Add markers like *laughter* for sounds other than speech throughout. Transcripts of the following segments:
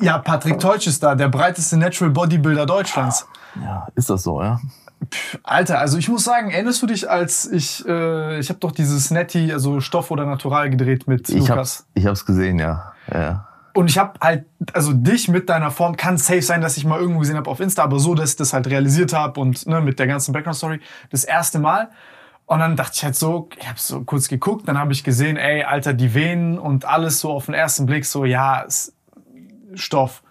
Ja, Patrick Teutsch ist da, der breiteste Natural Bodybuilder Deutschlands. Ja, ist das so, ja? Alter, also ich muss sagen, erinnerst du dich, als ich, äh, ich habe doch dieses Netty, also Stoff oder Natural gedreht mit ich Lukas. Hab's, ich hab's gesehen, ja. ja. Und ich habe halt, also dich mit deiner Form, kann safe sein, dass ich mal irgendwo gesehen habe auf Insta, aber so, dass ich das halt realisiert habe und ne, mit der ganzen Background-Story das erste Mal. Und dann dachte ich halt so, ich habe so kurz geguckt, dann habe ich gesehen, ey, Alter, die Venen und alles so auf den ersten Blick so, ja, ist Stoff.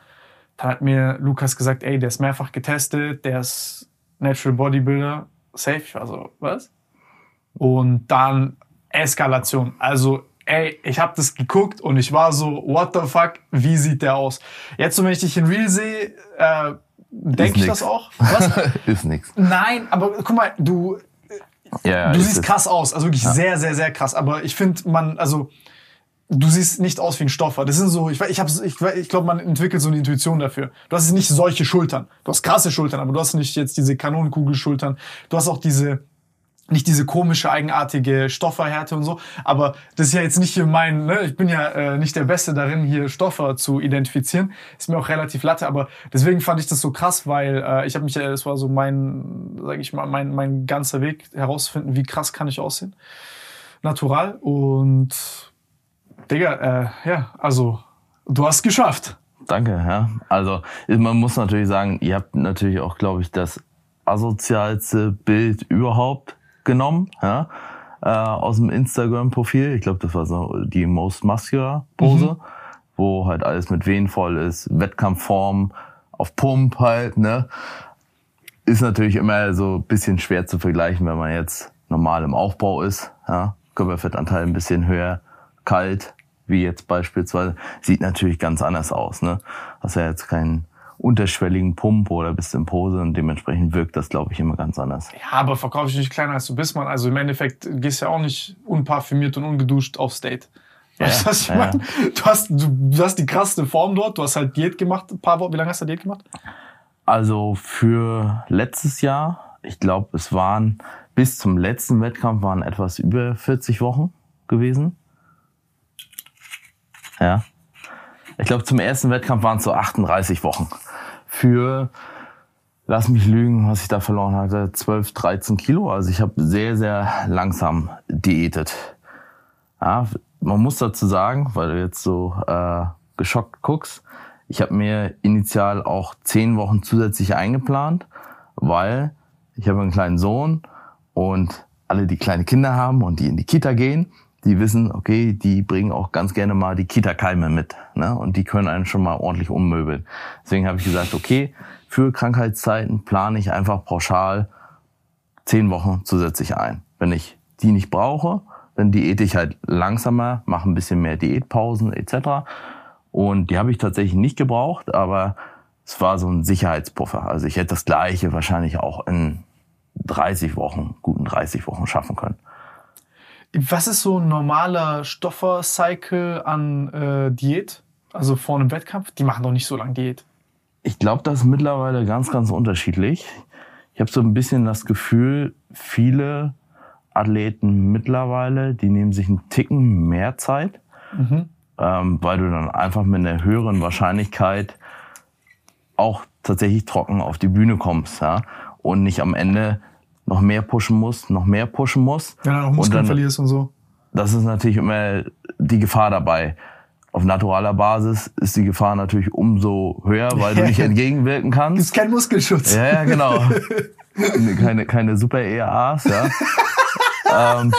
Dann hat mir Lukas gesagt, ey, der ist mehrfach getestet, der ist Natural Bodybuilder, safe. Also, was? Und dann Eskalation. Also, ey, ich habe das geguckt und ich war so, what the fuck, wie sieht der aus? Jetzt, so, wenn ich dich in Real sehe, äh, denke ich nix. das auch. *laughs* Was? ist nix. Nein, aber guck mal, du, Ja, du siehst krass aus, also wirklich sehr, sehr, sehr krass. Aber ich finde, man, also du siehst nicht aus wie ein Stoffer. Das sind so, ich, ich, hab's- ich, ich glaube, man entwickelt so eine Intuition dafür. Du hast nicht solche Schultern. Du hast krasse Schultern, aber du hast nicht jetzt diese Kanonenkugelschultern. Du hast auch diese nicht diese komische, eigenartige Stofferhärte und so. Aber das ist ja jetzt nicht hier mein, ne? ich bin ja äh, nicht der Beste darin, hier Stoffer zu identifizieren. Ist mir auch relativ latte, aber deswegen fand ich das so krass, weil äh, ich habe mich, äh, das war so mein, sage ich mal, mein, mein ganzer Weg herausfinden, wie krass kann ich aussehen. Natural und Digga, äh, ja, also du hast geschafft. Danke, ja. Also man muss natürlich sagen, ihr habt natürlich auch, glaube ich, das asozialste Bild überhaupt genommen, ja, äh, aus dem Instagram-Profil. Ich glaube, das war so die Most Muscular Pose, wo halt alles mit Venen voll ist, Wettkampfform, auf Pump halt, ne. Ist natürlich immer so ein bisschen schwer zu vergleichen, wenn man jetzt normal im Aufbau ist, ja. Körperfettanteil ein bisschen höher, kalt, wie jetzt beispielsweise, sieht natürlich ganz anders aus. Ne? Hast ja jetzt keinen unterschwelligen Pump oder bist in Pose und dementsprechend wirkt das, glaube ich, immer ganz anders. Ja, aber verkaufe ich nicht kleiner als du bist, Mann. Also im Endeffekt gehst du ja auch nicht unparfümiert und ungeduscht aufs Date. Weißt du, Ja, was ich ja. meine? Du hast, du, du hast die krasseste Form dort, du hast halt Diät gemacht, ein paar Wochen. Wie lange hast du Diät gemacht? Also für letztes Jahr, ich glaube, es waren bis zum letzten Wettkampf waren etwas über 40 Wochen gewesen. Ja. Ich glaube, zum ersten Wettkampf waren es so 38 Wochen. Für, lass mich lügen, was ich da verloren hatte, 12, 13 Kilo. Also ich habe sehr, sehr langsam diätet. Ja, man muss dazu sagen, weil du jetzt so äh, geschockt guckst, ich habe mir initial auch zehn Wochen zusätzlich eingeplant, weil ich habe einen kleinen Sohn und alle, die kleine Kinder haben und die in die Kita gehen, die wissen, okay, die bringen auch ganz gerne mal die Kita-Keime mit. Ne? Und die können einen schon mal ordentlich ummöbeln. Deswegen habe ich gesagt, okay, für Krankheitszeiten plane ich einfach pauschal zehn Wochen zusätzlich ein. Wenn ich die nicht brauche, dann diäte ich halt langsamer, mache ein bisschen mehr Diätpausen etc. Und die habe ich tatsächlich nicht gebraucht, aber es war so ein Sicherheitspuffer. Also ich hätte das gleiche wahrscheinlich auch in 30 Wochen, guten 30 Wochen schaffen können. Was ist so ein normaler Stoffer-Cycle an äh, Diät? Also vor einem Wettkampf? Die machen doch nicht so lange Diät. Ich glaube, das ist mittlerweile ganz, ganz unterschiedlich. Ich habe so ein bisschen das Gefühl, viele Athleten mittlerweile, die nehmen sich einen Ticken mehr Zeit, ähm, weil du dann einfach mit einer höheren Wahrscheinlichkeit auch tatsächlich trocken auf die Bühne kommst ja? und nicht am Ende noch mehr pushen musst, noch mehr pushen musst. Ja, auch Und Muskeln dann- verlierst und so. das ist natürlich immer die Gefahr dabei. auf naturaler Basis ist die Gefahr natürlich umso höher, weil du nicht *laughs* entgegenwirken kannst. Ist kein Muskelschutz. Ja, ja, genau. *laughs* keine, keine super EAAs, ja. ähm,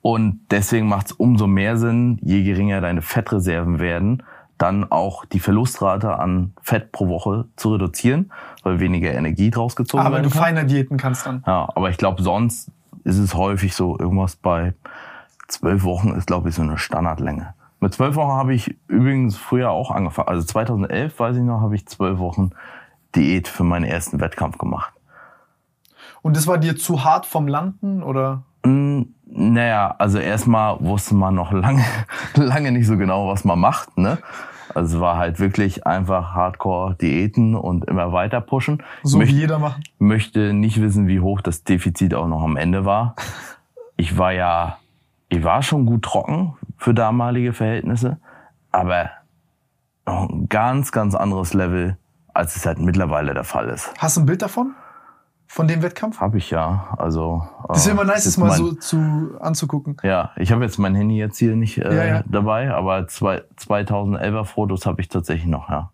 und deswegen macht es umso mehr Sinn, je geringer deine Fettreserven werden, dann auch die Verlustrate an Fett pro Woche zu reduzieren, weil weniger Energie draus gezogen Aber werden du kann. feiner diäten kannst dann. Ja, aber ich glaube, sonst ist es häufig so irgendwas bei zwölf Wochen ist, glaube ich, so eine Standardlänge. Mit zwölf Wochen habe ich übrigens früher auch angefangen. Also 2011, weiß ich noch, habe ich zwölf Wochen Diät für meinen ersten Wettkampf gemacht. Und das war dir zu hart vom Landen oder? Mm, Naja, also erstmal wusste man noch lange, *laughs* lange nicht so genau, was man macht. Ne? Also es war halt wirklich einfach Hardcore-Diäten und immer weiter pushen. So Möcht- wie jeder machen. möchte nicht wissen, wie hoch das Defizit auch noch am Ende war. Ich war ja, ich war schon gut trocken für damalige Verhältnisse, aber noch ein ganz, ganz anderes Level, als es halt mittlerweile der Fall ist. Hast du ein Bild davon? Von dem Wettkampf? Habe ich ja. Also Das ist ja immer nice, das mal mein- so zu, anzugucken. Ja, ich habe jetzt mein Handy jetzt hier nicht äh, Ja, ja. dabei, aber zwei, 2011er Fotos habe ich tatsächlich noch. Ja,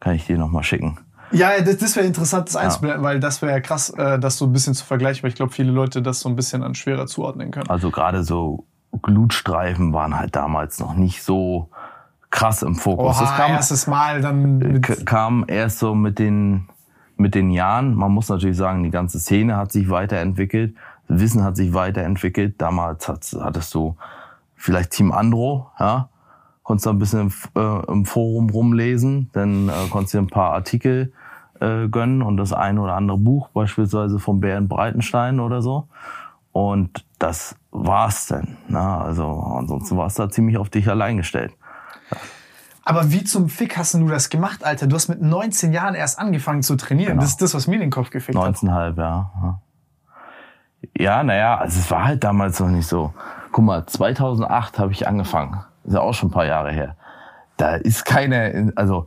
kann ich dir noch mal schicken. Ja, das, das wäre interessant, das einzublenden, weil das wäre ja krass, äh, das so ein bisschen zu vergleichen, weil ich glaube, viele Leute das so ein bisschen an schwerer zuordnen können. Also gerade so Glutstreifen waren halt damals noch nicht so krass im Fokus. das Oha, kam, erstes Mal dann kam erst so mit den, mit den Jahren. Man muss natürlich sagen, die ganze Szene hat sich weiterentwickelt. Wissen hat sich weiterentwickelt. Damals hat, hattest du vielleicht Team Andro, ja. Konntest da ein bisschen äh, im Forum rumlesen, dann äh, konntest dir ein paar Artikel äh, gönnen und das eine oder andere Buch, beispielsweise von Bernd Breitenstein oder so. Und das war's dann. Na, also ansonsten warst du da ziemlich auf dich allein gestellt. Aber wie zum Fick hast du das gemacht, Alter? Du hast mit 19 Jahren erst angefangen zu trainieren. Genau. Das ist das, was mir den Kopf gefickt hat. 19,5, ja. Ja, ja naja, also es war halt damals noch nicht so. Guck mal, 2008 habe ich angefangen. Ist ja auch schon ein paar Jahre her. Da ist keine, also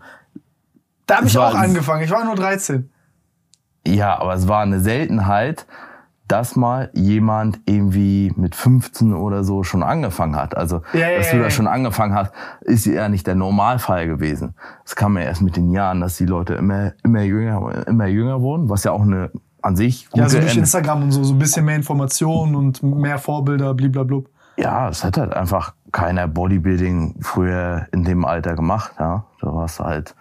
Da habe ich auch angefangen. Ich war nur 13. ja, aber es war eine Seltenheit, dass mal jemand irgendwie mit 15 oder so schon angefangen hat. Also, Ja, ja, dass du da schon angefangen hast, ist ja nicht der Normalfall gewesen. Es kam ja erst mit den Jahren, dass die Leute immer, immer jünger, immer jünger wurden, was ja auch eine an sich Ja, so durch Instagram und so, so ein bisschen mehr Informationen und mehr Vorbilder, blablabla. Ja, es hat halt einfach keiner Bodybuilding früher in dem Alter gemacht. Ja, da warst du halt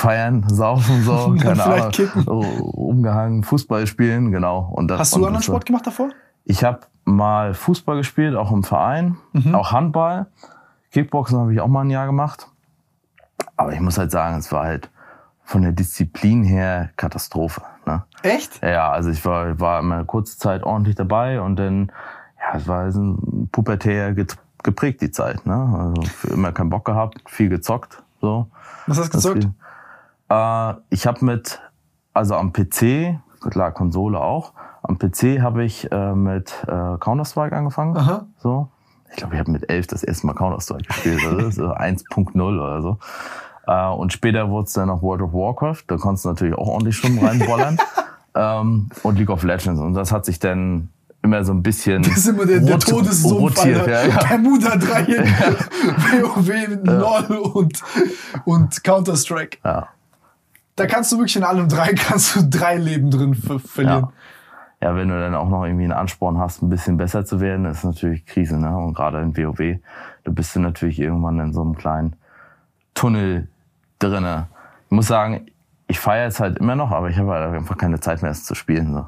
feiern, *laughs* saufen so, keine Ahnung, kicken. umgehangen, Fußball spielen, genau. Und das, Hast du anderen Sport gemacht davor? Ich habe mal Fußball gespielt, auch im Verein, Mhm. auch Handball, Kickboxen habe ich auch mal ein Jahr gemacht. Aber ich muss halt sagen, es war halt von der Disziplin her Katastrophe. Ne? Echt? Ja, also ich war, war immer eine kurze Zeit ordentlich dabei und dann, ja, es war so ein pubertär geprägt die Zeit, ne? Also immer keinen Bock gehabt, viel gezockt, so. Was hast du gezockt? viel- Äh, ich habe mit, also am PC, klar Konsole auch, am PC habe ich äh, mit äh, Counter-Strike angefangen, Aha. so. Ich glaube, ich habe mit elf das erste Mal Counter-Strike gespielt, also *laughs* so 1.0 oder so. Äh, und später wurde es dann noch World of Warcraft. Da konntest du natürlich auch ordentlich Stunden reinbollern. *laughs* ähm, und League of Legends. Und das hat sich dann immer so ein bisschen Das ist immer der, der Todessumpf, rotiert. Ja, ja. Bermuda Dreieck, *laughs* WoW, LOL und, und Counter-Strike. Ja. Da kannst du wirklich in allem drei, *laughs* kannst du drei Leben drin ver verlieren. ja, wenn du dann auch noch irgendwie einen Ansporn hast, ein bisschen besser zu werden, ist natürlich Krise. Ne? Und gerade in WoW, du bist du natürlich irgendwann in so einem kleinen Tunnel drinne. Ich muss sagen, ich feiere es halt immer noch, aber ich habe halt einfach keine Zeit mehr, es zu spielen. So.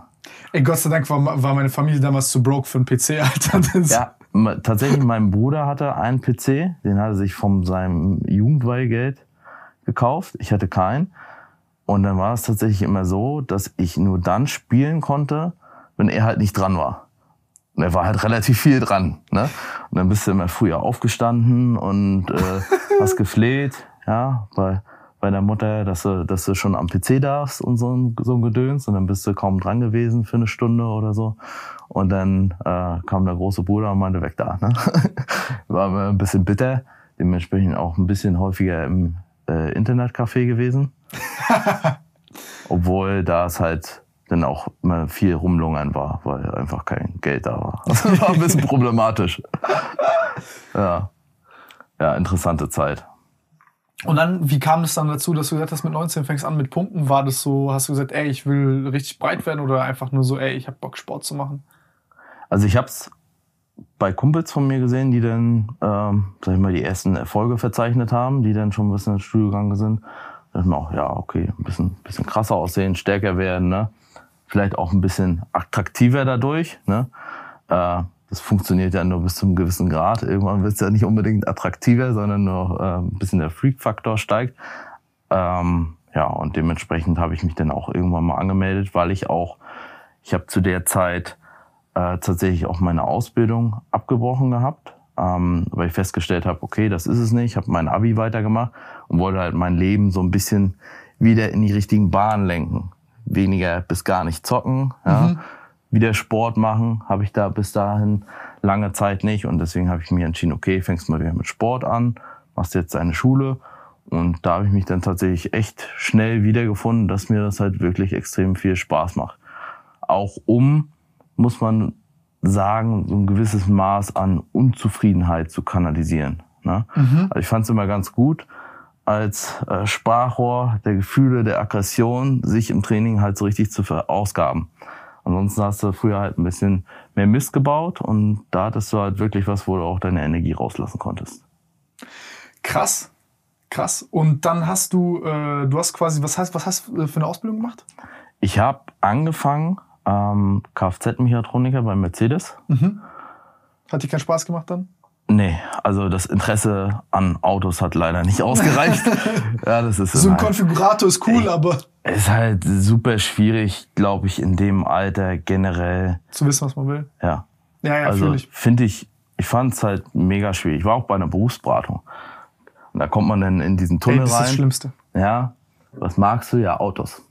Ey, Gott sei Dank war, war meine Familie damals zu broke für einen PC, *laughs* Alter. Ja, tatsächlich, mein Bruder hatte einen PC, den hat er sich von seinem Jugendweihgeld gekauft. Ich hatte keinen. Und dann war es tatsächlich immer so, dass ich nur dann spielen konnte, wenn er halt nicht dran war. Und er war halt relativ viel dran. Ne? Und dann bist du immer früher aufgestanden und äh, *laughs* hast gefleht, ja, bei, bei der Mutter, dass du, dass du schon am PC darfst und so ein, so ein Gedöns. Und dann bist du kaum dran gewesen für eine Stunde oder so. Und dann äh, kam der große Bruder und meinte, weg da. Ne? *laughs* War mir ein bisschen bitter. Dementsprechend auch ein bisschen häufiger im äh, Internetcafé gewesen. *laughs* Obwohl da es halt dann auch immer viel rumlungern war, weil einfach kein Geld da war. *laughs* Das war ein bisschen problematisch. *laughs* Ja. ja, interessante Zeit. Und dann, wie kam es dann dazu, dass du gesagt hast, mit 19 fängst an mit Pumpen? War das so, hast du gesagt, ey, ich will richtig breit werden oder einfach nur so, ey, ich habe Bock, Sport zu machen? Also ich habe es bei Kumpels von mir gesehen, die dann, ähm, sag ich mal, die ersten Erfolge verzeichnet haben, die dann schon ein bisschen ins Studio gegangen sind. Da dachte ich mir auch, ja, okay, ein bisschen, bisschen krasser aussehen, stärker werden, ne? Vielleicht auch ein bisschen attraktiver dadurch, ne? Äh, das funktioniert ja nur bis zu einem gewissen Grad. Irgendwann wird es ja nicht unbedingt attraktiver, sondern nur äh, ein bisschen der Freak-Faktor steigt. Ähm, ja, und dementsprechend habe ich mich dann auch irgendwann mal angemeldet, weil ich auch, ich habe zu der Zeit äh, tatsächlich auch meine Ausbildung abgebrochen gehabt, ähm, weil ich festgestellt habe, okay, das ist es nicht. Ich habe mein Abi weitergemacht und wollte halt mein Leben so ein bisschen wieder in die richtigen Bahnen lenken. Weniger bis gar nicht zocken. Ja. Mhm wieder Sport machen, habe ich da bis dahin lange Zeit nicht. Und deswegen habe ich mich entschieden, okay, fängst mal wieder mit Sport an, machst jetzt deine Schule. Und da habe ich mich dann tatsächlich echt schnell wiedergefunden, dass mir das halt wirklich extrem viel Spaß macht. Auch um, muss man sagen, so ein gewisses Maß an Unzufriedenheit zu kanalisieren. Ne? Mhm. Also ich fand es immer ganz gut, als äh, Sprachrohr der Gefühle, der Aggression, sich im Training halt so richtig zu verausgaben. Ansonsten hast du früher halt ein bisschen mehr Mist gebaut und da hattest du halt wirklich was, wo du auch deine Energie rauslassen konntest. Krass. Krass. Und dann hast du, äh, du hast quasi, was heißt, was hast du für eine Ausbildung gemacht? Ich habe angefangen, ähm, Kfz-Mechatroniker bei Mercedes. Mhm. Hat dir keinen Spaß gemacht dann? Nee, also das Interesse an Autos hat leider nicht ausgereicht. *laughs* ja, das ist so ein halt, Konfigurator ist cool, ey, aber ist halt super schwierig, glaube ich, in dem Alter generell zu wissen, was man will. Ja. Ja, ja, also finde ich, ich fand es halt mega schwierig. Ich war auch bei einer Berufsberatung. Und da kommt man dann in diesen Tunnel ey, das rein. Das ist das Schlimmste. Ja. Was magst du? Ja, Autos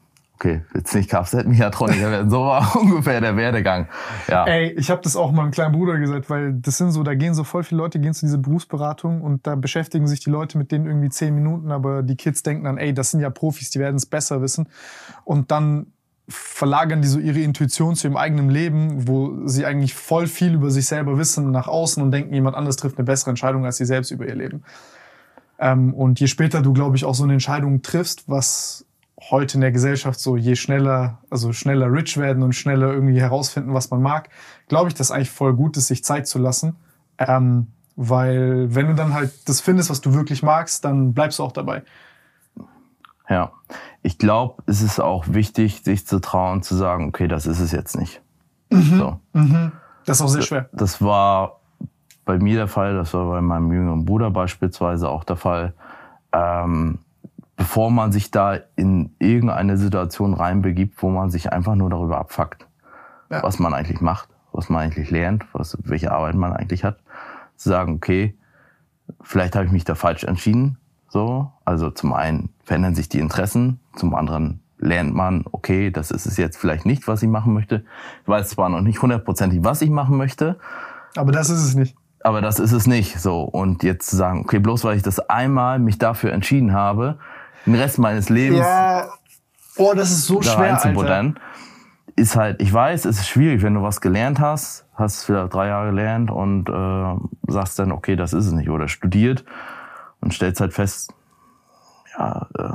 okay, jetzt nicht Kfz-Mechatroniker werden. So war *laughs* ungefähr der Werdegang. Ja. Ey, ich habe das auch meinem kleinen Bruder gesagt, weil das sind so, da gehen so voll viele Leute, gehen zu dieser Berufsberatung und da beschäftigen sich die Leute mit denen irgendwie zehn Minuten, aber die Kids denken dann, ey, das sind ja Profis, die werden es besser wissen. Und dann verlagern die so ihre Intuition zu ihrem eigenen Leben, wo sie eigentlich voll viel über sich selber wissen, nach außen und denken, jemand anderes trifft eine bessere Entscheidung als sie selbst über ihr Leben. Ähm, und je später du, glaube ich, auch so eine Entscheidung triffst, was heute in der Gesellschaft so, je schneller, also schneller rich werden und schneller irgendwie herausfinden, was man mag, glaube ich, dass eigentlich voll gut ist, sich Zeit zu lassen. Ähm, weil wenn du dann halt das findest, was du wirklich magst, dann bleibst du auch dabei. Ja, ich glaube, es ist auch wichtig, sich zu trauen, zu sagen, okay, das ist es jetzt nicht. Mhm. So. Mhm. Das ist auch sehr schwer. Das war bei mir der Fall, das war bei meinem jüngeren Bruder beispielsweise auch der Fall. Ähm, bevor man sich da in irgendeine Situation reinbegibt, wo man sich einfach nur darüber abfuckt, ja. was man eigentlich macht, was man eigentlich lernt, was, welche Arbeit man eigentlich hat, zu sagen, okay, vielleicht habe ich mich da falsch entschieden. So, also zum einen verändern sich die Interessen, zum anderen lernt man, okay, das ist es jetzt vielleicht nicht, was ich machen möchte. Ich weiß zwar noch nicht hundertprozentig, was ich machen möchte. Aber das ist es nicht. Aber das ist es nicht. So. Und jetzt zu sagen, okay, bloß weil ich das einmal mich dafür entschieden habe, den Rest meines Lebens. Ja, oh, das ist so da schwer, Alter. Ist halt, ich weiß, es ist schwierig, wenn du was gelernt hast, hast vielleicht drei Jahre gelernt und äh, sagst dann, okay, das ist es nicht, oder studiert und stellst halt fest, ja, äh,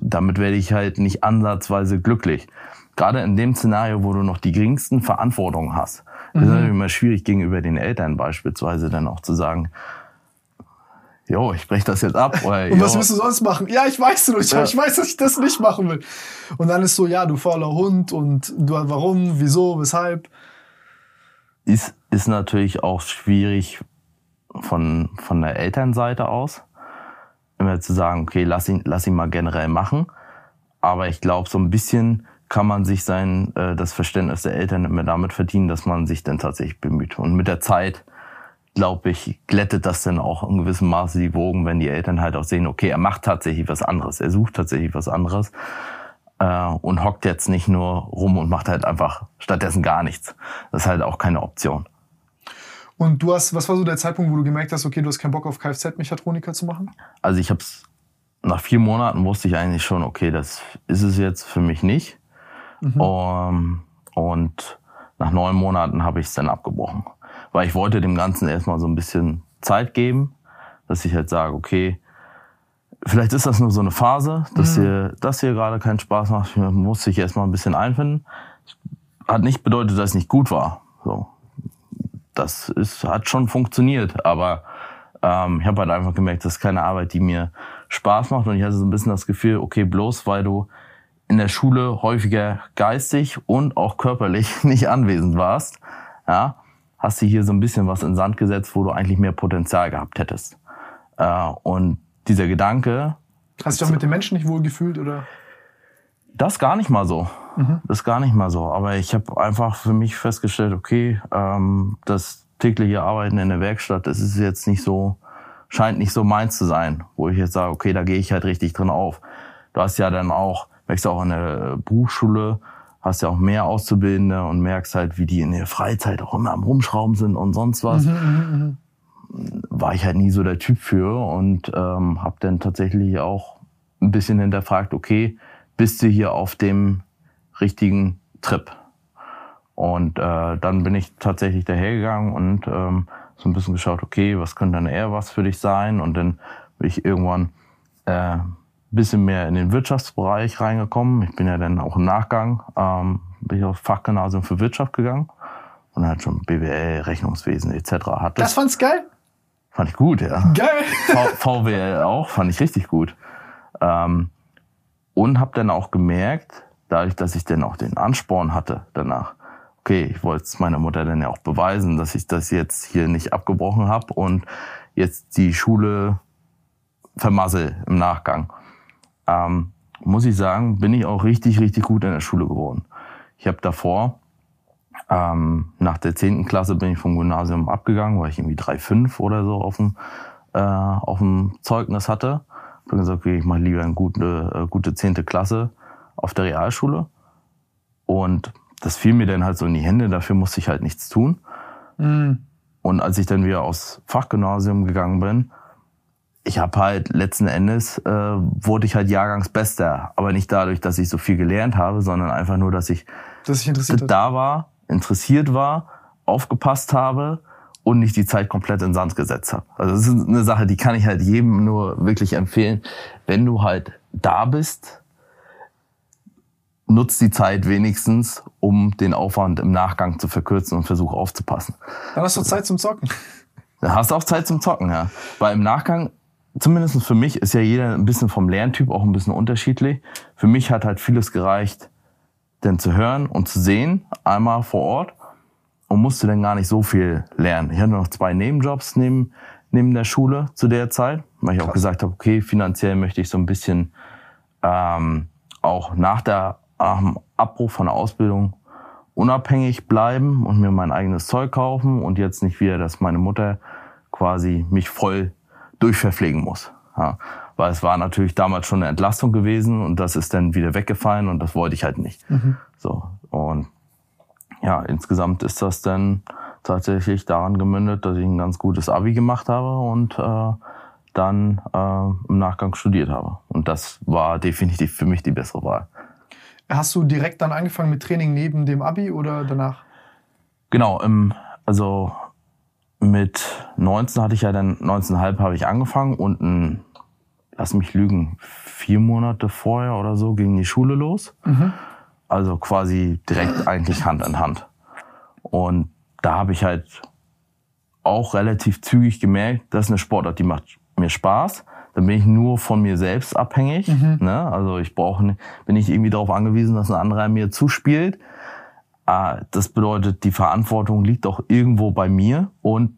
damit werde ich halt nicht ansatzweise glücklich. Gerade in dem Szenario, wo du noch die geringsten Verantwortungen hast, mhm. ist es natürlich immer schwierig gegenüber den Eltern beispielsweise dann auch zu sagen, jo, ich breche das jetzt ab. Oder, und was willst du sonst machen? Ja, ich weiß nicht, ja. ich weiß, dass ich das nicht machen will. Und dann ist so, ja, du fauler Hund und du, warum, wieso, weshalb? Ist, ist natürlich auch schwierig von, von der Elternseite aus, immer zu sagen, okay, lass ihn, lass ihn mal generell machen. Aber ich glaube, so ein bisschen kann man sich sein, äh, das Verständnis der Eltern immer damit verdienen, dass man sich dann tatsächlich bemüht. Und mit der Zeit glaube ich, glättet das dann auch in gewissem Maße die Wogen, wenn die Eltern halt auch sehen, okay, er macht tatsächlich was anderes, er sucht tatsächlich was anderes äh, und hockt jetzt nicht nur rum und macht halt einfach stattdessen gar nichts. Das ist halt auch keine Option. Und du hast, was war so der Zeitpunkt, wo du gemerkt hast, okay, du hast keinen Bock auf Kfz-Mechatroniker zu machen? Also ich habe es nach vier Monaten wusste ich eigentlich schon, okay, das ist es jetzt für mich nicht. Mhm. Um, und nach neun Monaten habe ich es dann abgebrochen weil ich wollte dem Ganzen erstmal so ein bisschen Zeit geben, dass ich halt sage, okay, vielleicht ist das nur so eine Phase, dass Mhm. hier, das hier gerade keinen Spaß macht. Man muss sich erstmal ein bisschen einfinden. Hat nicht bedeutet, dass es nicht gut war. So. Das ist, hat schon funktioniert, aber ähm, ich habe halt einfach gemerkt, das ist keine Arbeit, die mir Spaß macht. Und ich hatte so ein bisschen das Gefühl, okay, bloß weil du in der Schule häufiger geistig und auch körperlich *laughs* nicht anwesend warst, ja, hast du hier so ein bisschen was in den Sand gesetzt, wo du eigentlich mehr Potenzial gehabt hättest. Äh, und dieser Gedanke, Hast du dich auch mit den Menschen nicht wohl gefühlt oder? das gar nicht mal so. Das gar nicht mal so. Aber ich habe einfach für mich festgestellt, okay, ähm, das tägliche Arbeiten in der Werkstatt, das ist jetzt nicht so, scheint nicht so meins zu sein, wo ich jetzt sage, okay, da gehe ich halt richtig drin auf. Du hast ja dann auch, wächst auch in der Berufsschule, hast ja auch mehr Auszubildende und merkst halt, wie die in der Freizeit auch immer am Rumschrauben sind und sonst was. War ich halt nie so der Typ für und ähm, habe dann tatsächlich auch ein bisschen hinterfragt, okay, bist du hier auf dem richtigen Trip? Und äh, dann bin ich tatsächlich dahergegangen und ähm, so ein bisschen geschaut, okay, was könnte dann eher was für dich sein? Und dann bin ich irgendwann äh, bisschen mehr in den Wirtschaftsbereich reingekommen. Ich bin ja dann auch im Nachgang, ähm, bin ich aufs Fachgymnasium für Wirtschaft gegangen und halt schon BWL, Rechnungswesen etc. hatte. Das fand's geil? fand ich gut, ja. Geil! V VWL auch, fand ich richtig gut. Ähm, und habe dann auch gemerkt, dadurch, dass ich dann auch den Ansporn hatte danach, okay, ich wollte es meiner Mutter dann ja auch beweisen, dass ich das jetzt hier nicht abgebrochen habe und jetzt die Schule vermassel im Nachgang. Ähm, muss ich sagen, bin ich auch richtig, richtig gut in der Schule geworden. Ich habe davor, ähm, nach der 10. Klasse bin ich vom Gymnasium abgegangen, weil ich irgendwie 3,5 oder so auf dem, äh, auf dem Zeugnis hatte. Hab dann gesagt, okay, ich mache lieber eine gute, äh, gute 10. Klasse auf der Realschule. Und das fiel mir dann halt so in die Hände, dafür musste ich halt nichts tun. Und als ich dann wieder aufs Fachgymnasium gegangen bin, ich habe halt letzten Endes, äh, wurde ich halt Jahrgangsbester. Aber nicht dadurch, dass ich so viel gelernt habe, sondern einfach nur, dass ich Das sich interessiert hat. da war, interessiert war, aufgepasst habe und nicht die Zeit komplett in Sand gesetzt habe. Also das ist eine Sache, die kann ich halt jedem nur wirklich empfehlen. Wenn du halt da bist, nutzt die Zeit wenigstens, um den Aufwand im Nachgang zu verkürzen und versuch aufzupassen. Dann hast du Zeit zum Zocken. Dann hast du auch Zeit zum Zocken, ja. Weil im Nachgang, zumindest für mich, ist ja jeder ein bisschen vom Lerntyp auch ein bisschen unterschiedlich. Für mich hat halt vieles gereicht, denn zu hören und zu sehen, einmal vor Ort und musste dann gar nicht so viel lernen. Ich hatte noch zwei Nebenjobs neben, neben der Schule zu der Zeit, weil ich auch gesagt habe, okay, finanziell möchte ich so ein bisschen ähm, auch nach, der, dem Abbruch von der Ausbildung unabhängig bleiben und mir mein eigenes Zeug kaufen und jetzt nicht wieder, dass meine Mutter quasi mich voll durchverpflegen muss. Ja, weil es war natürlich damals schon eine Entlastung gewesen und das ist dann wieder weggefallen und das wollte ich halt nicht. So und ja, insgesamt ist das dann tatsächlich daran gemündet, dass ich ein ganz gutes Abi gemacht habe und äh, dann äh, im Nachgang studiert habe. Und das war definitiv für mich die bessere Wahl. Hast du direkt dann angefangen mit Training neben dem Abi oder danach? Genau, im, also mit 19 hatte ich ja dann, 19,5 habe ich angefangen und ein, lass mich lügen, vier Monate vorher oder so ging die Schule los. Also quasi direkt eigentlich Hand in Hand. Und da habe ich halt auch relativ zügig gemerkt, das ist eine Sportart, die macht mir Spaß. Dann bin ich nur von mir selbst abhängig. Ne? Also ich brauche, bin nicht irgendwie darauf angewiesen, dass ein anderer mir zuspielt. Ah, Das bedeutet, die Verantwortung liegt auch irgendwo bei mir und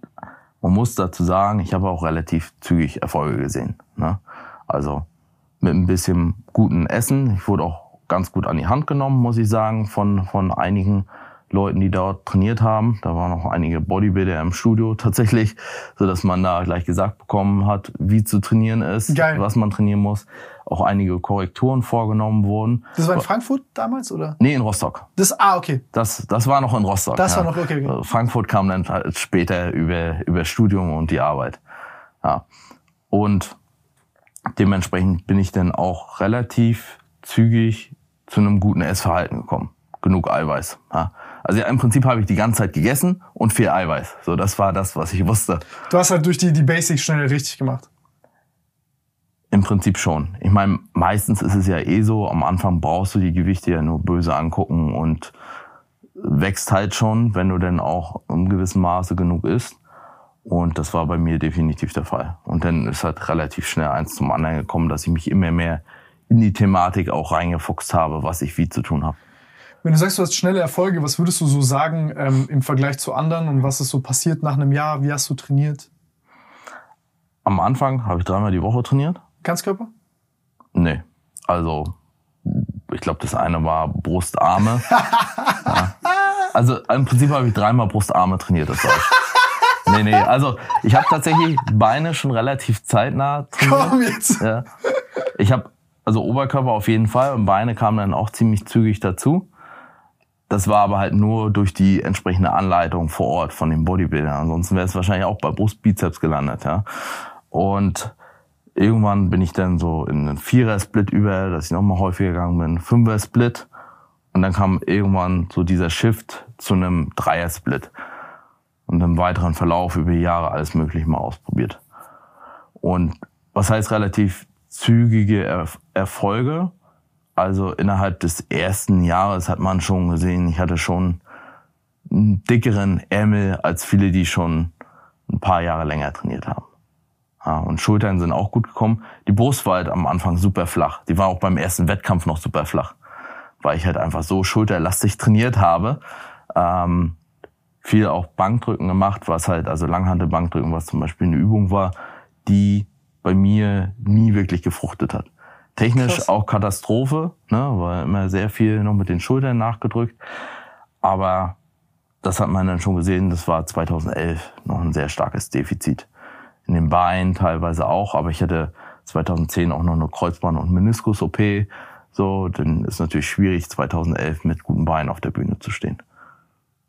man muss dazu sagen, ich habe auch relativ zügig Erfolge gesehen. Ne? Also mit ein bisschen guten Essen. Ich wurde auch ganz gut an die Hand genommen, muss ich sagen, von, von einigen Leuten, die dort trainiert haben. Da waren auch einige Bodybuilder im Studio *laughs* tatsächlich, so dass man da gleich gesagt bekommen hat, wie zu trainieren ist, Geil. was man trainieren muss. Auch einige Korrekturen vorgenommen wurden. Das war in Frankfurt damals oder? Nee, in Rostock. Das ah okay. Das, das war noch in Rostock. Das war noch- okay, okay. Äh, Frankfurt kam dann halt später über, über Studium und die Arbeit. Ja. Und dementsprechend bin ich dann auch relativ zügig zu einem guten Essverhalten gekommen. Genug Eiweiß. Ja. Also im Prinzip habe ich die ganze Zeit gegessen und viel Eiweiß. So, das war das, was ich wusste. Du hast halt durch die, die Basics schnell richtig gemacht. Im Prinzip schon. Ich meine, meistens ist es ja eh so, am Anfang brauchst du die Gewichte ja nur böse angucken und wächst halt schon, wenn du denn auch im gewissen Maße genug isst. Und das war bei mir definitiv der Fall. Und dann ist halt relativ schnell eins zum anderen gekommen, dass ich mich immer mehr in die Thematik auch reingefuchst habe, was ich wie zu tun habe. Wenn du sagst, du hast schnelle Erfolge, was würdest du so sagen ähm, im Vergleich zu anderen und was ist so passiert nach einem Jahr? Wie hast du trainiert? Am Anfang habe ich dreimal die Woche trainiert. Ganzkörper? Nee. Also, ich glaube, das eine war Brustarme. *laughs* ja. Also im Prinzip habe ich dreimal Brustarme trainiert, das heißt. *laughs* Nee, nee, also ich habe tatsächlich Beine schon relativ zeitnah trainiert. Komm jetzt! Ja. Ich habe also Oberkörper auf jeden Fall und Beine kamen dann auch ziemlich zügig dazu. Das war aber halt nur durch die entsprechende Anleitung vor Ort von den Bodybuildern. Ansonsten wäre es wahrscheinlich auch bei Brustbizeps gelandet, ja. Und irgendwann bin ich dann so in einen Vierer-Split über, dass ich nochmal häufiger gegangen bin, Fünfer-Split. Und dann kam irgendwann so dieser Shift zu einem Dreier-Split. Und im weiteren Verlauf über Jahre alles mögliche mal ausprobiert. Und was heißt relativ zügige Erf Erfolge? Also innerhalb des ersten Jahres hat man schon gesehen, ich hatte schon einen dickeren Ärmel als viele, die schon ein paar Jahre länger trainiert haben. Ja, und Schultern sind auch gut gekommen. Die Brust war halt am Anfang super flach. Die war auch beim ersten Wettkampf noch super flach, weil ich halt einfach so schulterlastig trainiert habe. Ähm, viel auch Bankdrücken gemacht, was halt, also Langhantelbankdrücken, was zum Beispiel eine Übung war, die bei mir nie wirklich gefruchtet hat. Technisch Krass. auch Katastrophe, ne, war immer sehr viel noch mit den Schultern nachgedrückt. Aber das hat man dann schon gesehen, das war 2011 noch ein sehr starkes Defizit. In den Beinen teilweise auch, aber ich hatte 2010 auch noch eine Kreuzband- und Meniskus-OP. So, dann ist natürlich schwierig, 2011 mit guten Beinen auf der Bühne zu stehen.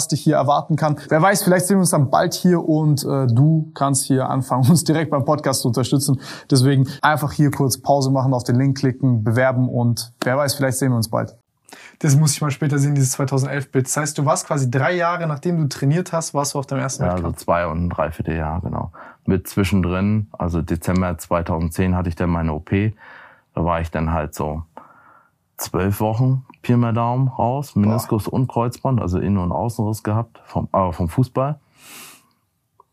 was dich hier erwarten kann. Wer weiß, vielleicht sehen wir uns dann bald hier und äh, du kannst hier anfangen, *laughs* uns direkt beim Podcast zu unterstützen. Deswegen einfach hier kurz Pause machen, auf den Link klicken, bewerben und wer weiß, vielleicht sehen wir uns bald. Das muss ich mal später sehen, dieses 2011-Bild. Das heißt, du warst quasi drei Jahre, nachdem du trainiert hast, warst du auf deinem ersten Ja, also zwei und ein Dreivierteljahr, genau. Mit zwischendrin, also Dezember 2010 hatte ich dann meine OP. Da war ich dann halt so zwölf Wochen Pi mal Daumen raus, Meniskus Boah. und Kreuzband, also Innen- und Außenriss gehabt, vom, aber vom Fußball.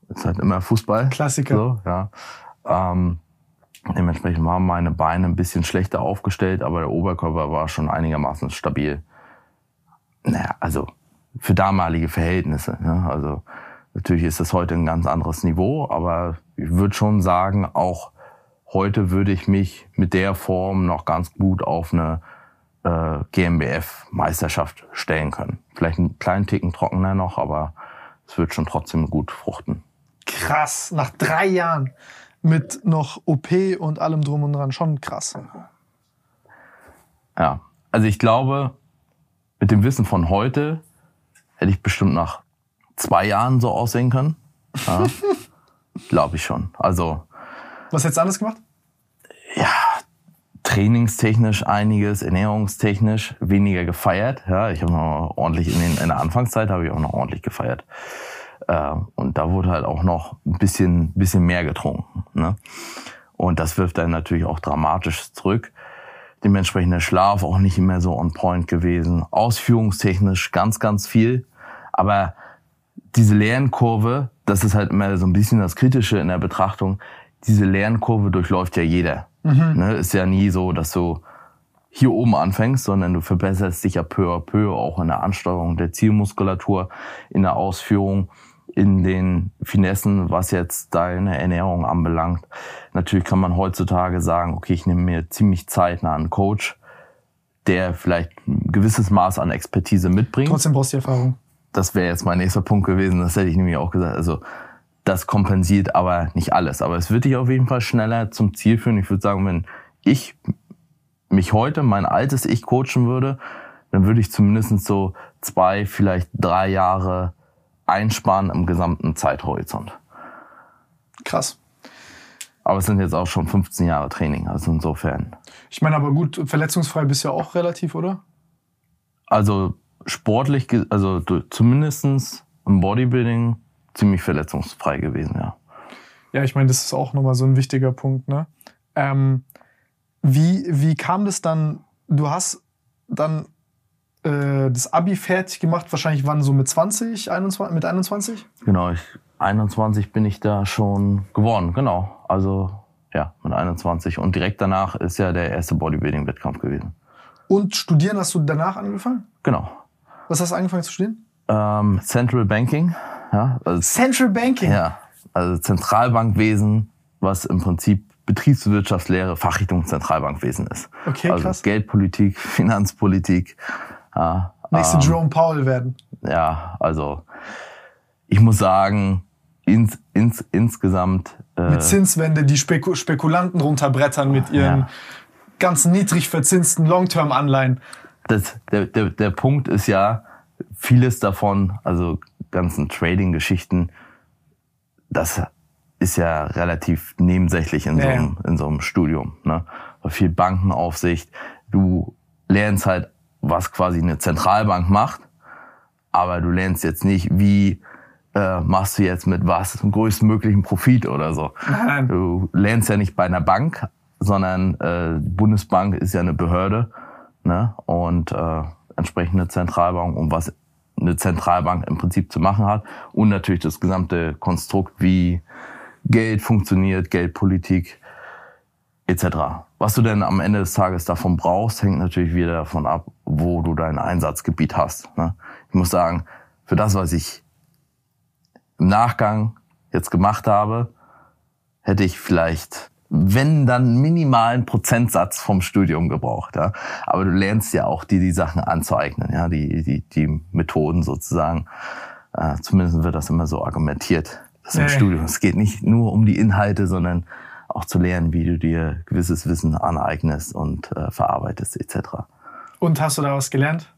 Ist halt immer Fußball. Klassiker. So, ja. Ähm, dementsprechend waren meine Beine ein bisschen schlechter aufgestellt, aber der Oberkörper war schon einigermaßen stabil. Naja, also für damalige Verhältnisse. Ne? Also natürlich ist das heute ein ganz anderes Niveau, aber ich würde schon sagen, auch heute würde ich mich mit der Form noch ganz gut auf eine äh, GmbF-Meisterschaft stellen können. Vielleicht einen kleinen Ticken trockener noch, aber es wird schon trotzdem gut fruchten. Krass, nach drei Jahren mit noch OP und allem drum und dran, schon krass. Ja, also ich glaube, mit dem Wissen von heute hätte ich bestimmt nach zwei Jahren so aussehen können. Ja, *laughs* glaube ich schon. Also. Was hättest du anders gemacht? Ja, trainingstechnisch einiges, ernährungstechnisch weniger gefeiert. Ja, ich habe noch ordentlich in, den, in der Anfangszeit habe ich auch noch ordentlich gefeiert. Äh, und da wurde halt auch noch ein bisschen, bisschen mehr getrunken. Ne? Und das wirft dann natürlich auch dramatisch zurück. Dementsprechend der Schlaf auch nicht mehr so on point gewesen. Ausführungstechnisch ganz, ganz viel. Aber diese Lernkurve, das ist halt immer so ein bisschen das Kritische in der Betrachtung. Diese Lernkurve durchläuft ja jeder. Mhm. Ne, ist ja nie so, dass du hier oben anfängst, sondern du verbesserst dich ja peu à peu auch in der Ansteuerung der Zielmuskulatur, in der Ausführung, in den Finessen, was jetzt deine Ernährung anbelangt. Natürlich kann man heutzutage sagen, okay, ich nehme mir ziemlich zeitnah einen Coach, der vielleicht ein gewisses Maß an Expertise mitbringt. Trotzdem brauchst du die Erfahrung. das wäre jetzt mein nächster Punkt gewesen, das hätte ich nämlich auch gesagt. Also das kompensiert aber nicht alles. Aber es wird dich auf jeden Fall schneller zum Ziel führen. Ich würde sagen, wenn ich mich heute, mein altes Ich coachen würde, dann würde ich zumindest so zwei, vielleicht drei Jahre einsparen im gesamten Zeithorizont. Krass. Aber es sind jetzt auch schon 15 Jahre Training, also insofern. Ich meine, aber gut, verletzungsfrei bist du ja auch relativ, oder? Also sportlich, also zumindestens im Bodybuilding ziemlich verletzungsfrei gewesen, ja. Ja, ich meine, das ist auch nochmal so ein wichtiger Punkt, ne? Ähm, wie, wie kam das dann? Du hast dann äh, das Abi fertig gemacht, wahrscheinlich wann so mit 20, 21, mit 21? Genau, ich, 21 bin ich da schon geworden, genau. Also ja, mit 21. Und direkt danach ist ja der erste Bodybuilding-Wettkampf gewesen. Und studieren hast du danach angefangen? Genau. Was hast du angefangen zu studieren? Ähm, Central Banking. Ja, also, Central Banking? Ja, also Zentralbankwesen, was im Prinzip Betriebswirtschaftslehre, Fachrichtung Zentralbankwesen ist. Okay, also krass. Geldpolitik, *laughs* Finanzpolitik. Ja, Nächste ähm, Jerome Powell werden. Ja, also ich muss sagen, ins, ins, insgesamt. Äh, mit Zinswende die Speku Spekulanten runterbrettern mit ihren ja. ganz niedrig verzinsten Long-Term-Anleihen. Der, der, der Punkt ist ja, vieles davon, also ganzen Trading-Geschichten, das ist ja relativ nebensächlich in, ja. so, einem, in so einem Studium. Ne? Viel Bankenaufsicht. Du lernst halt, was quasi eine Zentralbank macht, aber du lernst jetzt nicht, wie äh, machst du jetzt mit was zum größtmöglichen Profit oder so. Nein. Du lernst ja nicht bei einer Bank, sondern äh, Bundesbank ist ja eine Behörde ne? und äh, entsprechende Zentralbank, um was eine Zentralbank im Prinzip zu machen hat und natürlich das gesamte Konstrukt, wie Geld funktioniert, Geldpolitik etc. Was du denn am Ende des Tages davon brauchst, hängt natürlich wieder davon ab, wo du dein Einsatzgebiet hast. Ne? Ich muss sagen, für das, was ich im Nachgang jetzt gemacht habe, hätte ich vielleicht, wenn dann minimalen Prozentsatz vom Studium gebraucht. Ja. Aber du lernst ja auch dir die Sachen anzueignen, ja, die, die, die Methoden sozusagen. Äh, zumindest wird das immer so argumentiert. Das im Studium. Es geht nicht nur um die Inhalte, sondern auch zu lernen, wie du dir gewisses Wissen aneignest und äh, verarbeitest etc. Und hast du da was gelernt?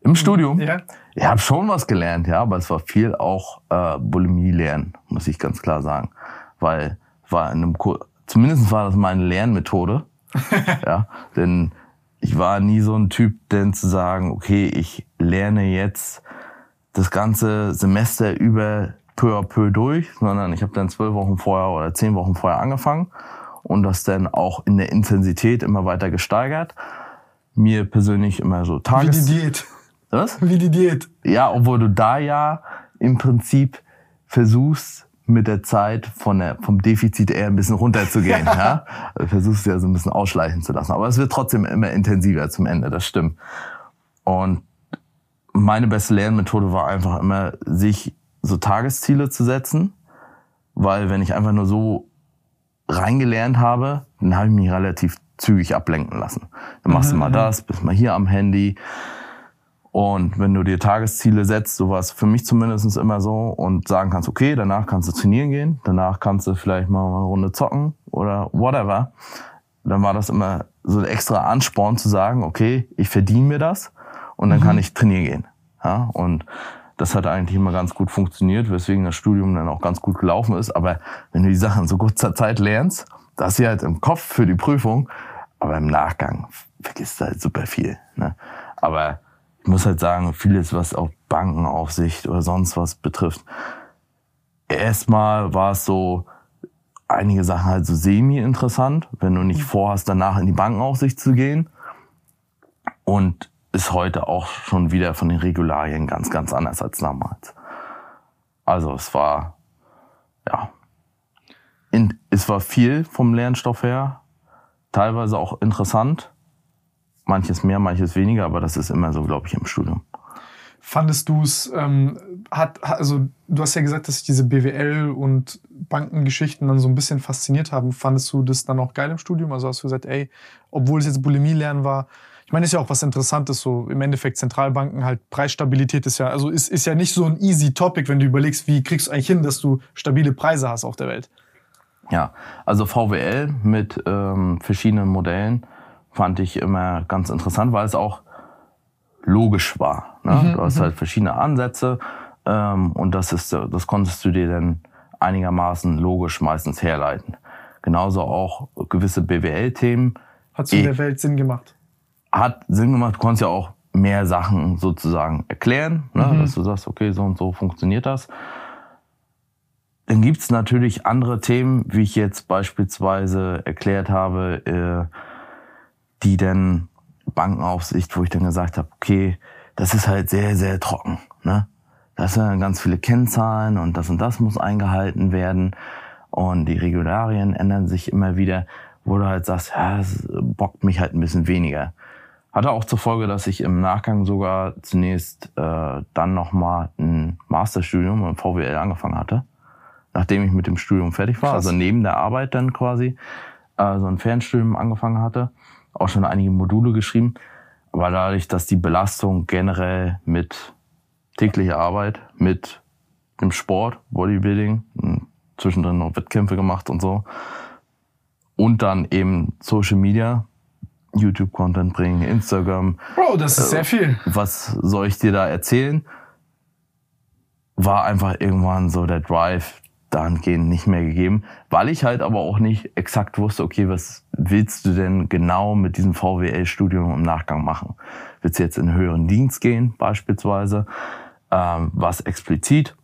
Im Studium? Ja. Ich habe schon was gelernt, ja, aber es war viel auch äh, Bulimie lernen, muss ich ganz klar sagen. Weil war in einem Kur zumindest war das meine Lernmethode. *laughs* ja. Denn ich war nie so ein Typ, denn zu sagen, okay, ich lerne jetzt das ganze Semester über peu à peu durch, sondern ich habe dann zwölf Wochen vorher oder zehn Wochen vorher angefangen und das dann auch in der Intensität immer weiter gesteigert. Mir persönlich immer so Tages... Wie die Diät. Was? Wie die Diät. Ja, obwohl du da ja im Prinzip versuchst, mit der Zeit von der, vom Defizit eher ein bisschen runterzugehen. ja. *laughs* ja? Also versuchst du ja so ein bisschen ausschleichen zu lassen. Aber es wird trotzdem immer intensiver zum Ende, das stimmt. Und meine beste Lernmethode war einfach immer, sich so Tagesziele zu setzen. Weil wenn ich einfach nur so reingelernt habe, dann habe ich mich relativ zügig ablenken lassen. Dann machst mhm, du mal das, bist mal hier am Handy, und wenn du dir Tagesziele setzt, so war es für mich zumindest immer so, und sagen kannst, okay, danach kannst du trainieren gehen, danach kannst du vielleicht mal eine Runde zocken oder whatever, dann war das immer so ein extra Ansporn zu sagen, okay, ich verdiene mir das und dann mhm. kann ich trainieren gehen. Ja, und das hat eigentlich immer ganz gut funktioniert, weswegen das Studium dann auch ganz gut gelaufen ist. Aber wenn du die Sachen so kurzer Zeit lernst, das ist halt im Kopf für die Prüfung, aber im Nachgang vergisst du halt super viel. Ne? Aber ich muss halt sagen, vieles, was auch Bankenaufsicht oder sonst was betrifft, erstmal war es so, einige Sachen halt so semi-interessant, wenn du nicht mhm. vorhast, danach in die Bankenaufsicht zu gehen. Und ist heute auch schon wieder von den Regularien ganz, ganz anders als damals. Also es war, ja, in, es war viel vom Lernstoff her, teilweise auch interessant, manches mehr, manches weniger, aber das ist immer so, glaube ich, im Studium. Fandest du es, ähm, hat, also du hast ja gesagt, dass sich diese BWL und Bankengeschichten dann so ein bisschen fasziniert haben. Fandest du das dann auch geil im Studium? Also hast du gesagt, ey, obwohl es jetzt Bulimie lernen war, Ich meine, ist ja auch was Interessantes, so im Endeffekt Zentralbanken halt Preisstabilität ist ja, also ist, ist ja nicht so ein easy Topic, wenn du überlegst, wie kriegst du eigentlich hin, dass du stabile Preise hast auf der Welt. Ja, also VWL mit ähm, verschiedenen Modellen fand ich immer ganz interessant, weil es auch logisch war. Ne? Mhm, du hast mhm. halt verschiedene Ansätze ähm, und das ist, das konntest du dir dann einigermaßen logisch meistens herleiten. Genauso auch gewisse BWL-Themen. Hat in der Welt Sinn gemacht? Hat Sinn gemacht. Du konntest ja auch mehr Sachen sozusagen erklären, ne? Mhm. dass du sagst, okay, so und so funktioniert das. Dann gibt's natürlich andere Themen, wie ich jetzt beispielsweise erklärt habe, äh, die dann Bankenaufsicht, wo ich dann gesagt habe, okay, das ist halt sehr, sehr trocken. Ne? Das sind ganz viele Kennzahlen und das und das muss eingehalten werden. Und die Regularien ändern sich immer wieder, wo du halt sagst, ja, das bockt mich halt ein bisschen weniger. Hatte auch zur Folge, dass ich im Nachgang sogar zunächst äh, dann nochmal ein Masterstudium im VWL angefangen hatte, nachdem ich mit dem Studium fertig war, Krass. also neben der Arbeit dann quasi äh, so ein Fernstudium angefangen hatte auch schon einige Module geschrieben. Aber dadurch, dass die Belastung generell mit täglicher Arbeit, mit dem Sport, Bodybuilding, hm, zwischendrin noch Wettkämpfe gemacht und so, und dann eben Social Media, YouTube-Content bringen, Instagram. Bro, das ist äh, sehr viel. Was soll ich dir da erzählen? War einfach irgendwann so der Drive, dahingehend nicht mehr gegeben, weil ich halt aber auch nicht exakt wusste, okay, was willst du denn genau mit diesem VWL-Studium im Nachgang machen? Willst du jetzt in höheren Dienst gehen, beispielsweise? Ähm, was explizit?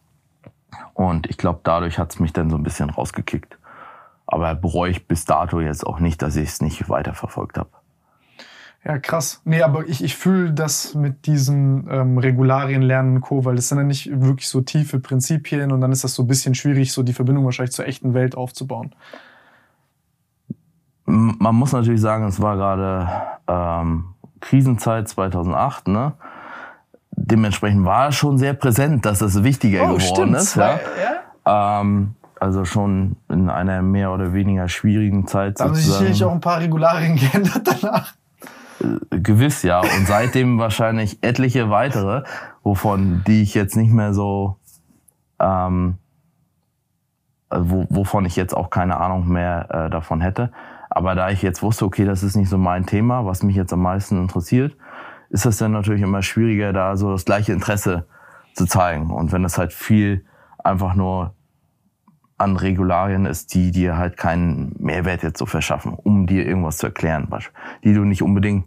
Und ich glaube, dadurch hat es mich dann so ein bisschen rausgekickt. Aber bereue ich bis dato jetzt auch nicht, dass ich es nicht weiterverfolgt habe. Ja, krass. Nee, aber ich, ich fühle das mit diesen ähm, Regularien lernen und Co., weil das sind ja nicht wirklich so tiefe Prinzipien und dann ist das so ein bisschen schwierig, so die Verbindung wahrscheinlich zur echten Welt aufzubauen. Man muss natürlich sagen, es war gerade ähm, Krisenzeit 2008, ne? Dementsprechend war es schon sehr präsent, dass es wichtiger oh, geworden stimmt. ist. Ja? ja? Ähm, also schon in einer mehr oder weniger schwierigen Zeit. Da haben sich sicherlich auch ein paar Regularien *laughs* geändert danach. Äh, gewiss, ja. Und seitdem *laughs* wahrscheinlich etliche weitere, wovon die ich jetzt nicht mehr so, ähm, äh, wo, wovon ich jetzt auch keine Ahnung mehr äh, davon hätte. Aber da ich jetzt wusste, okay, das ist nicht so mein Thema, was mich jetzt am meisten interessiert, ist es dann natürlich immer schwieriger, da so das gleiche Interesse zu zeigen. Und wenn das halt viel einfach nur an Regularien ist, die dir halt keinen Mehrwert jetzt so verschaffen, um dir irgendwas zu erklären, die du nicht unbedingt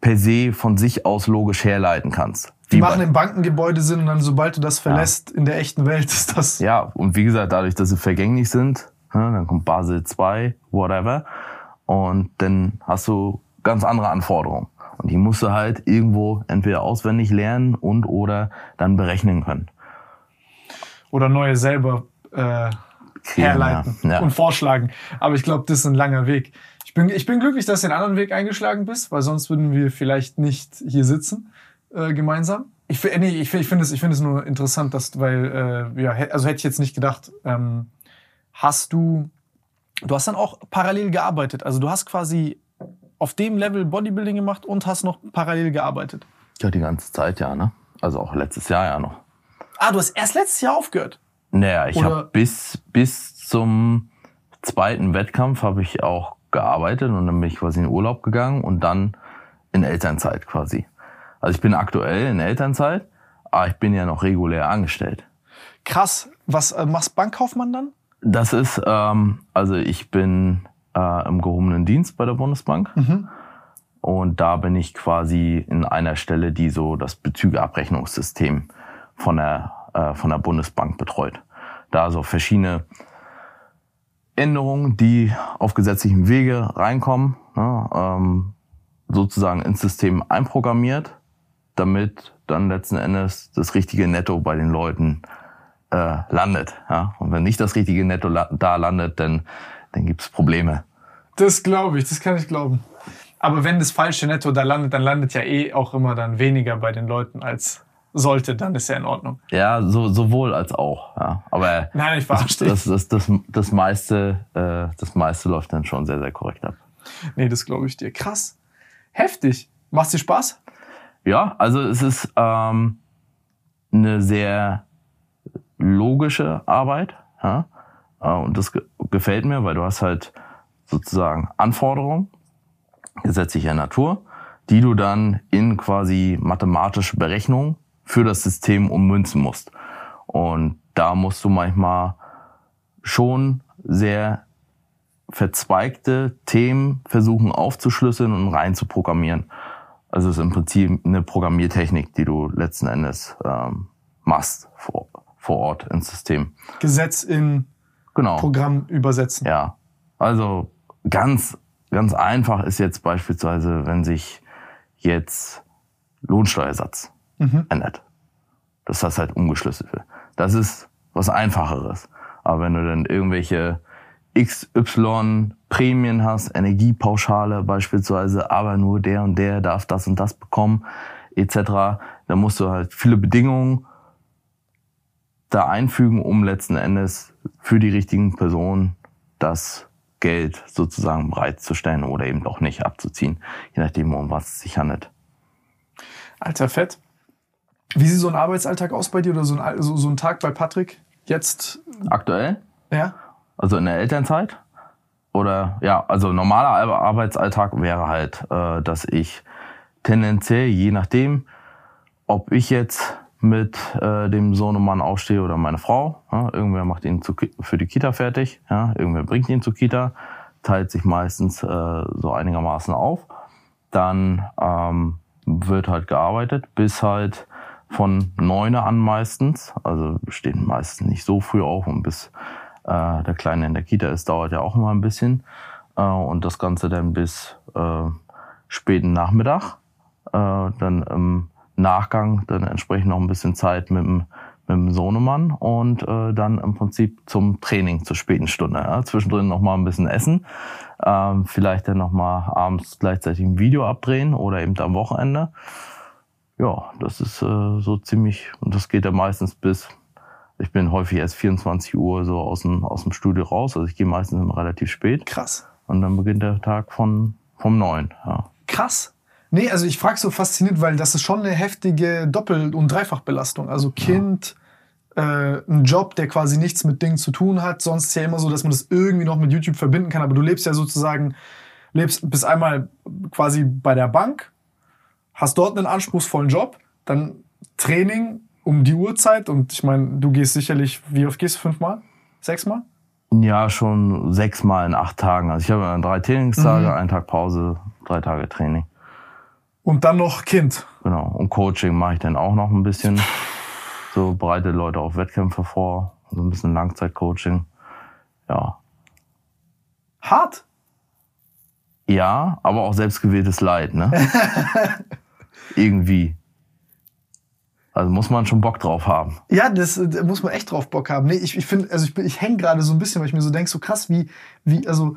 per se von sich aus logisch herleiten kannst. Die machen im Bankengebäude Sinn und dann sobald du das verlässt ja. in der echten Welt ist das. Ja, und wie gesagt, dadurch, dass sie vergänglich sind, dann kommt Basel 2, whatever, und dann hast du ganz andere Anforderungen. Und die musst du halt irgendwo entweder auswendig lernen und oder dann berechnen können. Oder neue selber äh, herleiten ja, ja. und vorschlagen. Aber ich glaube, das ist ein langer Weg. Ich bin, ich bin glücklich, dass du den anderen Weg eingeschlagen bist, weil sonst würden wir vielleicht nicht hier sitzen äh, gemeinsam. Ich, nee, ich, ich finde es, ich finde es nur interessant, dass, weil, äh, ja, also hätte ich jetzt nicht gedacht, ähm, hast du, du hast dann auch parallel gearbeitet. Also du hast quasi auf dem Level Bodybuilding gemacht und hast noch parallel gearbeitet. Ja, die ganze Zeit ja, ne? Also auch letztes Jahr ja noch. Ah, du hast erst letztes Jahr aufgehört. Naja, ich habe bis, bis zum zweiten Wettkampf habe ich auch gearbeitet und dann bin ich quasi in Urlaub gegangen und dann in Elternzeit quasi. Also ich bin aktuell in Elternzeit, aber ich bin ja noch regulär angestellt. Krass. Was äh, machst Bankkaufmann dann? Das ist, ähm, also ich bin äh, im gehobenen Dienst bei der Bundesbank. Mhm. Und da bin ich quasi in einer Stelle, die so das Bezügeabrechnungssystem von der äh, von der Bundesbank betreut. Da so verschiedene Änderungen, die auf gesetzlichem Wege reinkommen, ne, ähm, sozusagen ins System einprogrammiert, damit dann letzten Endes das richtige Netto bei den Leuten äh, landet. Ja? Und wenn nicht das richtige Netto la da landet, dann, dann gibt's Probleme. Das glaube ich, das kann ich glauben. Aber wenn das falsche Netto da landet, dann landet ja eh auch immer dann weniger bei den Leuten als sollte, dann ist ja in Ordnung. Ja, so, sowohl als auch. Ja. Aber Nein, ich das, das, das, das, das, meiste, äh, das meiste läuft dann schon sehr, sehr korrekt ab. Nee, das glaube ich dir. Krass. Heftig. Macht dir Spaß? Ja, also es ist ähm, eine sehr logische Arbeit. Ja? Äh, und das ge gefällt mir, weil du hast halt sozusagen Anforderungen gesetzlicher Natur, die du dann in quasi mathematische Berechnungen für das System ummünzen musst. Und da musst du manchmal schon sehr verzweigte Themen versuchen aufzuschlüsseln und rein zu programmieren. Also es ist im Prinzip eine Programmiertechnik, die du letzten Endes ähm, machst vor, vor Ort ins System. Gesetz in Genau. Programm übersetzen. Ja. Also ganz, ganz einfach ist jetzt beispielsweise, wenn sich jetzt Lohnsteuersatz Mhm. ändert. Dass das halt umgeschlüsselt wird. Das ist was Einfacheres. Aber wenn du dann irgendwelche XY Prämien hast, Energiepauschale beispielsweise, aber nur der und der darf das und das bekommen, etc., dann musst du halt viele Bedingungen da einfügen, um letzten Endes für die richtigen Personen das Geld sozusagen bereitzustellen oder eben auch nicht abzuziehen, je nachdem, um was es sich handelt. Alter Fett. Wie sieht so ein Arbeitsalltag aus bei dir oder so ein, so, so ein Tag bei Patrick? Jetzt, Aktuell, ja? also in der Elternzeit, oder ja, also normaler Ar- Arbeitsalltag wäre halt, äh, dass ich tendenziell, je nachdem, ob ich jetzt mit äh, dem Sohnemann aufstehe oder meine Frau, ja, irgendwer macht ihn zu, für die Kita fertig, ja, irgendwer bringt ihn zur Kita, teilt sich meistens äh, so einigermaßen auf, dann ähm, wird halt gearbeitet bis halt von neune an meistens, also stehen meistens nicht so früh auf und bis äh, der Kleine in der Kita ist, dauert ja auch immer ein bisschen. Äh, und das Ganze dann bis äh, späten Nachmittag. Äh, dann im Nachgang dann entsprechend noch ein bisschen Zeit mit dem, mit dem Sohnemann und äh, dann im Prinzip zum Training zur späten Stunde. Ja. Zwischendrin noch mal ein bisschen essen, ähm, vielleicht dann noch mal abends gleichzeitig ein Video abdrehen oder eben am Wochenende. Ja, das ist äh, so ziemlich, und das geht ja meistens bis, ich bin häufig erst 24 Uhr so aus dem, aus dem Studio raus, also ich gehe meistens immer relativ spät Krass. und dann beginnt der Tag von, vom neun. Ja. Krass. Nee, also ich frage so fasziniert, weil das ist schon eine heftige Doppel- und Dreifachbelastung. Also Kind, äh, ein Job, der quasi nichts mit Dingen zu tun hat. Sonst ist ja immer so, dass man das irgendwie noch mit YouTube verbinden kann. Aber du lebst ja sozusagen, lebst bis einmal quasi bei der Bank, hast dort einen anspruchsvollen Job, dann Training um die Uhrzeit. Und ich meine, du gehst sicherlich, wie oft gehst du? Fünfmal? Sechsmal? ja, schon sechsmal in acht Tagen. Also ich habe dann drei Trainingstage, einen Tag Pause, drei Tage Training. Und dann noch Kind. Genau. Und Coaching mache ich dann auch noch ein bisschen. So bereite Leute auf Wettkämpfe vor. So ein bisschen Langzeitcoaching. Ja. Hart. Ja, aber auch selbstgewähltes Leid, ne? *laughs* Irgendwie. Also muss man schon Bock drauf haben. Ja, das da muss man echt drauf Bock haben. Nee, ich, ich finde, also ich, bin- ich hänge gerade so ein bisschen, weil ich mir so denke, so krass, wie, wie, also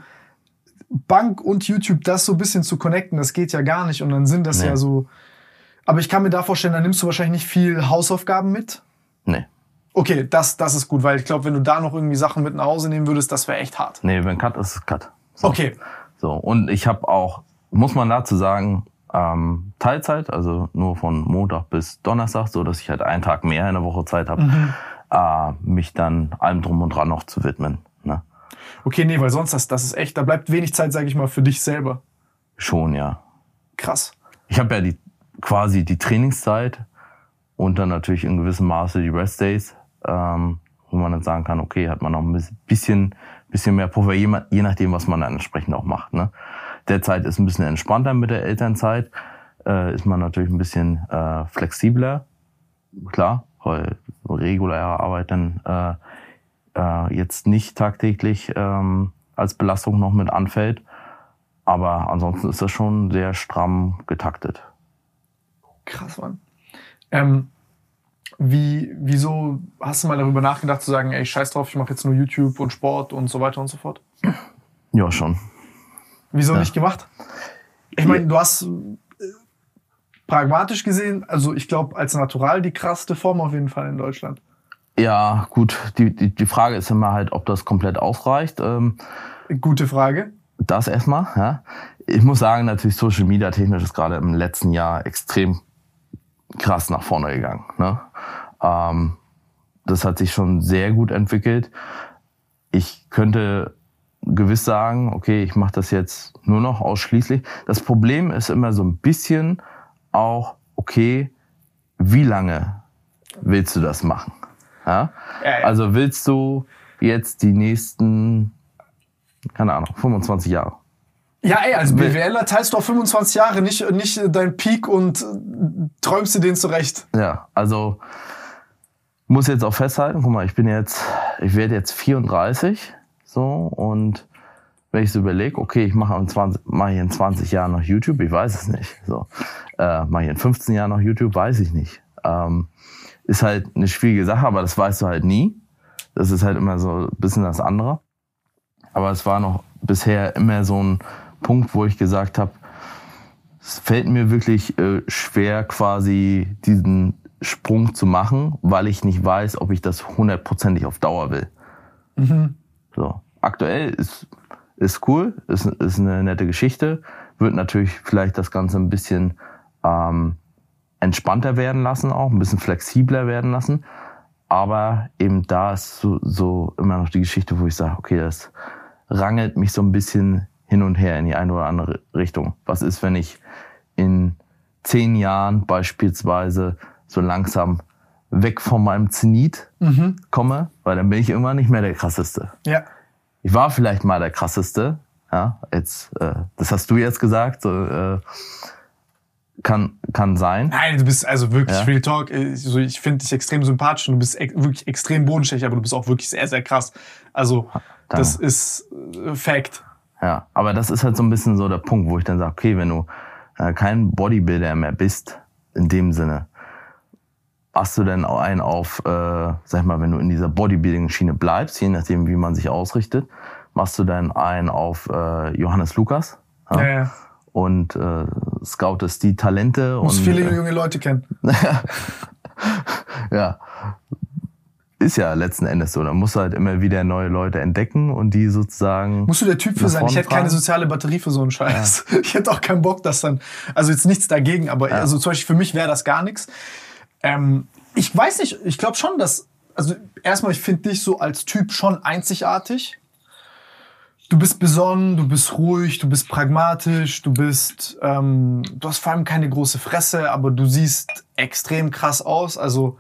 Bank und YouTube das so ein bisschen zu connecten, das geht ja gar nicht. Und dann sind das Nee. ja so. Aber ich kann mir da vorstellen, da nimmst du wahrscheinlich nicht viel Hausaufgaben mit. Nee. Okay, das, das ist gut, weil ich glaube, wenn du da noch irgendwie Sachen mit nach Hause nehmen würdest, das wäre echt hart. Nee, wenn Cut ist, ist Cut. So. Okay. So, und ich habe auch, muss man dazu sagen, ähm, Teilzeit, also nur von Montag bis Donnerstag, so dass ich halt einen Tag mehr in der Woche Zeit habe, äh, mich dann allem drum und dran noch zu widmen. Ne? Okay, nee, weil sonst das, das ist echt, da bleibt wenig Zeit, sage ich mal, für dich selber. Schon, ja. Krass. Ich habe ja die quasi die Trainingszeit und dann natürlich in gewissem Maße die Rest Days, ähm, wo man dann sagen kann, okay, hat man noch ein bisschen, bisschen mehr Puffer, je, je nachdem, was man dann entsprechend auch macht. Ne? Derzeit ist ein bisschen entspannter mit der Elternzeit, äh, ist man natürlich ein bisschen äh, flexibler, klar, weil reguläre Arbeit dann äh, äh, jetzt nicht tagtäglich ähm, als Belastung noch mit anfällt. Aber ansonsten ist das schon sehr stramm getaktet. Krass, Mann. Ähm, wie, wieso hast du mal darüber nachgedacht zu sagen, ey, scheiß drauf, ich mache jetzt nur YouTube und Sport und so weiter und so fort? Ja, schon. Wieso Ja. nicht gemacht? Ich meine, du hast äh, pragmatisch gesehen, also ich glaube, als Natural die krasseste Form auf jeden Fall in Deutschland. Ja, gut. Die, die, die Frage ist immer halt, ob das komplett ausreicht. Ähm, Gute Frage. das erstmal. Ja. ich muss sagen, natürlich Social Media technisch ist gerade im letzten Jahr extrem krass nach vorne gegangen. Ne? Ähm, das hat sich schon sehr gut entwickelt. Ich könnte gewiss sagen, okay, ich mache das jetzt nur noch ausschließlich. Das Problem ist immer so ein bisschen auch, okay, wie lange willst du das machen? Ja? Ja, ja. Also willst du jetzt die nächsten, keine Ahnung, 25 Jahre? Ja, ey, als BWLer teilst du auf 25 Jahre nicht, nicht deinen Peak und träumst dir den zurecht. Ja, also muss jetzt auch festhalten, guck mal, ich bin jetzt, ich werde jetzt 34, so, und wenn ich so überlege, okay, ich mache in 20, mache ich in 20 Jahren noch YouTube, ich weiß es nicht, so, äh, mache ich in 15 Jahren noch YouTube, weiß ich nicht. Ähm, ist halt eine schwierige Sache, aber das weißt du halt nie. Das ist halt immer so ein bisschen das andere. Aber es war noch bisher immer so ein Punkt, wo ich gesagt habe, es fällt mir wirklich äh, schwer, quasi diesen Sprung zu machen, weil ich nicht weiß, ob ich das hundertprozentig auf Dauer will. So. Aktuell ist, ist cool, ist, ist eine nette Geschichte, wird natürlich vielleicht das Ganze ein bisschen ähm, entspannter werden lassen, auch ein bisschen flexibler werden lassen. Aber eben da ist so, so immer noch die Geschichte, wo ich sage, okay, das rangelt mich so ein bisschen hin und her in die eine oder andere Richtung. Was ist, wenn ich in zehn Jahren beispielsweise so langsam weg von meinem Zenit komme? Weil dann bin ich immer nicht mehr der krasseste. Ja. Ich war vielleicht mal der krasseste. Ja, jetzt, äh, das hast du jetzt gesagt. So, äh, kann, kann sein. Nein, du bist also wirklich Ja. Real Talk. äh, So, ich finde dich extrem sympathisch und du bist wirklich extrem bodenständig, aber du bist auch wirklich sehr, sehr krass. Also, das ist äh, Fact. Ja, aber das ist halt so ein bisschen so der Punkt, wo ich dann sage, okay, wenn du äh, kein Bodybuilder mehr bist, in dem Sinne, hast du denn einen auf, äh, sag ich mal, wenn du in dieser Bodybuilding-Schiene bleibst, je nachdem, wie man sich ausrichtet, machst du dann einen auf äh, Johannes Lukas Ja, ja. und äh, scoutest die Talente Muss und viele äh, junge Leute kennen. *laughs* ja. Ist ja letzten Endes so. Da musst du halt immer wieder neue Leute entdecken und die sozusagen. Musst du der Typ für sein. Ich hätte keine soziale Batterie für so einen Scheiß. *laughs* Ich hätte auch keinen Bock, dass dann. Also jetzt nichts dagegen, aber also zum Beispiel für mich wäre das gar nichts. Ähm, ich weiß nicht, ich glaube schon, dass. Also erstmal, ich finde dich so als Typ schon einzigartig. Du bist besonnen, du bist ruhig, du bist pragmatisch, du bist, ähm, du hast vor allem keine große Fresse, aber du siehst extrem krass aus. Also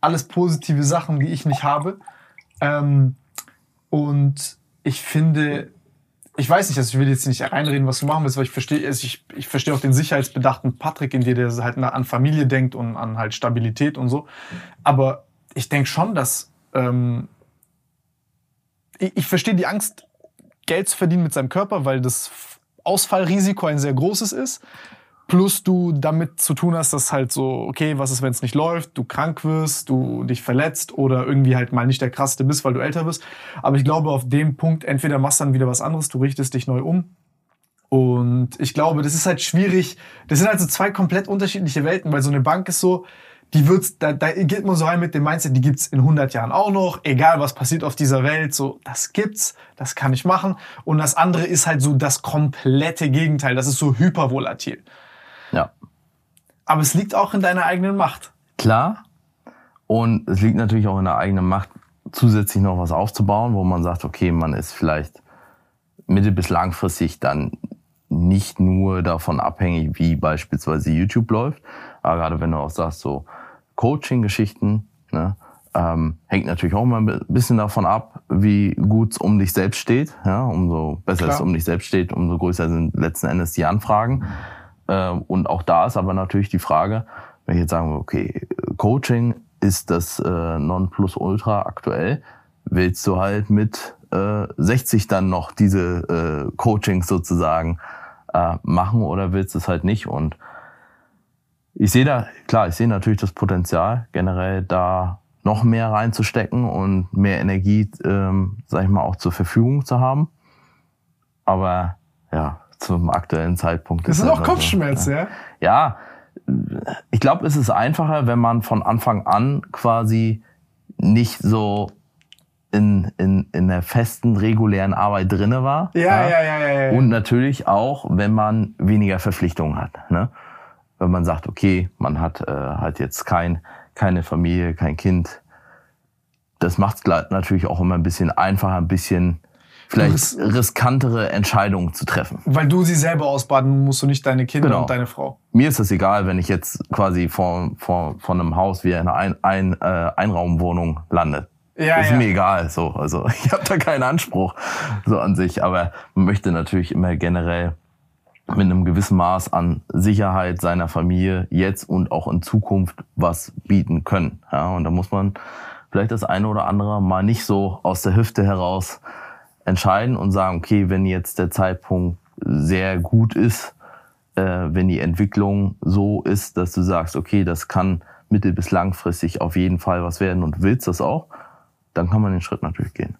alles positive Sachen, die ich nicht habe. Ähm, und ich finde, ich weiß nicht, also ich will jetzt nicht reinreden, was du machen willst, weil ich verstehe, also ich, ich verstehe auch den sicherheitsbedachten Patrick in dir, der halt an Familie denkt und an halt Stabilität und so. Aber ich denke schon, dass ähm, ich, ich verstehe die Angst, Geld zu verdienen mit seinem Körper, weil das Ausfallrisiko ein sehr großes ist. Plus du damit zu tun hast, dass halt so, okay, was ist, wenn es nicht läuft, du krank wirst, du dich verletzt oder irgendwie halt mal nicht der krasseste bist, weil du älter bist. Aber ich glaube, auf dem Punkt, entweder machst du dann wieder was anderes, du richtest dich neu um. Und ich glaube, das ist halt schwierig. Das sind halt so zwei komplett unterschiedliche Welten, weil so eine Bank ist so, die wird's, da, da geht man so rein mit dem Mindset, die gibt's in 100 Jahren auch noch, egal was passiert auf dieser Welt, so, das gibt's, das kann ich machen. Und das andere ist halt so das komplette Gegenteil, das ist so hypervolatil. Aber es liegt auch in deiner eigenen Macht. Klar. Und es liegt natürlich auch in der eigenen Macht, zusätzlich noch was aufzubauen, wo man sagt, okay, man ist vielleicht mittel- bis langfristig dann nicht nur davon abhängig, wie beispielsweise YouTube läuft, aber gerade wenn du auch sagst, so Coaching-Geschichten, ne, ähm, hängt natürlich auch mal ein bisschen davon ab, wie gut es um dich selbst steht. Ja, umso besser Klar. es um dich selbst steht, umso größer sind letzten Endes die Anfragen. Ähm, und auch da ist aber natürlich die Frage, wenn ich jetzt sagen würde, okay, Coaching ist das äh, Nonplusultra aktuell, willst du halt mit äh, 60 dann noch diese äh, Coachings sozusagen äh, machen oder willst du es halt nicht? Und ich sehe da, klar, ich sehe natürlich das Potenzial, generell da noch mehr reinzustecken und mehr Energie, ähm, sag ich mal, auch zur Verfügung zu haben. Aber ja, zum aktuellen Zeitpunkt Das sind einfach auch so, Kopfschmerzen, ja? ja, ich glaube, es ist einfacher, wenn man von Anfang an quasi nicht so in, in, in der festen, regulären Arbeit drinne war. Ja, ja, ja, ja, ja. Und natürlich auch, wenn man weniger Verpflichtungen hat. Ne? Wenn man sagt, okay, man hat äh, halt jetzt kein, keine Familie, kein Kind. Das macht es natürlich auch immer ein bisschen einfacher, ein bisschen vielleicht riskantere Entscheidungen zu treffen. Weil du sie selber ausbaden musst und nicht deine Kinder Genau. und deine Frau. Mir ist es egal, wenn ich jetzt quasi vor, vor, vor einem Haus wie einer ein, ein, äh, Einraumwohnung lande. Ja, ist ja. mir egal. So, also *laughs* ich habe da keinen Anspruch so an sich, aber man möchte natürlich immer generell mit einem gewissen Maß an Sicherheit seiner Familie jetzt und auch in Zukunft was bieten können. Ja, und da muss man vielleicht das eine oder andere mal nicht so aus der Hüfte heraus entscheiden und sagen, okay, wenn jetzt der Zeitpunkt sehr gut ist, äh, wenn die Entwicklung so ist, dass du sagst, okay, das kann mittel- bis langfristig auf jeden Fall was werden und willst das auch, dann kann man den Schritt natürlich gehen.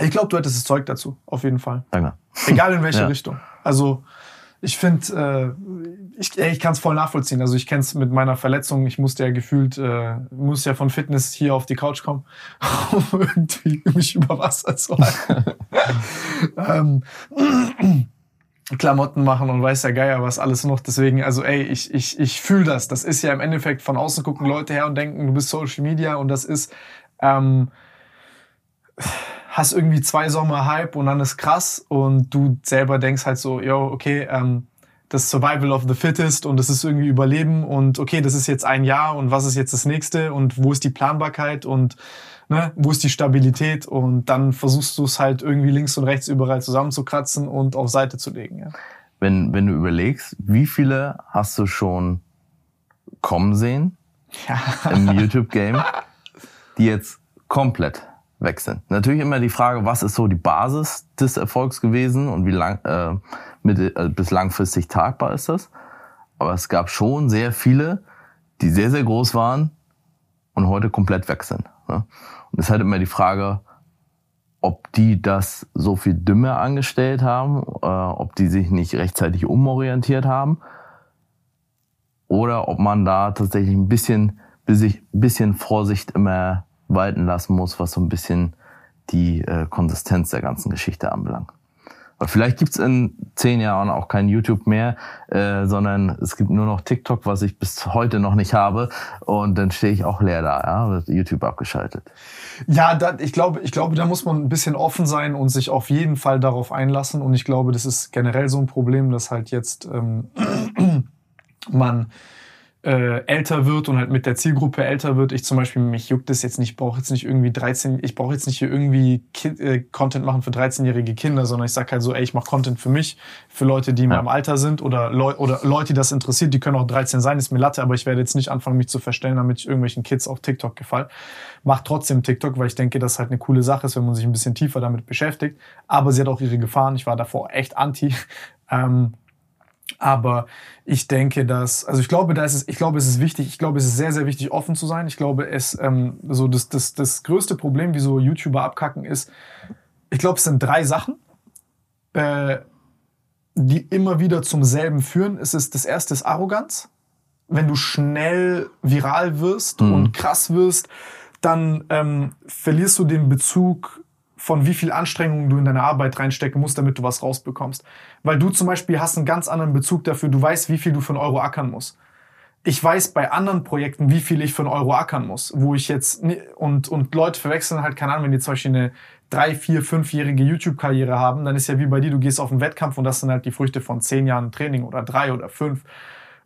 Ich glaube, du hättest das Zeug dazu, auf jeden Fall. Danke. Egal in welche *laughs* Ja. Richtung. Also ich finde, äh, ich, ich kann es voll nachvollziehen. Also ich kenne es mit meiner Verletzung. Ich musste ja gefühlt, äh, musste ja von Fitness hier auf die Couch kommen, *laughs* um irgendwie mich über Wasser zu halten. *laughs* ähm, *clears throat* Klamotten machen und weiß der Geier was alles noch. Deswegen, also ey, ich, ich, ich fühle das. Das ist ja im Endeffekt von außen gucken Leute her und denken, du bist Social Media und das ist, ähm, hast irgendwie zwei Sommer Hype und dann ist krass und du selber denkst halt so, yo, okay, ähm, das Survival of the Fittest und das ist irgendwie Überleben und okay, das ist jetzt ein Jahr und was ist jetzt das nächste und wo ist die Planbarkeit und ne, wo ist die Stabilität und dann versuchst du es halt irgendwie links und rechts überall zusammenzukratzen und auf Seite zu legen. Ja. Wenn, wenn du überlegst, wie viele hast du schon kommen sehen *laughs* im YouTube-Game, die jetzt komplett sind. Natürlich immer die Frage, was ist so die Basis des Erfolgs gewesen und wie lang äh, mittel, äh, bis langfristig tragbar ist das. Aber es gab schon sehr viele, die sehr, sehr groß waren und heute komplett weg sind. Ne? Und es ist halt immer die Frage, ob die das so viel dümmer angestellt haben, äh, ob die sich nicht rechtzeitig umorientiert haben oder ob man da tatsächlich ein bisschen, bisschen Vorsicht immer walten lassen muss, was so ein bisschen die äh, Konsistenz der ganzen Geschichte anbelangt. Weil vielleicht gibt's in zehn Jahren auch kein YouTube mehr, äh, sondern es gibt nur noch TikTok, was ich bis heute noch nicht habe. Und dann stehe ich auch leer da, ja, wird YouTube abgeschaltet. Ja, da, ich, glaube, ich glaube, da muss man ein bisschen offen sein und sich auf jeden Fall darauf einlassen. Und ich glaube, das ist generell so ein Problem, dass halt jetzt ähm, *clears throat* man äh, älter wird und halt mit der Zielgruppe älter wird. Ich zum Beispiel, mich juckt das jetzt nicht, ich brauche jetzt nicht irgendwie 13, ich brauche jetzt nicht hier irgendwie Ki äh, Content machen für 13-jährige Kinder, sondern ich sag halt so, ey, ich mache Content für mich, für Leute, die in Ja. meinem Alter sind oder, Leu oder Leute, die das interessiert, die können auch 13 sein, ist mir Latte, aber ich werde jetzt nicht anfangen, mich zu verstellen, damit ich irgendwelchen Kids auf TikTok gefallen. Mach trotzdem TikTok, weil ich denke, dass halt eine coole Sache ist, wenn man sich ein bisschen tiefer damit beschäftigt. Aber sie hat auch ihre Gefahren. Ich war davor echt anti. *laughs* Ähm, aber ich denke, dass, also ich glaube, da ist es, ich glaube, es ist wichtig, ich glaube, es ist sehr, sehr wichtig, offen zu sein. Ich glaube, es, ähm, so das, das, das größte Problem, wie so YouTuber abkacken, ist, ich glaube, es sind drei Sachen, äh, die immer wieder zum selben führen. Es ist, das erste ist Arroganz. Wenn du schnell viral wirst Mhm. und krass wirst, dann ähm, verlierst du den Bezug von wie viel Anstrengung du in deine Arbeit reinstecken musst, damit du was rausbekommst. Weil du zum Beispiel hast einen ganz anderen Bezug dafür. Du weißt, wie viel du für einen Euro ackern musst. Ich weiß bei anderen Projekten, wie viel ich für einen Euro ackern muss, wo ich jetzt und und Leute verwechseln halt keine Ahnung, wenn die zum Beispiel eine drei, vier, fünfjährige YouTube-Karriere haben, dann ist ja wie bei dir, du gehst auf einen Wettkampf und das sind halt die Früchte von zehn Jahren Training oder drei oder fünf.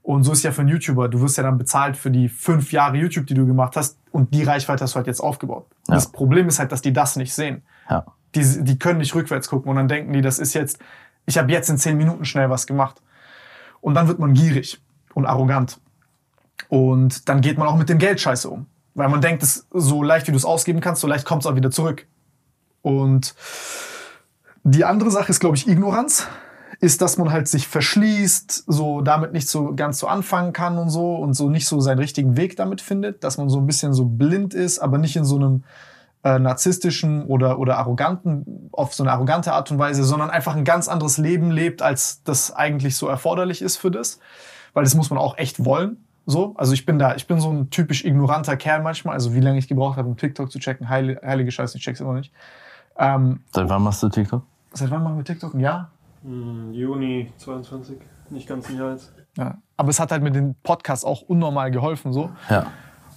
Und so ist ja für einen YouTuber, du wirst ja dann bezahlt für die fünf Jahre YouTube, die du gemacht hast und die Reichweite hast du halt jetzt aufgebaut. Ja. Das Problem ist halt, dass die das nicht sehen. Ja. Die, die können nicht rückwärts gucken und dann denken die, das ist jetzt, ich habe jetzt in zehn Minuten schnell was gemacht. Und dann wird man gierig und arrogant. Und dann geht man auch mit dem Geld scheiße um. Weil man denkt, so leicht wie du es ausgeben kannst, so leicht kommt es auch wieder zurück. Und die andere Sache ist, glaube ich, Ignoranz. Ist, dass man halt sich verschließt, so damit nicht so ganz so anfangen kann und so und so nicht so seinen richtigen Weg damit findet, dass man so ein bisschen so blind ist, aber nicht in so einem äh, narzisstischen oder, oder arroganten, auf so eine arrogante Art und Weise, sondern einfach ein ganz anderes Leben lebt, als das eigentlich so erforderlich ist für das. Weil das muss man auch echt wollen. So, also ich bin da, ich bin so ein typisch ignoranter Kerl manchmal. Also wie lange ich gebraucht habe, um TikTok zu checken, heilige, heilige Scheiße, ich check's immer nicht. Ähm, Seit wann machst du TikTok? seit wann machen wir TikTok? Ein Jahr? Hm, Juni 22, nicht ganz ein Jahr jetzt. Ja. Aber es hat halt mit dem Podcast auch unnormal geholfen, so. Ja.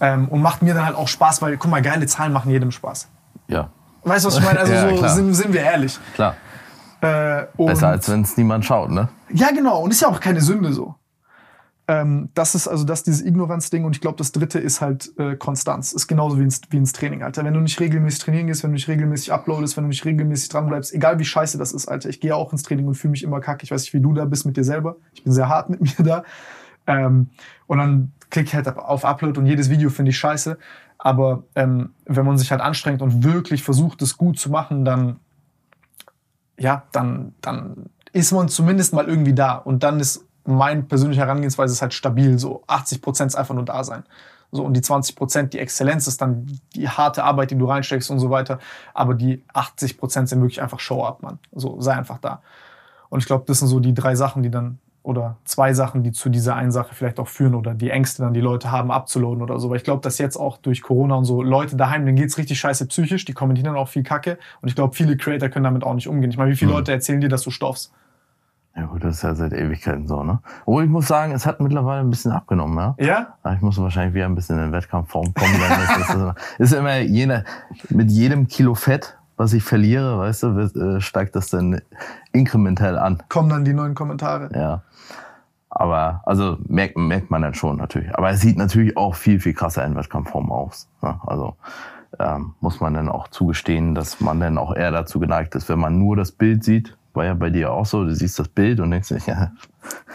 Ähm, und macht mir dann halt auch Spaß, weil, guck mal, geile Zahlen machen jedem Spaß. Ja, Weißt du, was ich meine? Also *laughs* Ja, so sind, sind wir ehrlich. klar. Äh, Besser als wenn es niemand schaut, ne? Ja, genau. Und ist ja auch keine Sünde so. Ähm, das ist also das dieses Ignoranzding und ich glaube, das dritte ist halt äh, Konstanz. Ist genauso wie ins, wie ins Training, Alter. Wenn du nicht regelmäßig trainieren gehst, wenn du nicht regelmäßig uploadest, wenn du nicht regelmäßig dranbleibst, egal wie scheiße das ist, Alter. Ich gehe auch ins Training und fühle mich immer kacke. Ich weiß nicht, wie du da bist mit dir selber. Ich bin sehr hart mit *laughs* mir da. Ähm, und dann klicke halt auf Upload und jedes Video finde ich scheiße. Aber ähm, wenn man sich halt anstrengt und wirklich versucht, es gut zu machen, dann ja, dann, dann ist man zumindest mal irgendwie da. Und dann ist mein persönliche Herangehensweise ist halt stabil. So 80 Prozent ist einfach nur da sein. So, und die 20 Prozent, die Exzellenz ist dann die harte Arbeit, die du reinsteckst und so weiter. Aber die 80 Prozent sind wirklich einfach Show-up, Mann. So, sei einfach da. Und ich glaube, das sind so die drei Sachen, die dann, oder zwei Sachen, die zu dieser einen Sache vielleicht auch führen oder die Ängste dann die Leute haben, abzuladen oder so. Weil ich glaube, dass jetzt auch durch Corona und so Leute daheim, denen geht's richtig scheiße psychisch, die kommentieren dann auch viel Kacke. Und ich glaube, viele Creator können damit auch nicht umgehen. Ich meine, wie viele Mhm. Leute erzählen dir, dass du stoffst? Ja gut, das ist ja seit Ewigkeiten so, ne? Obwohl ich muss sagen, es hat mittlerweile ein bisschen abgenommen, ja? Ja? Aber Ich muss wahrscheinlich wieder ein bisschen in Wettkampfform kommen. Dann ist, ist immer jene, mit jedem Kilo Fett, was ich verliere, weißt du, wird, äh, steigt das dann inkrementell an. Kommen dann die neuen Kommentare. Ja. Aber, also merkt, merkt man dann schon natürlich. Aber es sieht natürlich auch viel, viel krasser in Wettkampfform aus. Ne? Also ähm, muss man dann auch zugestehen, dass man dann auch eher dazu geneigt ist, wenn man nur das Bild sieht. War ja bei dir auch so, du siehst das Bild und denkst dir, *laughs* ja,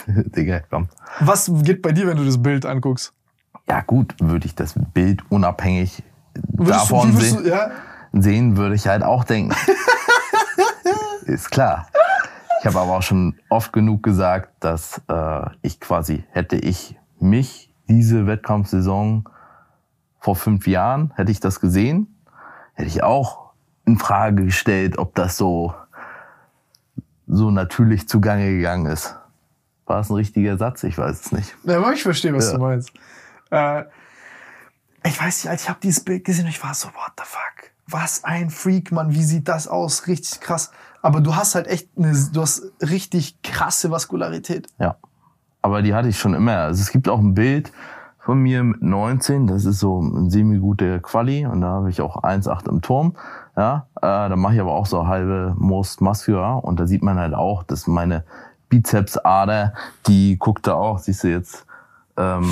Digga, komm. Was geht bei dir, wenn du das Bild anguckst? Ja gut, würde ich das Bild unabhängig Würdest du, davon würdest sehen, du, ja? Sehen, würde ich halt auch denken. *laughs* Ist klar. Ich habe aber auch schon oft genug gesagt, dass äh, ich quasi, hätte ich mich diese Wettkampfsaison vor fünf Jahren, hätte ich das gesehen, hätte ich auch in Frage gestellt, ob das so, so natürlich zugange gegangen ist. War es ein richtiger Satz? Ich weiß es nicht. Ja, aber ich verstehe, was Ja. du meinst. Äh, ich weiß nicht, Alter, ich habe dieses Bild gesehen und ich war so, what the fuck? Was ein Freak, Mann, wie sieht das aus? Richtig krass. Aber du hast halt echt eine, du hast richtig krasse Vaskularität. Ja. Aber die hatte ich schon immer. Also es gibt auch ein Bild von mir mit 19, das ist so ein semi-gute Quali und da habe ich auch 1,8 im Turm. Ja, äh, da mache ich aber auch so halbe Most Muscular und da sieht man halt auch, dass meine Bizepsader, die guckt da auch, siehst du jetzt, ähm,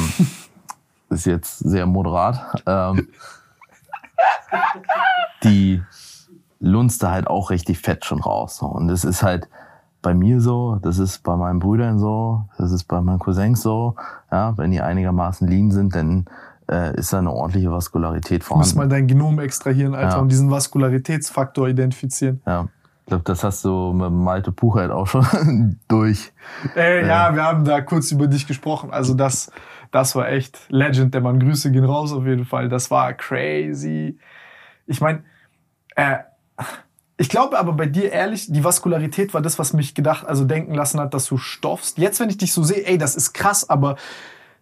*laughs* ist jetzt sehr moderat, ähm, die lunste halt auch richtig fett schon raus. Und das ist halt bei mir so, das ist bei meinen Brüdern so, das ist bei meinen Cousins so. Ja, wenn die einigermaßen lean sind, dann äh, ist da eine ordentliche Vaskularität Du musst mal vorhanden. dein Genom extrahieren, Alter, Ja. und diesen Vaskularitätsfaktor identifizieren. Ja. Ich glaube, das hast du mit Malte Puchert auch schon *laughs* durch. Äh, ja, wir haben da kurz über dich gesprochen. Also das, das war echt Legend. Der Mann, Grüße gehen raus auf jeden Fall. Das war crazy. Ich meine, äh, ich glaube aber bei dir ehrlich, die Vaskularität war das, was mich gedacht, also denken lassen hat, dass du stoffst. Jetzt, wenn ich dich so sehe, ey, das ist krass, aber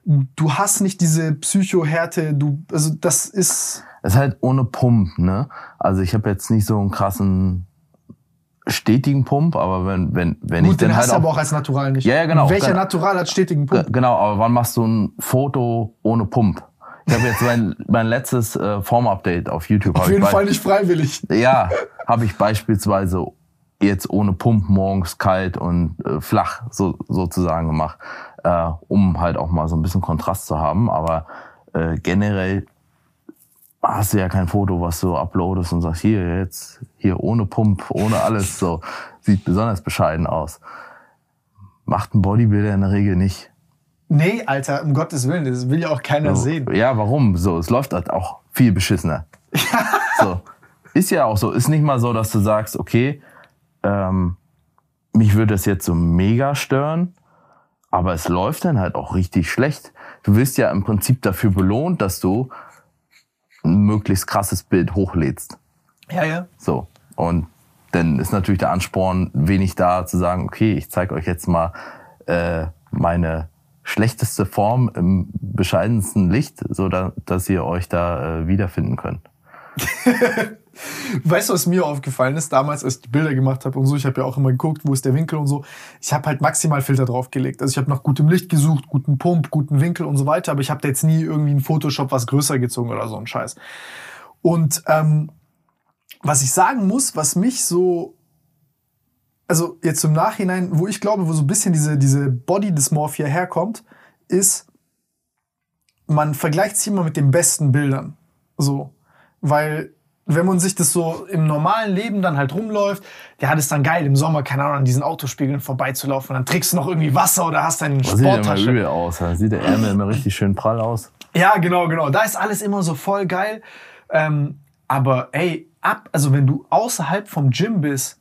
du hast nicht diese Psychohärte, du, also das ist, Es ist halt ohne Pump, ne? Also ich habe jetzt nicht so einen krassen stetigen Pump, aber wenn wenn wenn ich gut, den dann hast halt du auch, aber auch als Natural nicht. Ja, ja, genau. Welcher Genau. Natural hat stetigen Ge- Pump? Genau, aber wann machst du ein Foto ohne Pump? Ich habe jetzt mein, *laughs* mein letztes äh, Form-Update auf YouTube. Auf ich jeden Fall nicht freiwillig. Ja, habe ich beispielsweise jetzt ohne Pump morgens kalt und äh, flach so, sozusagen gemacht, äh, um halt auch mal so ein bisschen Kontrast zu haben. Aber äh, generell hast du ja kein Foto, was du uploadest und sagst, hier jetzt, hier ohne Pump, ohne alles, so sieht besonders bescheiden aus. Macht ein Bodybuilder in der Regel nicht. Nee, Alter, um Gottes Willen, das will ja auch keiner So, sehen. Ja, warum? So, es läuft halt auch viel beschissener. *laughs* so. Ist ja auch so. Ist nicht mal so, dass du sagst, okay, ähm, mich würde das jetzt so mega stören, aber es läuft dann halt auch richtig schlecht. Du wirst ja im Prinzip dafür belohnt, dass du ein möglichst krasses Bild hochlädst. Ja, ja. So. Und dann ist natürlich der Ansporn wenig da zu sagen, okay, ich zeige euch jetzt mal äh, meine schlechteste Form im bescheidensten Licht, so da, dass ihr euch da äh, wiederfinden könnt. *laughs* Weißt du, was mir aufgefallen ist, damals, als ich die Bilder gemacht habe und so, ich habe ja auch immer geguckt, wo ist der Winkel und so. Ich habe halt Maximalfilter draufgelegt. Also ich habe nach gutem Licht gesucht, guten Pump, guten Winkel und so weiter, aber ich habe da jetzt nie irgendwie in Photoshop was größer gezogen oder so ein Scheiß. Und ähm, was ich sagen muss, was mich so, also jetzt im Nachhinein, wo ich glaube, wo so ein bisschen diese, diese Body Dysmorphia herkommt, ist, man vergleicht sich immer mit den besten Bildern. So. Weil wenn man sich das so im normalen Leben dann halt rumläuft, ja, das ist dann geil, im Sommer, keine Ahnung, an diesen Autospiegeln vorbeizulaufen. Und dann trinkst du noch irgendwie Wasser oder hast deinen Das sieht ja immer Sporttasche. übel aus. Da sieht der Ärmel immer richtig schön prall aus. Ja, genau, genau. Da ist alles immer so voll geil. Ähm, aber ey, ab, also wenn du außerhalb vom Gym bist,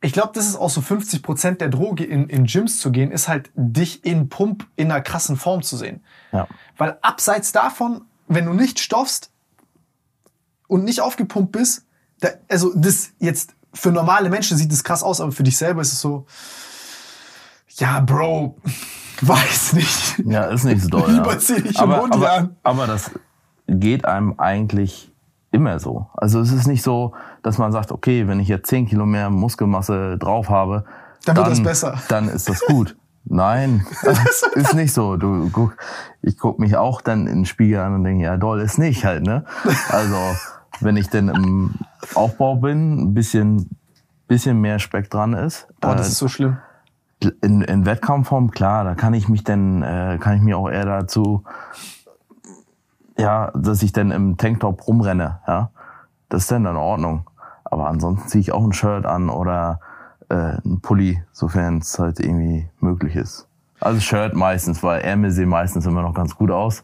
ich glaube, das ist auch so 50 Prozent der Droge, in, in Gyms zu gehen, ist halt dich in Pump in einer krassen Form zu sehen. Ja. Weil abseits davon, wenn du nicht stoffst und nicht aufgepumpt bist, da, also das jetzt für normale Menschen sieht das krass aus, aber für dich selber ist es so, ja, Bro, *laughs* weiß nicht. Ja, ist nicht so doll. Lieber ja. zieh dich aber, im Mund aber, an. aber das geht einem eigentlich immer so. Also es ist nicht so, dass man sagt, okay, wenn ich jetzt 10 Kilo mehr Muskelmasse drauf habe, Dann wird das besser. Dann ist das gut. Nein, *laughs* ist nicht so. Du guck, ich guck mich auch dann in den Spiegel an und denke, ja, doll ist nicht halt, ne? *laughs* Also, wenn ich denn im Aufbau bin, ein bisschen, bisschen mehr Speck dran ist. Boah, das äh, ist so schlimm. in, in Wettkampfform, klar, da kann ich mich dann, äh, kann ich mir auch eher dazu, ja, dass ich dann im Tanktop rumrenne, ja. Das ist dann in Ordnung. Aber ansonsten ziehe ich auch ein Shirt an oder äh, ein Pulli, sofern es halt irgendwie möglich ist. Also Shirt meistens, weil Ärmel sehen meistens immer noch ganz gut aus.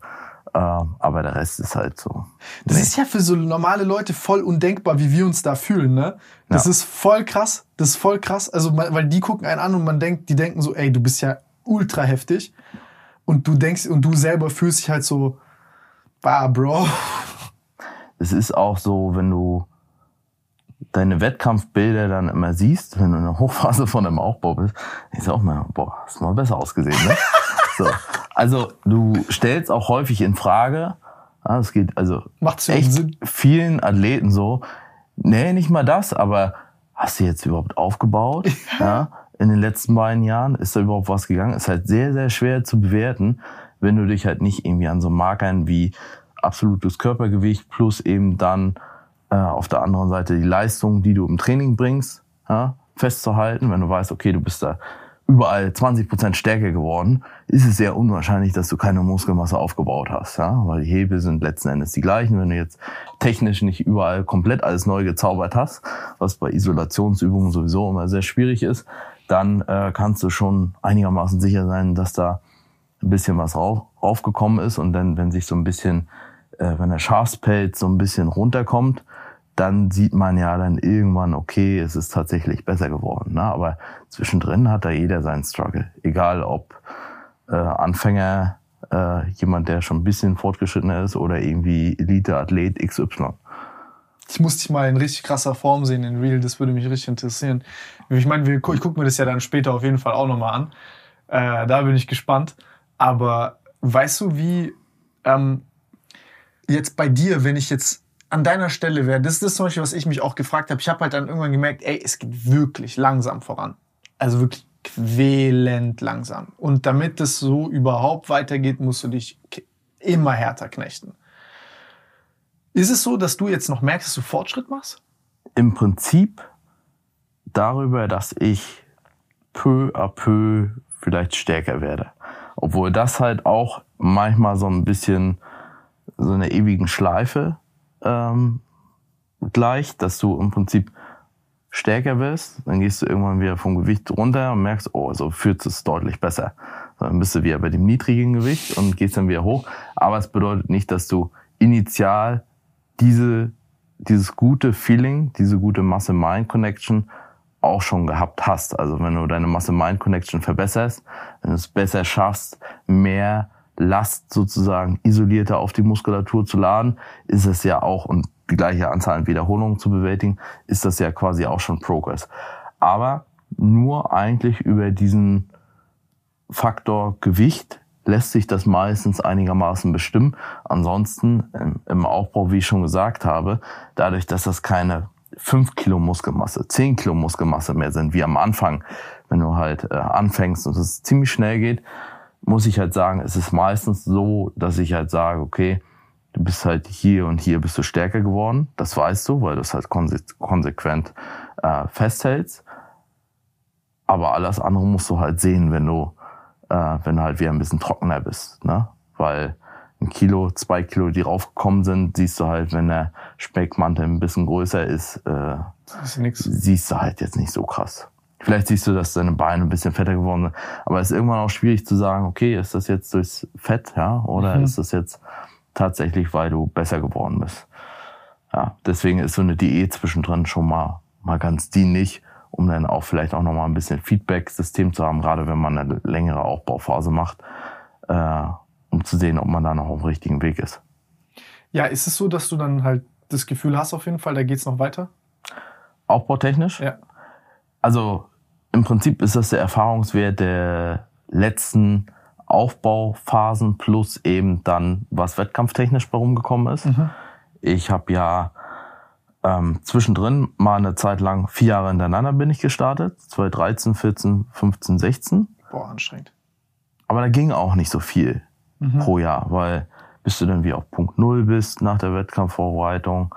Äh, aber der Rest ist halt so. Das ist ja für so normale Leute voll undenkbar, wie wir uns da fühlen, ne? Das Ja. ist voll krass. Das ist voll krass. Also, weil die gucken einen an und man denkt, die denken so, ey, du bist ja ultra heftig. Und du denkst, und du selber fühlst dich halt so, bah, Bro. es ist auch so, wenn du deine Wettkampfbilder dann immer siehst, wenn du in der Hochphase von einem Aufbau bist, ist auch mal, boah, hast mal besser ausgesehen, ne? *laughs* so. Also du stellst auch häufig in Frage, ja, es geht also Macht's echt Sinn. vielen Athleten so, nee, nicht mal das, aber hast du jetzt überhaupt aufgebaut? *laughs* ja, in den letzten beiden Jahren ist da überhaupt was gegangen? Ist halt sehr, sehr schwer zu bewerten, wenn du dich halt nicht irgendwie an so Markern wie absolutes Körpergewicht plus eben dann äh, auf der anderen Seite die Leistung, die du im Training bringst, ja, festzuhalten. Wenn du weißt, okay, du bist da überall 20% stärker geworden, ist es sehr unwahrscheinlich, dass du keine Muskelmasse aufgebaut hast, ja, weil die Hebel sind letzten Endes die gleichen. Wenn du jetzt technisch nicht überall komplett alles neu gezaubert hast, was bei Isolationsübungen sowieso immer sehr schwierig ist, dann äh, kannst du schon einigermaßen sicher sein, dass da ein bisschen was rauf, raufgekommen ist und dann, wenn sich so ein bisschen, äh, wenn der Schafspelz so ein bisschen runterkommt, dann sieht man ja dann irgendwann, okay, es ist tatsächlich besser geworden. Ne? Aber zwischendrin hat da jeder seinen Struggle. Egal ob äh, Anfänger, äh, jemand, der schon ein bisschen fortgeschrittener ist oder irgendwie Elite-Athlet XY. Ich muss dich mal in richtig krasser Form sehen in Real, das würde mich richtig interessieren. Ich meine, ich gucke mir das ja dann später auf jeden Fall auch nochmal an. Äh, da bin ich gespannt. Aber weißt du, wie ähm, jetzt bei dir, wenn ich jetzt an deiner Stelle wäre, das ist das zum Beispiel, was ich mich auch gefragt habe. Ich habe halt dann irgendwann gemerkt, ey, es geht wirklich langsam voran. Also wirklich quälend langsam. Und damit es so überhaupt weitergeht, musst du dich immer härter knechten. Ist es so, dass du jetzt noch merkst, dass du Fortschritt machst? Im Prinzip darüber, dass ich peu à peu vielleicht stärker werde. Obwohl das halt auch manchmal so ein bisschen so eine ewigen Schleife ähm, gleicht, dass du im Prinzip stärker wirst, dann gehst du irgendwann wieder vom Gewicht runter und merkst, oh, so fühlt es deutlich besser. Dann bist du wieder bei dem niedrigen Gewicht und gehst dann wieder hoch. Aber es bedeutet nicht, dass du initial diese, dieses gute Feeling, diese gute Masse-Mind-Connection auch schon gehabt hast. Also wenn du deine Masse-Mind-Connection verbesserst, wenn du es besser schaffst, mehr Last sozusagen isolierter auf die Muskulatur zu laden, ist es ja auch, und die gleiche Anzahl an Wiederholungen zu bewältigen, ist das ja quasi auch schon Progress. Aber nur eigentlich über diesen Faktor Gewicht lässt sich das meistens einigermaßen bestimmen. Ansonsten im Aufbau, wie ich schon gesagt habe, dadurch, dass das keine 5 Kilo Muskelmasse, 10 Kilo Muskelmasse mehr sind, wie am Anfang, wenn du halt äh, anfängst und es ziemlich schnell geht, muss ich halt sagen, es ist meistens so, dass ich halt sage, okay, du bist halt hier und hier bist du stärker geworden. Das weißt du, weil du es halt konse konsequent äh, festhältst. Aber alles andere musst du halt sehen, wenn du, äh, wenn du halt wieder ein bisschen trockener bist. Ne? Weil ein Kilo, zwei Kilo, die raufgekommen sind, siehst du halt, wenn der Speckmantel ein bisschen größer ist, äh, ist siehst du halt jetzt nicht so krass. Vielleicht siehst du, dass deine Beine ein bisschen fetter geworden sind. Aber es ist irgendwann auch schwierig zu sagen, okay, ist das jetzt durchs Fett, ja, oder mhm. ist das jetzt tatsächlich, weil du besser geworden bist? Ja, deswegen ist so eine Diät zwischendrin schon mal, mal ganz dienlich, um dann auch vielleicht auch nochmal ein bisschen Feedback-System zu haben, gerade wenn man eine längere Aufbauphase macht. Äh, um zu sehen, ob man da noch auf dem richtigen Weg ist. Ja, ist es so, dass du dann halt das Gefühl hast auf jeden Fall, da geht's noch weiter? Aufbautechnisch? Ja. Also im Prinzip ist das der Erfahrungswert der letzten Aufbauphasen plus eben dann, was wettkampftechnisch bei rumgekommen ist. Mhm. Ich habe ja ähm, zwischendrin mal eine Zeit lang, vier Jahre hintereinander bin ich gestartet. 2013, 14, 15, 16. Boah, anstrengend. Aber da ging auch nicht so viel mhm. pro Jahr, weil bis du dann wie auf Punkt Null bist nach der Wettkampfvorbereitung,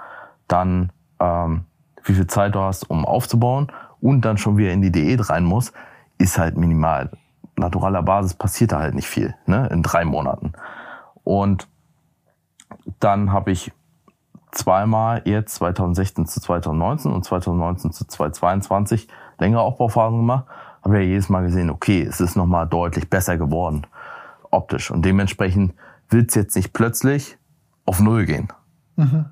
dann ähm, wie viel Zeit du hast, um aufzubauen und dann schon wieder in die Diät rein muss, ist halt minimal. Naturaler Basis passiert da halt nicht viel, ne, in drei Monaten. Und dann habe ich zweimal jetzt 2016 zu 2019 und 2019 zu 2022 längere Aufbauphasen gemacht, habe ja jedes Mal gesehen, okay, es ist nochmal deutlich besser geworden optisch. Und dementsprechend will es jetzt nicht plötzlich auf Null gehen. Mhm.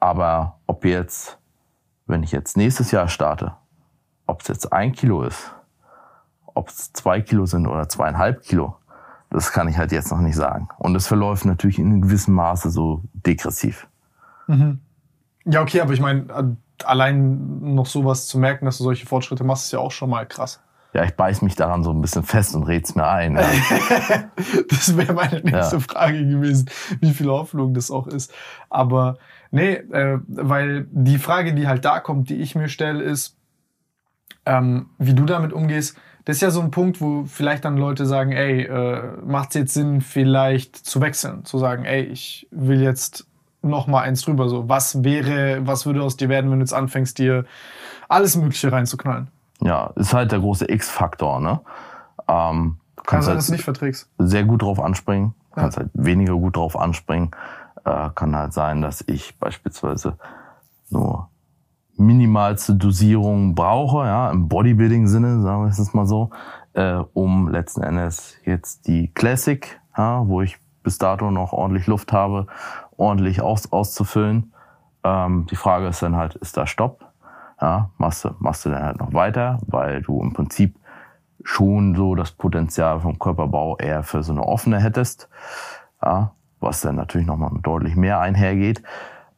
Aber ob jetzt, wenn ich jetzt nächstes Jahr starte, ob es jetzt ein Kilo ist, ob es zwei Kilo sind oder zweieinhalb Kilo, das kann ich halt jetzt noch nicht sagen. Und es verläuft natürlich in gewissem Maße so degressiv. Mhm. Ja, okay, aber ich meine, allein noch sowas zu merken, dass du solche Fortschritte machst, ist ja auch schon mal krass ja, ich beiß mich daran so ein bisschen fest und red's mir ein. Ja. *laughs* das wäre meine nächste ja. Frage gewesen, wie viel Hoffnung das auch ist. Aber nee, äh, weil die Frage, die halt da kommt, die ich mir stelle, ist, ähm, wie du damit umgehst. Das ist ja so ein Punkt, wo vielleicht dann Leute sagen, ey, äh, macht es jetzt Sinn, vielleicht zu wechseln, zu sagen, ey, ich will jetzt noch mal eins drüber. So, was wäre, was würde aus dir werden, wenn du jetzt anfängst, dir alles Mögliche reinzuknallen? ja, ist halt der große X-Faktor, ne? Ähm, du kannst halt nicht verträgst. sehr gut drauf anspringen, ja. kannst halt weniger gut drauf anspringen. Äh, kann halt sein, dass ich beispielsweise nur minimalste Dosierung brauche, ja, im Bodybuilding-Sinne, sagen wir es mal so, äh, um letzten Endes jetzt die Classic, ja, wo ich bis dato noch ordentlich Luft habe, ordentlich aus, auszufüllen. Ähm, die Frage ist dann halt, ist da Stopp? ja, machst du, machst du dann halt noch weiter, weil du im Prinzip schon so das Potenzial vom Körperbau eher für so eine offene hättest, ja, was dann natürlich nochmal deutlich mehr einhergeht.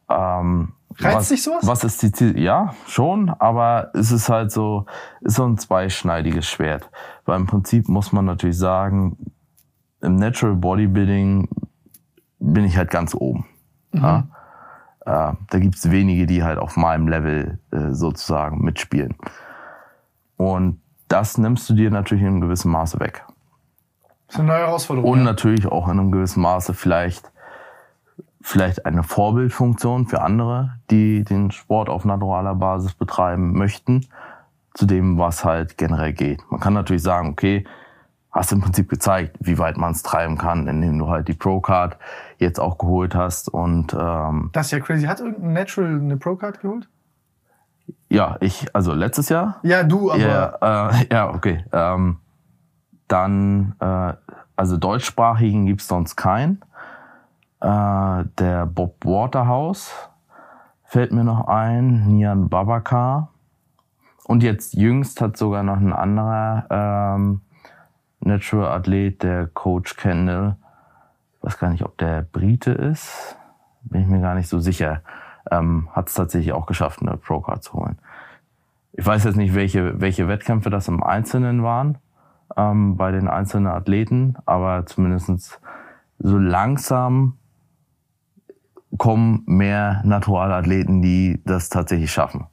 Ähm, Reizt was, dich sowas? Was ist die Ziel? Ja, schon, aber es ist halt so, ist so ein zweischneidiges Schwert. Weil im Prinzip muss man natürlich sagen, im Natural Bodybuilding bin ich halt ganz oben. Mhm. Ja? äh, da gibt es wenige, die halt auf meinem Level äh, sozusagen mitspielen. Und das nimmst du dir natürlich in einem gewissen Maße weg. Das ist eine neue Herausforderung. Und ja. natürlich auch in einem gewissen Maße vielleicht, vielleicht eine Vorbildfunktion für andere, die den Sport auf naturaler Basis betreiben möchten, zu dem, was halt generell geht. Man kann natürlich sagen, okay, hast im Prinzip gezeigt, wie weit man es treiben kann, indem du halt die Pro-Card jetzt auch geholt hast. Und ähm, das ist ja crazy. Hat irgendein Natural eine Pro-Card geholt? Ja, ich, also letztes Jahr. Ja, du, aber. Ja, äh, ja okay. Ähm, dann, äh, also deutschsprachigen gibt's sonst keinen. Äh, der Bob Waterhouse fällt mir noch ein, Nian Babakar. Und jetzt jüngst hat sogar noch ein anderer ähm, Natural Athlet, der Coach Kendall. Ich weiß gar nicht, ob der Brite ist. Bin ich mir gar nicht so sicher. Ähm, Hat es tatsächlich auch geschafft, eine Pro-Card zu holen. Ich weiß jetzt nicht, welche, welche Wettkämpfe das im Einzelnen waren. ähm, bei den einzelnen Athleten, aber zumindestens so langsam kommen mehr Naturalathleten, die das tatsächlich schaffen.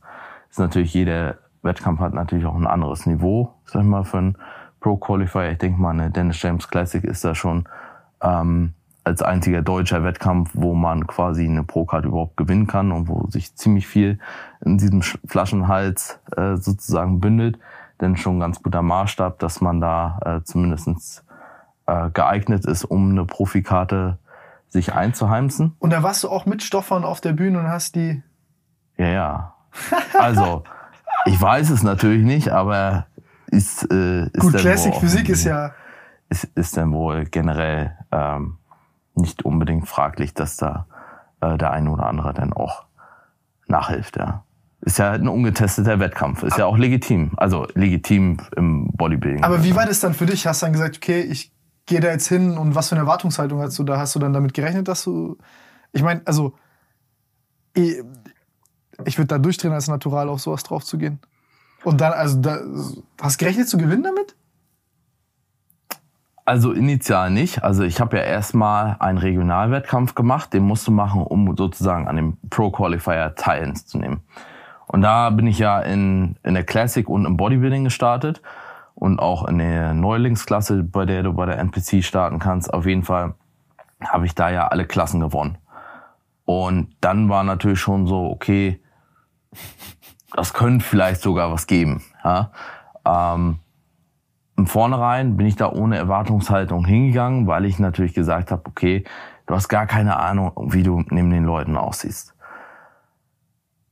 ist natürlich jeder Wettkampf hat natürlich auch ein anderes Niveau, sag ich mal, für einen Pro Qualifier. Ich denke mal, eine Dennis James Classic ist da schon ähm, als einziger deutscher Wettkampf, wo man quasi eine Pro-Card überhaupt gewinnen kann und wo sich ziemlich viel in diesem Flaschenhals äh, sozusagen bündelt. Denn schon ein ganz guter Maßstab, dass man da äh, zumindest äh, geeignet ist, um eine Profikarte sich einzuheimsen. Und da warst du auch mit Stoffern auf der Bühne und hast die. Ja, ja. Also, ich weiß es natürlich nicht, aber ist, äh, ist Gut, Classic Physik ist ja. Ist, ist dann wohl generell ähm, nicht unbedingt fraglich, dass da äh, der eine oder andere dann auch nachhilft, ja. Ist ja ein ungetesteter Wettkampf, ist ja auch legitim. Also legitim im Bodybuilding. Aber wie war das dann für dich? Hast du dann gesagt, okay, ich gehe da jetzt hin und was für eine Erwartungshaltung hast du da? Hast du dann damit gerechnet, dass du. Ich meine, also. Ich, ich würde da durchdrehen, als Natural auf sowas drauf zu gehen. Und dann, also, da, hast du gerechnet zu gewinnen damit? Also initial nicht. Also ich habe ja erstmal einen Regionalwettkampf gemacht, den musst du machen, um sozusagen an dem Pro Qualifier teilzunehmen. Und da bin ich ja in, in der Classic und im Bodybuilding gestartet und auch in der Neulingsklasse, bei der du bei der NPC starten kannst. Auf jeden Fall habe ich da ja alle Klassen gewonnen. Und dann war natürlich schon so, okay, das könnte vielleicht sogar was geben. Ja? Ähm, Im Vornherein bin ich da ohne Erwartungshaltung hingegangen, weil ich natürlich gesagt habe, okay, du hast gar keine Ahnung, wie du neben den Leuten aussiehst.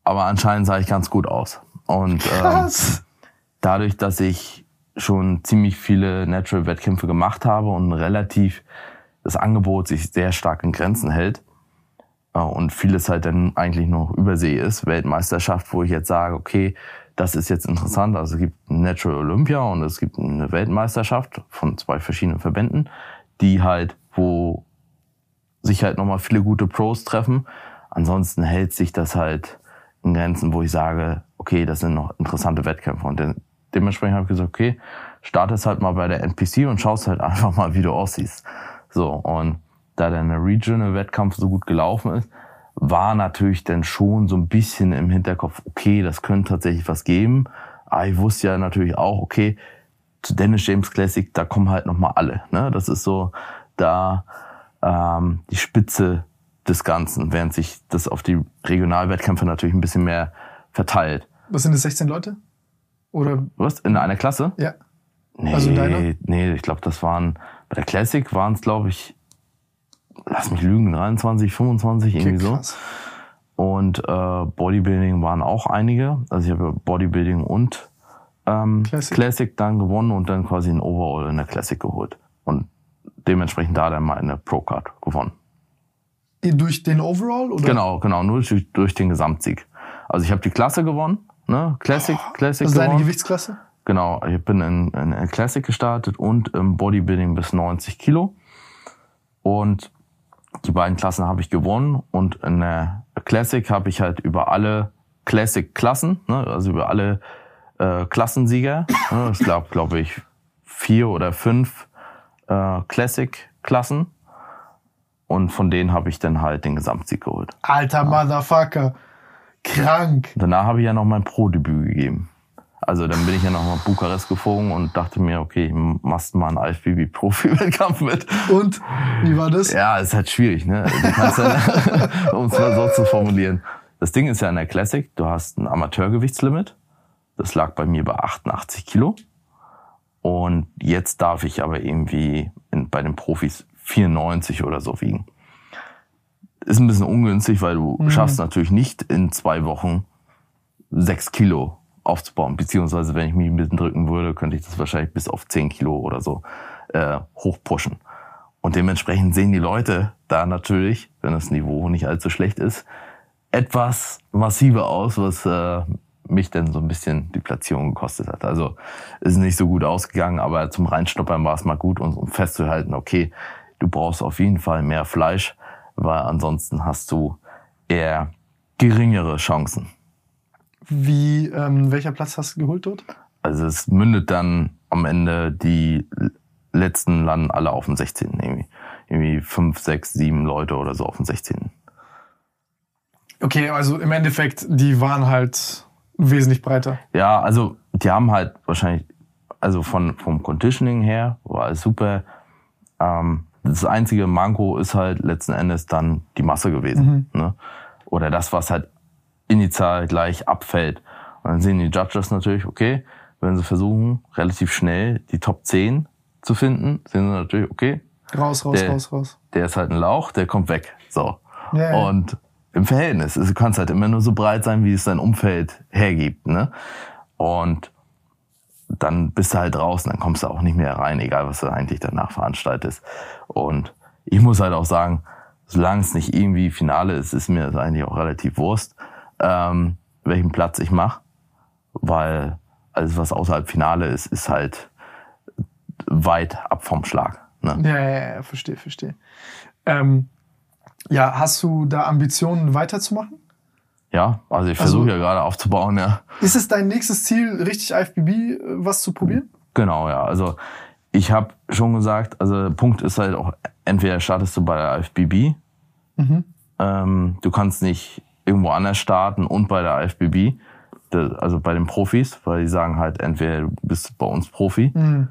Aber anscheinend sah ich ganz gut aus. Und ähm, dadurch, dass ich schon ziemlich viele Natural-Wettkämpfe gemacht habe und relativ das Angebot sich sehr stark in Grenzen hält, äh, und vieles halt dann eigentlich noch übersee ist. Weltmeisterschaft, wo ich jetzt sage, okay, das ist jetzt interessant. Also es gibt Natural Olympia und es gibt eine Weltmeisterschaft von zwei verschiedenen Verbänden, die halt, wo sich halt nochmal viele gute Pros treffen. Ansonsten hält sich das halt in Grenzen, wo ich sage, okay, das sind noch interessante Wettkämpfe. Und dementsprechend habe ich gesagt, okay, startest halt mal bei der NPC und schaust halt *laughs* einfach mal, wie du aussiehst. So, und da der Regional-Wettkampf so gut gelaufen ist, war natürlich dann schon so ein bisschen im Hinterkopf, okay, das könnte tatsächlich was geben. Aber ich wusste ja natürlich auch, okay, zu Dennis James Classic, da kommen halt nochmal alle. Ne? Das ist so da ähm, die Spitze des Ganzen, während sich das auf die Regionalwettkämpfe natürlich ein bisschen mehr verteilt. Was sind das, 16 Leute? Oder? Was? In einer Klasse? Ja. Nee, also in deiner? nee, ich glaube, das waren, bei der Classic waren es, glaube ich, lass mich lügen, 23, 25, irgendwie okay, so. Und äh, Bodybuilding waren auch einige. Also ich habe Bodybuilding und ähm, Classic. Classic dann gewonnen und dann quasi ein Overall in der Classic geholt. Und dementsprechend da dann mal eine Pro-Card gewonnen. Durch den Overall? Oder? Genau, genau, nur durch, durch den Gesamtsieg. Also ich habe die Klasse gewonnen, ne? Classic, oh, Classic. Das ist deine Gewichtsklasse? Genau, ich bin in, in Classic gestartet und im Bodybuilding bis 90 Kilo. Und die beiden Klassen habe ich gewonnen und in der Classic habe ich halt über alle Classic-Klassen, ne, also über alle äh, Klassensieger, ne, ich glaube, glaube ich, vier oder fünf äh, Classic-Klassen und von denen habe ich dann halt den Gesamtsieg geholt. Alter Motherfucker, krank. Danach habe ich ja noch mein Pro-Debüt gegeben. Also dann bin ich ja noch mal Bukarest geflogen und dachte mir, okay, machst mal einen IFBB-Profi-Wettkampf mit. Und? Wie war das? Ja, ist halt schwierig, ne? Du kannst ja, *laughs* um es mal so zu formulieren. Das Ding ist ja in der Classic, du hast ein Amateurgewichtslimit. Das lag bei mir bei 88 Kilo. Und jetzt darf ich aber irgendwie in, bei den Profis 94 oder so wiegen. Ist ein bisschen ungünstig, weil du mhm. schaffst natürlich nicht in zwei Wochen sechs Kilo aufzubauen. Beziehungsweise, wenn ich mich ein bisschen drücken würde, könnte ich das wahrscheinlich bis auf 10 Kilo oder so äh, hochpushen. Und dementsprechend sehen die Leute da natürlich, wenn das Niveau nicht allzu schlecht ist, etwas massiver aus, was äh, mich dann so ein bisschen die Platzierung gekostet hat. Also ist nicht so gut ausgegangen, aber zum Reinstoppern war es mal gut, um festzuhalten, okay, du brauchst auf jeden Fall mehr Fleisch, weil ansonsten hast du eher geringere Chancen. Wie, ähm, welcher Platz hast du geholt dort? Also es mündet dann am Ende die letzten landen alle auf dem 16. Irgendwie, irgendwie fünf, sechs, sieben Leute oder so auf dem 16. Okay, also im Endeffekt, die waren halt wesentlich breiter. Ja, also die haben halt wahrscheinlich, also von vom Conditioning her war es super. Ähm, das einzige Manko ist halt letzten Endes dann die Masse gewesen. Mhm. Ne? Oder das, was halt initial gleich abfällt. Und dann sehen die Judges natürlich, okay, wenn sie versuchen, relativ schnell die Top 10 zu finden, sehen sie natürlich, okay, Raus, raus, Der- raus, raus. der ist halt ein Lauch, der kommt weg. So. Ja. Und im Verhältnis, du kannst halt immer nur so breit sein, wie es dein Umfeld hergibt. Ne? Und dann bist du halt draußen, dann kommst du auch nicht mehr rein, egal was du eigentlich danach veranstaltest. Und ich muss halt auch sagen, solange es nicht irgendwie Finale ist, ist mir das eigentlich auch relativ Wurst, ähm, welchen Platz ich mache. Weil alles, was außerhalb Finale ist, ist halt weit ab vom Schlag. Ne? Ja, ja, ja, verstehe, verstehe. Ähm, ja, hast du da Ambitionen weiterzumachen? Ja, also ich Also- versuche ja gerade aufzubauen, ja. Ist es dein nächstes Ziel, richtig IFBB äh, was zu probieren? Genau, ja. Also ich habe schon gesagt, also der Punkt ist halt auch, entweder startest du bei der IFBB, Mhm. ähm, du kannst nicht irgendwo anders starten und bei der IFBB, also bei den Profis, weil die sagen halt, entweder du bist bei uns Profi Mhm.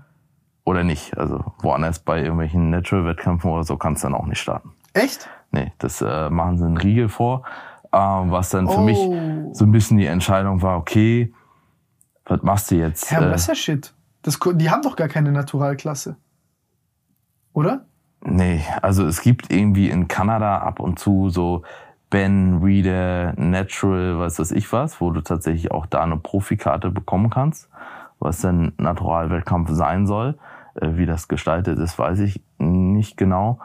oder nicht. Also woanders bei irgendwelchen Natural-Wettkämpfen oder so kannst du dann auch nicht starten. Echt? Nee, das äh, machen sie einen Riegel vor, was dann für Oh. mich so ein bisschen die Entscheidung war, okay, was machst du jetzt? Aber Äh, das ist ja Shit. Das, die haben doch gar keine Naturalklasse. Oder? Nee, also es gibt irgendwie in Kanada ab und zu so Ben Reader Natural, was weiß ich was, wo du tatsächlich auch da eine Profikarte bekommen kannst, was dann Naturalwettkampf sein soll. Äh, Wie das gestaltet ist, weiß ich nicht genau.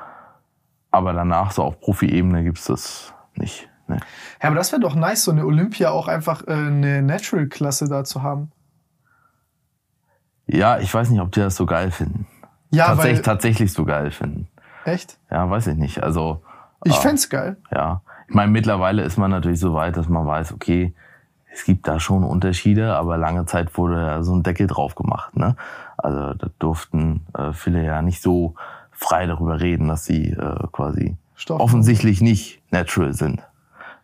Aber danach so auf Profi-Ebene gibt's das nicht. Nee. Ja, aber das wäre doch nice, so eine Olympia auch einfach äh, eine Natural-Klasse da zu haben. Ja, ich weiß nicht, ob die das so geil finden. Ja, tatsächlich, weil. tatsächlich so geil finden. Echt? Ja, weiß ich nicht. Also Ich Ah. fänd's geil. Ja, ich meine, mittlerweile ist man natürlich so weit, dass man weiß, okay, es gibt da schon Unterschiede, aber lange Zeit wurde da so ein Deckel drauf gemacht. Ne? Also da durften äh, viele ja nicht so frei darüber reden, dass sie äh, quasi Stoff. offensichtlich nicht natural sind.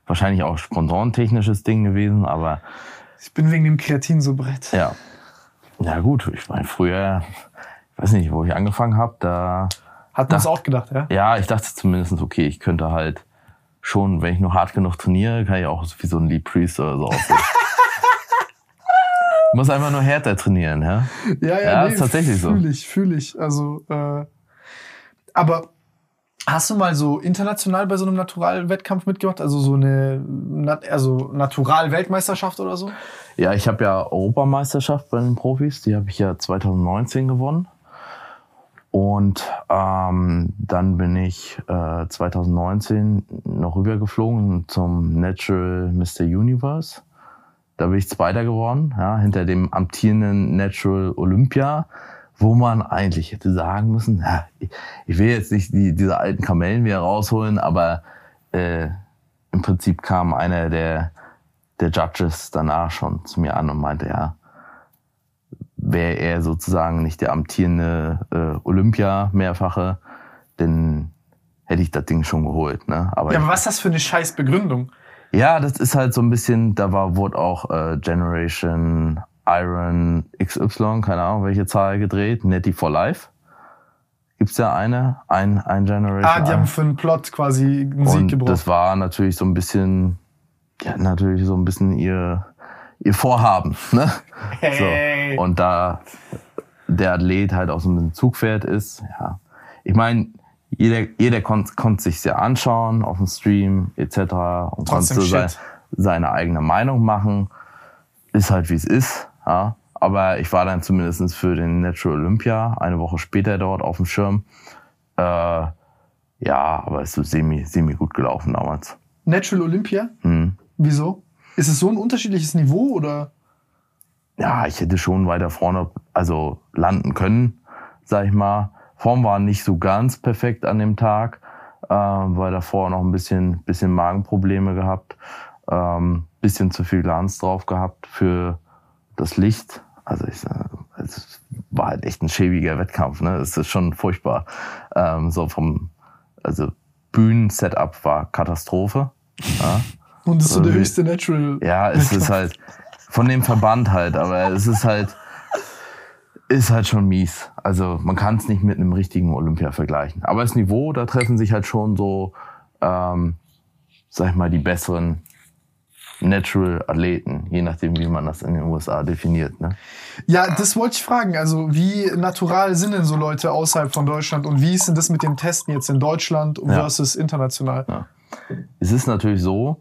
Wahrscheinlich auch sponsorentechnisches Ding gewesen, aber Ich bin wegen dem Kreatin so breit. ja. Ja gut, ich meine, früher, ich weiß nicht, wo ich angefangen habe, da Hat man es auch gedacht, ja? ja, ich dachte zumindest, okay, ich könnte halt schon, wenn ich nur hart genug trainiere, kann ich auch wie so ein Lee Priest oder so aussehen. *laughs* Ich muss einfach nur härter trainieren, ja? Ja, Ja, ist tatsächlich so. Fühle ich, fühle ich. Also, äh, aber hast du mal so international bei so einem Naturalwettkampf mitgemacht? Also so eine Nat also Natural-Weltmeisterschaft oder so? Ja, ich habe ja Europameisterschaft bei den Profis, die habe ich ja 2019 gewonnen. Und ähm, dann bin ich äh, 2019 noch rübergeflogen zum Natural Mr. Universe. Da bin ich Zweiter geworden, ja, hinter dem amtierenden Natural Olympia, wo man eigentlich hätte sagen müssen, ja, ich, will jetzt nicht die, diese alten Kamellen wieder rausholen, aber äh, im Prinzip kam einer der, der Judges danach schon zu mir an und meinte, ja, wäre er sozusagen nicht der amtierende äh, Olympia mehrfache, dann hätte ich das Ding schon geholt. Ne? Aber Ja, aber was ist das für eine scheiß Begründung? ja, das ist halt so ein bisschen, da war, wurde auch äh, Generation Iron XY, keine Ahnung, welche Zahl gedreht, Netty for Life. Gibt's ja eine, ein, ein Generation Ah, die haben für einen Plot quasi einen Sieg Und gebraucht. das war natürlich so ein bisschen, ja, natürlich so ein bisschen ihr, ihr Vorhaben, ne? Hey. So. Und da der Athlet halt auch so ein Zugpferd ist, ja. Ich meine, jeder, jeder konnte konnt sich ja anschauen auf dem Stream etc. und Trotzdem konnte sein, seine eigene Meinung machen. Ist halt wie es ist, ja. Aber ich war dann zumindest für den Natural Olympia eine Woche später dort auf dem Schirm. Äh, ja, aber ist so semi, semi gut gelaufen damals. Natural Olympia? Hm. Wieso? Ist es so ein unterschiedliches Niveau oder? ja, ich hätte schon weiter vorne, also landen können, sag ich mal. Form war nicht so ganz perfekt an dem Tag, äh, weil davor noch ein bisschen, bisschen Magenprobleme gehabt, ähm, bisschen zu viel Glanz drauf gehabt für das Licht. Also ich, es war halt echt ein schäbiger Wettkampf. Ne? Es ist schon furchtbar. Ähm, so vom, also Bühnen-Setup war Katastrophe. Ja? *laughs* Und das ist so der Irgendwie- höchste Natural. Ja, es ist halt von dem Verband halt, aber es ist halt ist halt schon mies. Also man kann es nicht mit einem richtigen Olympia vergleichen. Aber das Niveau, da treffen sich halt schon so, ähm, sag ich mal, die besseren Natural-Athleten, je nachdem, wie man das in den USA definiert. Ne? Ja, das wollte ich fragen. Also, wie natural sind denn so Leute außerhalb von Deutschland und wie ist denn das mit dem Testen jetzt in Deutschland Ja. versus international? Ja. Es ist natürlich so,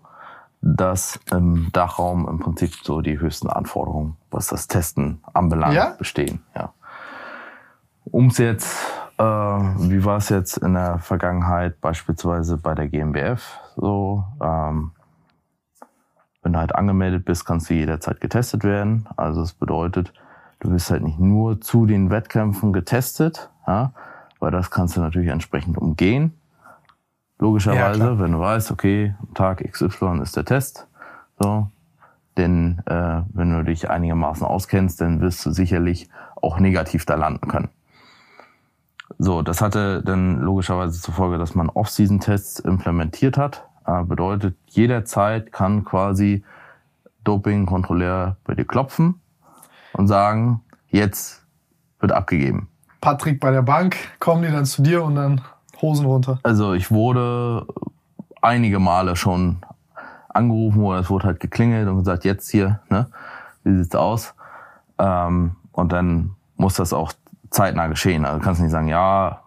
dass im Dachraum im Prinzip so die höchsten Anforderungen, was das Testen anbelangt, Ja? bestehen. Ja. Um es jetzt, äh, wie war es jetzt in der Vergangenheit beispielsweise bei der GmbF so, ähm, wenn du halt angemeldet bist, kannst du jederzeit getestet werden. Also das bedeutet, du wirst halt nicht nur zu den Wettkämpfen getestet, ja, weil das kannst du natürlich entsprechend umgehen. Logischerweise, Ja, wenn du weißt, okay, Tag XY ist der Test, so, denn äh, wenn du dich einigermaßen auskennst, dann wirst du sicherlich auch negativ da landen können. So, das hatte dann logischerweise zur Folge, dass man Off-Season-Tests implementiert hat. Äh, bedeutet, jederzeit kann quasi Doping-Kontrolleur bei dir klopfen und sagen, jetzt wird abgegeben. Patrick bei der Bank, kommen die dann zu dir und dann Hosen runter. Also ich wurde einige Male schon angerufen oder es wurde halt geklingelt und gesagt, jetzt hier, ne, wie sieht's aus? Ähm, und dann muss das auch zeitnah geschehen. Also du kannst nicht sagen, ja,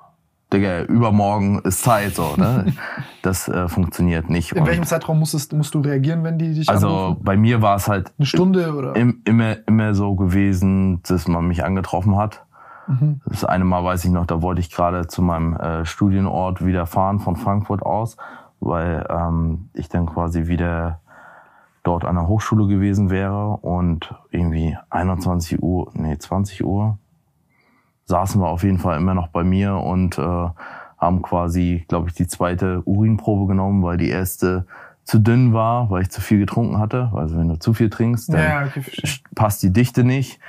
Digga, übermorgen ist Zeit, so, ne? *laughs* Das äh, funktioniert nicht. In Und welchem Zeitraum musstest, musst du reagieren, wenn die dich also anrufen? bei mir war es halt Eine Stunde oder? im, immer, immer so gewesen, dass man mich angetroffen hat. Mhm. Das eine Mal weiß ich noch, da wollte ich gerade zu meinem äh, Studienort wieder fahren von Frankfurt aus, weil ähm, ich dann quasi wieder dort an der Hochschule gewesen wäre und irgendwie 21 Uhr, nee, 20 Uhr saßen wir auf jeden Fall immer noch bei mir und äh, haben quasi, glaube ich, die zweite Urinprobe genommen, weil die erste zu dünn war, weil ich zu viel getrunken hatte. Also wenn du zu viel trinkst, dann Ja, okay, passt die Dichte nicht.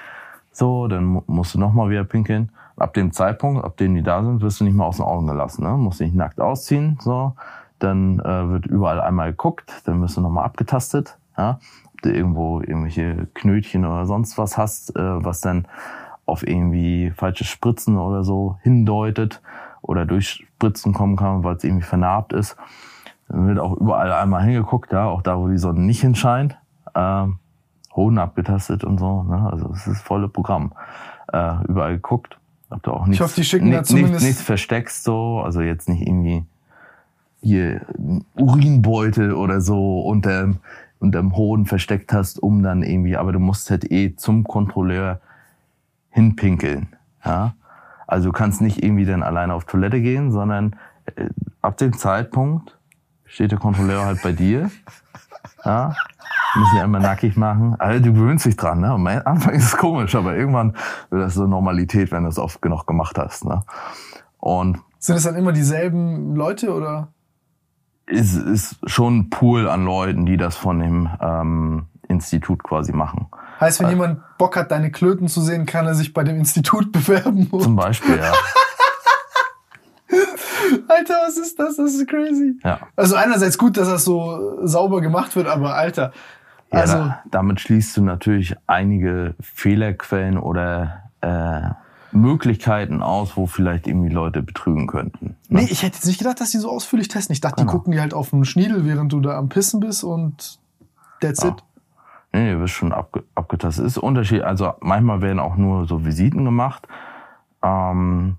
So, dann mu- musst du nochmal wieder pinkeln. Ab dem Zeitpunkt, ab dem die da sind, wirst du nicht mehr aus den Augen gelassen. Ne? Musst dich nackt ausziehen. So, dann äh, wird überall einmal geguckt, dann wirst du nochmal abgetastet. Ja? Ob du irgendwo irgendwelche Knötchen oder sonst was hast, äh, was dann auf irgendwie falsche Spritzen oder so hindeutet oder durch Spritzen kommen kann, weil es irgendwie vernarbt ist. Dann wird auch überall einmal hingeguckt, ja, auch da, wo die Sonne nicht hinscheint. Ähm, Hoden abgetastet und so. Ne? Also es ist volle Programm. Äh, überall geguckt. Ob du auch nichts, hoffe, die schicken da zumindest- nichts versteckst so. Also jetzt nicht irgendwie hier einen Urinbeutel oder so unterm, unterm Hoden versteckt hast, um dann irgendwie, aber du musst halt eh zum Kontrolleur hinpinkeln. Ja? Also du kannst nicht irgendwie dann alleine auf Toilette gehen, sondern äh, ab dem Zeitpunkt steht der Kontrolleur halt bei dir. Ja? Muss ihn einmal nackig machen. Also du gewöhnst dich dran. Ne? Am Anfang ist es komisch, aber irgendwann wird das so Normalität, wenn du es oft genug gemacht hast. Ne? Und Sind es dann immer dieselben Leute oder? es ist schon ein Pool an Leuten, die das von dem ähm, Institut quasi machen. Heißt, wenn jemand Bock hat, deine Klöten zu sehen, kann er sich bei dem Institut *laughs* bewerben. Zum Beispiel, ja. *laughs* Alter, was ist das? Das ist crazy. ja. Also einerseits gut, dass das so sauber gemacht wird, aber Alter, Ja, also da, damit schließt du natürlich einige Fehlerquellen oder äh, Möglichkeiten aus, wo vielleicht irgendwie Leute betrügen könnten. Ne? nee, ich hätte jetzt nicht gedacht, dass die so ausführlich testen. Ich dachte, die Genau. gucken die halt auf den Schniedel, während du da am Pissen bist und that's Ja. it. Nee, du wirst schon abge abgetastet. Ist Unterschied. Also manchmal werden auch nur so Visiten gemacht. Ähm,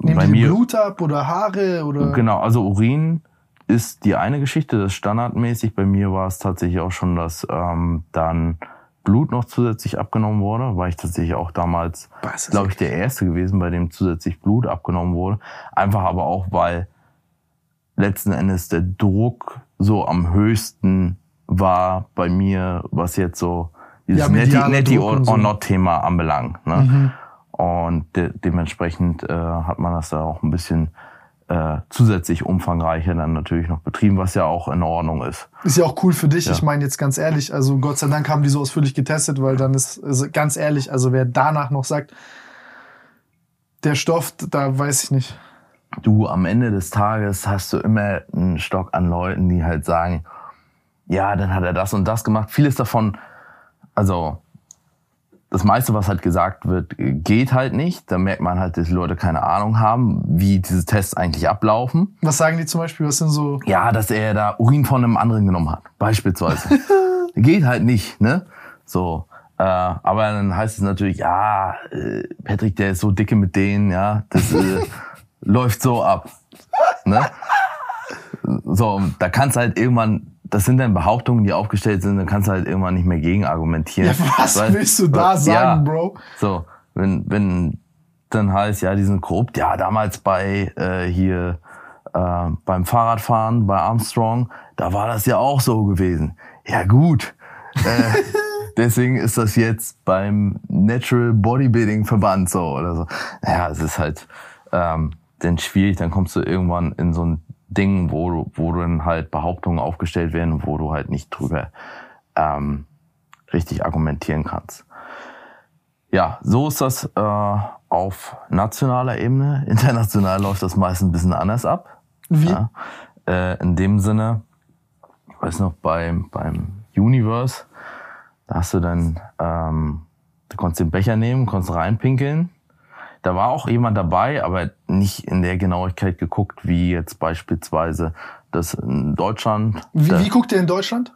Nehmen bei die mir Blut ab oder Haare oder? Genau, also Urin ist die eine Geschichte, das ist standardmäßig. Bei mir war es tatsächlich auch schon, dass ähm, dann Blut noch zusätzlich abgenommen wurde, weil ich tatsächlich auch damals, glaube ich, der Erste gewesen, bei dem zusätzlich Blut abgenommen wurde. Einfach aber auch, weil letzten Endes der Druck so am höchsten war bei mir, was jetzt so dieses Ja, Netty, Netty or, so. or Not Thema anbelangt. Ne? Mhm. Und de dementsprechend äh, hat man das da auch ein bisschen äh, zusätzlich umfangreicher dann natürlich noch betrieben, was ja auch in Ordnung ist. Ist ja auch cool für dich. Ja. Ich meine jetzt ganz ehrlich, also Gott sei Dank haben die so ausführlich getestet, weil dann ist also ganz ehrlich, also wer danach noch sagt, der Stoff, da weiß ich nicht. Du, am Ende des Tages hast du immer einen Stock an Leuten, die halt sagen, ja, dann hat er das und das gemacht. Vieles davon, also das meiste, was halt gesagt wird, geht halt nicht. Da merkt man halt, dass die Leute keine Ahnung haben, wie diese Tests eigentlich ablaufen. Was sagen die zum Beispiel? Was sind so. Ja, dass er da Urin von einem anderen genommen hat, beispielsweise. *laughs* geht halt nicht, ne? So. Äh, aber dann heißt es natürlich, ja, äh, Patrick, der ist so dicke mit denen, ja, das äh, *laughs* läuft so ab. Ne? So, da kannst halt irgendwann, das sind dann Behauptungen, die aufgestellt sind, dann kannst du halt irgendwann nicht mehr gegen argumentieren. Ja, was Weil- willst du da sagen, ja, Bro? So, wenn, wenn dann heißt, ja, die sind korrupt, ja, damals bei äh, hier äh, beim Fahrradfahren bei Armstrong, da war das ja auch so gewesen. Ja, gut. Äh, *laughs* deswegen ist das jetzt beim Natural Bodybuilding Verband so oder so. Naja, es ist halt ähm, dann schwierig, dann kommst du irgendwann in so ein Ding, wo, du- wo dann halt Behauptungen aufgestellt werden, wo du halt nicht drüber ähm, richtig argumentieren kannst. Ja, so ist das äh, auf nationaler Ebene. *laughs* International läuft das meist ein bisschen anders ab. Wie? Ja. Äh, in dem Sinne, ich weiß noch, beim, beim Universe, da hast du dann, ähm, du konntest den Becher nehmen, konntest reinpinkeln. Da war auch jemand dabei, aber nicht in der Genauigkeit geguckt, wie jetzt beispielsweise das in Deutschland. Wie, wie guckt ihr in Deutschland?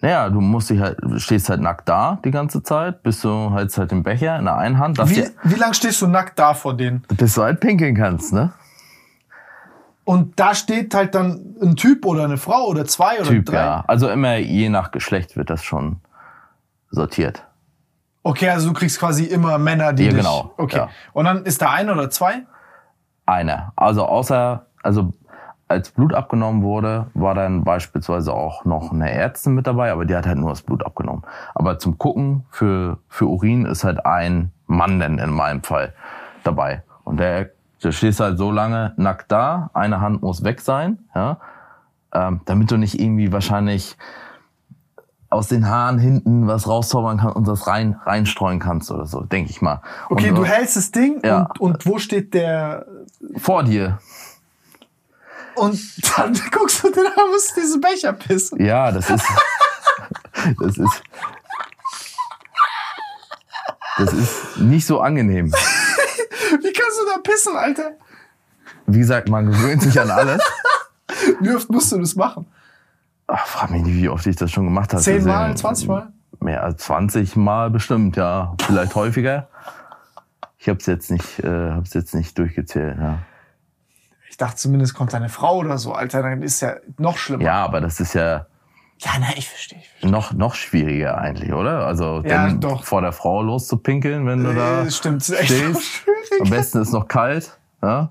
naja, du musst dich halt, stehst halt nackt da die ganze Zeit, bis du halt halt den Becher in der einen Hand, Wie, dir, wie lange stehst du nackt da vor denen? bis du halt pinkeln kannst, ne? Und da steht halt dann ein Typ oder eine Frau oder zwei oder Typ, drei. ja. Also immer je nach Geschlecht wird das schon sortiert. Okay, also du kriegst quasi immer Männer, die Ja, dich... genau, Okay. ja. Und dann ist da ein oder zwei? Einer. Also außer, also als Blut abgenommen wurde, war dann beispielsweise auch noch eine Ärztin mit dabei, aber die hat halt nur das Blut abgenommen. Aber zum Gucken für, für Urin ist halt ein Mann denn in meinem Fall dabei. Und der, der stehst halt so lange nackt da, eine Hand muss weg sein, ja, ähm, damit du nicht irgendwie wahrscheinlich aus den Haaren hinten was rauszaubern kannst und das rein reinstreuen kannst oder so, denke ich mal. Okay, und, du hältst das Ding Ja. und, und wo steht der... vor dir. Und dann *laughs* guckst du dir an, musst diese Becher pissen. Ja, das ist. *laughs* Das ist. Das ist nicht so angenehm. *laughs* Wie kannst du da pissen, Alter? Wie gesagt, man gewöhnt sich an alles. Wie oft musst du das machen? Ach, frag mich nicht, wie oft ich das schon gemacht habe. Zehn Also, Mal, 20 Mal? Mehr als 20 Mal bestimmt, ja. Vielleicht häufiger. Ich habe es jetzt nicht, äh, hab's jetzt nicht durchgezählt. Ja. Ich dachte zumindest kommt deine Frau oder so, Alter, dann ist ja noch schlimmer. ja, aber das ist ja ja nein, ich verstehe. Ich verstehe. noch noch schwieriger eigentlich, oder? Also Ja, doch. vor der Frau loszupinkeln, wenn du da Äh, stimmt, das ist echt stehst. schwierig. Am besten ist noch kalt. Ja?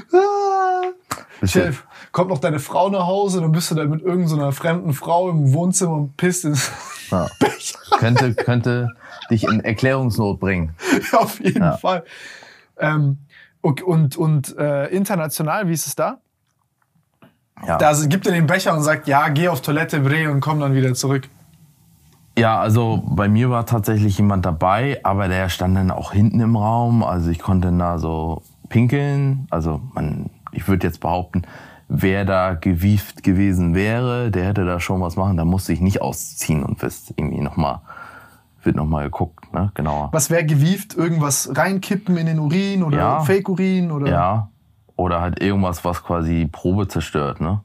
*laughs* Chef, kommt noch deine Frau nach Hause, dann bist du da mit irgendeiner fremden Frau im Wohnzimmer und pisst ins Ja. *laughs* könnte, könnte dich in Erklärungsnot bringen. *laughs* Auf jeden Ja. Fall. Ähm, okay, und und äh, international, wie ist es da? Ja. Da gibt er den Becher und sagt, ja, geh auf Toilette, Bre und komm dann wieder zurück. ja, also bei mir war tatsächlich jemand dabei, aber der stand dann auch hinten im Raum. Also ich konnte da so pinkeln. Also man, ich würde jetzt behaupten, wer da gewieft gewesen wäre, der hätte da schon was machen. Da musste ich nicht ausziehen und wirst irgendwie nochmal, wird nochmal geguckt, ne? Genauer. Was wäre gewieft? Irgendwas reinkippen in den Urin oder Ja. Fake-Urin? Oder? Ja. Oder halt irgendwas, was quasi Probe zerstört, ne?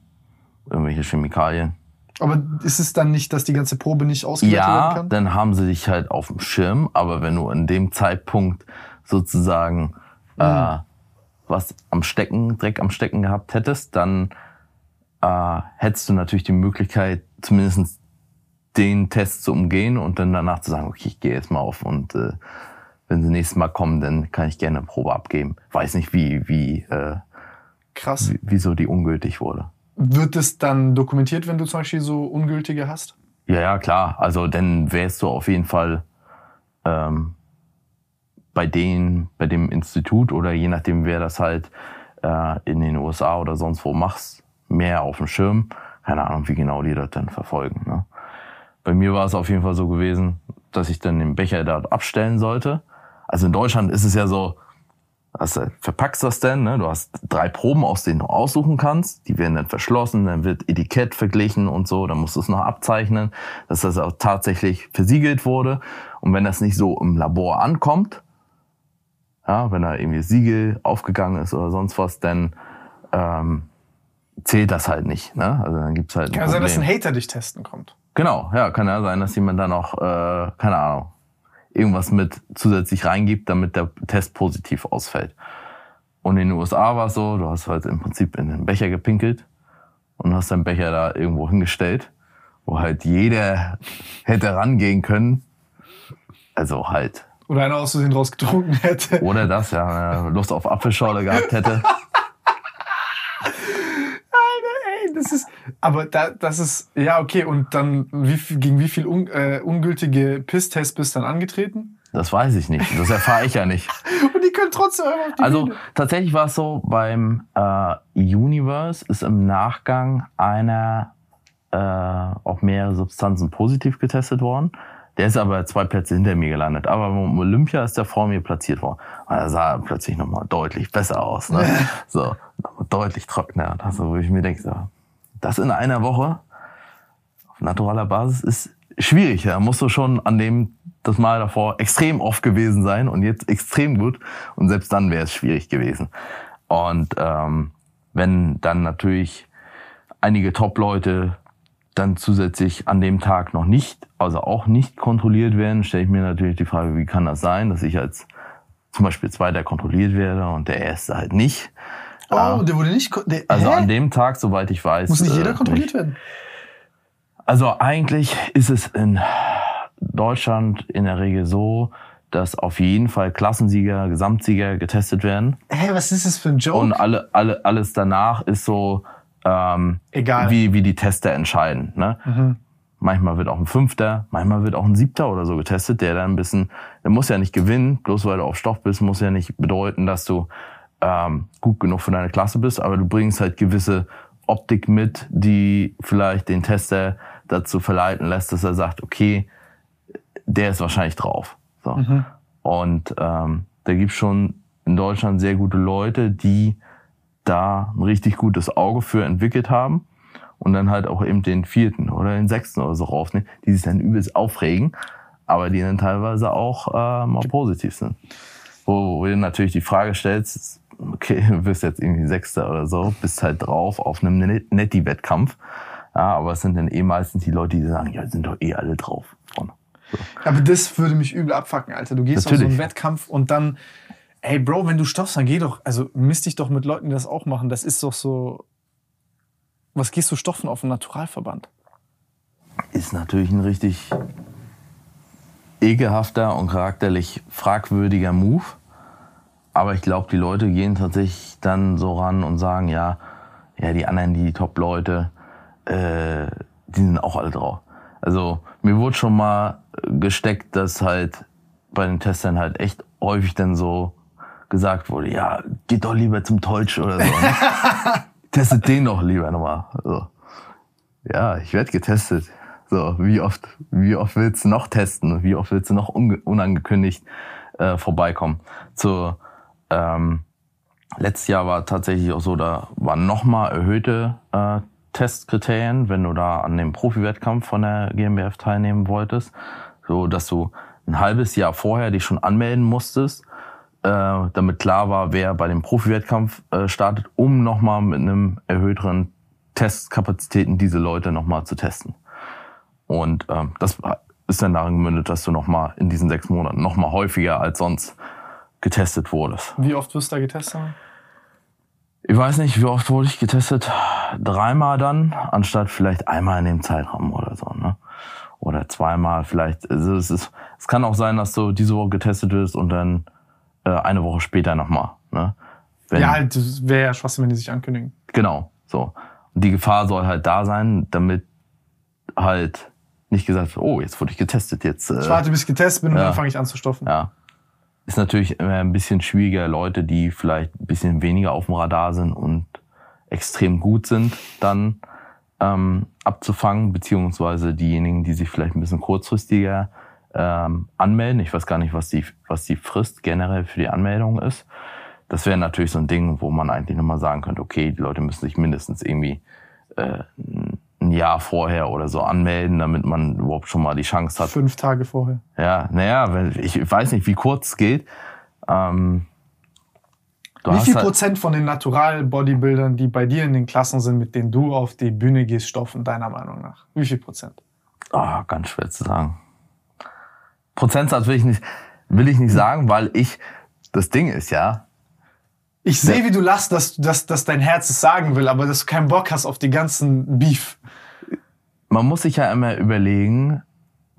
Irgendwelche Chemikalien. Aber ist es dann nicht, dass die ganze Probe nicht ausgewertet werden Ja, kann? dann haben sie dich halt auf dem Schirm, aber wenn du in dem Zeitpunkt sozusagen äh, was am Stecken, Dreck am Stecken gehabt hättest, dann äh, hättest du natürlich die Möglichkeit, zumindest den Test zu umgehen und dann danach zu sagen, okay, ich gehe jetzt mal auf und äh, wenn sie nächstes Mal kommen, dann kann ich gerne eine Probe abgeben. Weiß nicht, wie, wie, äh, Krass. wie wieso die ungültig wurde. Wird es dann dokumentiert, wenn du zum Beispiel so ungültige hast? Ja, ja, klar. Also dann wärst du auf jeden Fall ähm, bei denen, bei dem Institut oder je nachdem, wer das halt äh, in den USA oder sonst wo macht, mehr auf dem Schirm. Keine Ahnung, wie genau die das dann verfolgen. Ne? Bei mir war es auf jeden Fall so gewesen, dass ich dann den Becher dort abstellen sollte. Also in Deutschland ist es ja so, also verpackst das denn, ne? du hast drei Proben, aus denen du aussuchen kannst, die werden dann verschlossen, dann wird Etikett verglichen und so, dann musst du es noch abzeichnen, dass das auch tatsächlich versiegelt wurde. Und wenn das nicht so im Labor ankommt, ja, wenn da irgendwie Siegel aufgegangen ist oder sonst was, dann ähm, zählt das halt nicht. Ne? Also dann gibt's halt ein Kann sein, dass ein Hater dich testen kommt. Genau, ja, kann ja sein, dass jemand da noch, äh, keine Ahnung, irgendwas mit zusätzlich reingibt, damit der Test positiv ausfällt. Und in den USA war es so, du hast halt im Prinzip in den Becher gepinkelt und hast deinen Becher da irgendwo hingestellt, wo halt jeder hätte rangehen können. Also halt. Oder einer aus Versehen draus getrunken hätte. Oder das, ja, Lust auf Apfelschorle gehabt hätte. *laughs* Ey, das ist, aber da, das ist, ja, okay, und dann, wie gegen wie viel un, äh, ungültige Pisstests bist du dann angetreten? Das weiß ich nicht. Das erfahre ich ja nicht. *laughs* Und die können trotzdem einfach die Also Bühne. tatsächlich war es so, beim äh, Universe ist im Nachgang einer äh, auf mehrere Substanzen positiv getestet worden. Der ist aber zwei Plätze hinter mir gelandet. Aber beim Olympia ist der vor mir platziert worden. Und er sah plötzlich nochmal deutlich besser aus. Ne? so, deutlich trockener. Also, wo ich mir denke, so, das in einer Woche auf naturaler Basis ist schwierig. Da musst du schon an dem das Mal davor extrem oft gewesen sein und jetzt extrem gut. Und selbst dann wäre es schwierig gewesen. Und ähm, wenn dann natürlich einige Top-Leute dann zusätzlich an dem Tag noch nicht, also auch nicht kontrolliert werden, stelle ich mir natürlich die Frage, wie kann das sein, dass ich als zum Beispiel Zweiter kontrolliert werde und der Erste halt nicht. Oh, der wurde nicht, der, Also hä? an dem Tag, soweit ich weiß. Muss nicht jeder äh, kontrolliert nicht. werden? Also eigentlich ist es in Deutschland in der Regel so, dass auf jeden Fall Klassensieger, Gesamtsieger getestet werden. Hä, was ist das für ein Joke? Und alle, alle, alles danach ist so, ähm, Egal. wie, wie die Tester entscheiden. Ne? Mhm. Manchmal wird auch ein Fünfter, manchmal wird auch ein Siebter oder so getestet, der dann ein bisschen, der muss ja nicht gewinnen, bloß weil du auf Stoff bist, muss ja nicht bedeuten, dass du ähm, gut genug für deine Klasse bist, aber du bringst halt gewisse Optik mit, die vielleicht den Tester dazu verleiten lässt, dass er sagt, okay, der ist wahrscheinlich drauf. So. Und ähm, da gibt's schon in Deutschland sehr gute Leute, die da ein richtig gutes Auge für entwickelt haben und dann halt auch eben den vierten oder den sechsten oder so rausnehmen, die sich dann übelst aufregen, aber die dann teilweise auch äh, mal positiv sind. Wo, wo du natürlich die Frage stellst, okay, du bist jetzt irgendwie Sechster oder so, bist halt drauf auf einem Net- Netti-Wettkampf. Ja, aber es sind dann eh meistens die Leute, die sagen, ja, sind doch eh alle drauf. vorne. Aber das würde mich übel abfacken, Alter. Du gehst auf so Natürlich. einen Wettkampf und dann, ey Bro, wenn du stoffst, dann geh doch, also misst dich doch mit Leuten, die das auch machen. Das ist doch so. Was gehst du stoffen auf einen Naturalverband? ist natürlich ein richtig ekelhafter und charakterlich fragwürdiger Move. Aber ich glaube, die Leute gehen tatsächlich dann so ran und sagen, ja, ja, die anderen, die Top-Leute, äh, die sind auch alle drauf. Also mir wurde schon mal gesteckt, dass halt bei den Testern halt echt häufig dann so gesagt wurde, ja, geht doch lieber zum Teutsch oder so. Ne? *laughs* Testet den doch lieber nochmal. So. Ja, ich werde getestet. So, wie oft, wie oft willst du noch testen? Wie oft willst du noch unangekündigt äh, vorbeikommen? Zu, ähm, letztes Jahr war tatsächlich auch so, da waren nochmal erhöhte äh, Testkriterien, wenn du da an dem Profi-Wettkampf von der GmbF teilnehmen wolltest, so dass du ein halbes Jahr vorher dich schon anmelden musstest, äh, damit klar war, wer bei dem Profi-Wettkampf äh, startet, um nochmal mit einem erhöhteren Testkapazitäten diese Leute nochmal zu testen. Und ähm, das ist dann darin gemündet, dass du nochmal in diesen sechs Monaten nochmal häufiger als sonst getestet wurdest. Wie oft wirst du da getestet? Ich weiß nicht, wie oft wurde ich getestet? Dreimal dann, anstatt vielleicht einmal in dem Zeitraum oder so, ne? Oder zweimal vielleicht. Also es, ist, es kann auch sein, dass du diese Woche getestet wirst und dann äh, eine Woche später nochmal. Ne? Wenn, Ja, halt, das wäre ja Schwachsinn, wenn die sich ankündigen. Genau, so. Und die Gefahr soll halt da sein, damit halt nicht gesagt wird, oh, jetzt wurde ich getestet, jetzt. Äh, Ich warte, bis ich getestet bin und Ja. dann fange ich an zu stoffen. Ja. ist natürlich immer ein bisschen schwieriger, Leute, die vielleicht ein bisschen weniger auf dem Radar sind und extrem gut sind, dann ähm, abzufangen, beziehungsweise diejenigen, die sich vielleicht ein bisschen kurzfristiger ähm, anmelden. Ich weiß gar nicht, was die, was die Frist generell für die Anmeldung ist. Das wäre natürlich so ein Ding, wo man eigentlich nochmal sagen könnte, okay, die Leute müssen sich mindestens irgendwie äh, ein Jahr vorher oder so anmelden, damit man überhaupt schon mal die Chance hat. Fünf Tage vorher. Ja, naja, ich weiß nicht, wie kurz es geht. Ähm, wie viel halt Prozent von den Natural-Bodybuildern, die bei dir in den Klassen sind, mit denen du auf die Bühne gehst, stoffen, deiner Meinung nach? Wie viel Prozent? Oh, ganz schwer zu sagen. Prozentsatz will ich nicht, will ich nicht sagen, weil ich, das Ding ist ja. Ich sehe, wie du lachst, dass, dass, dass dein Herz es sagen will, aber dass du keinen Bock hast auf die ganzen Beef. Man muss sich ja immer überlegen,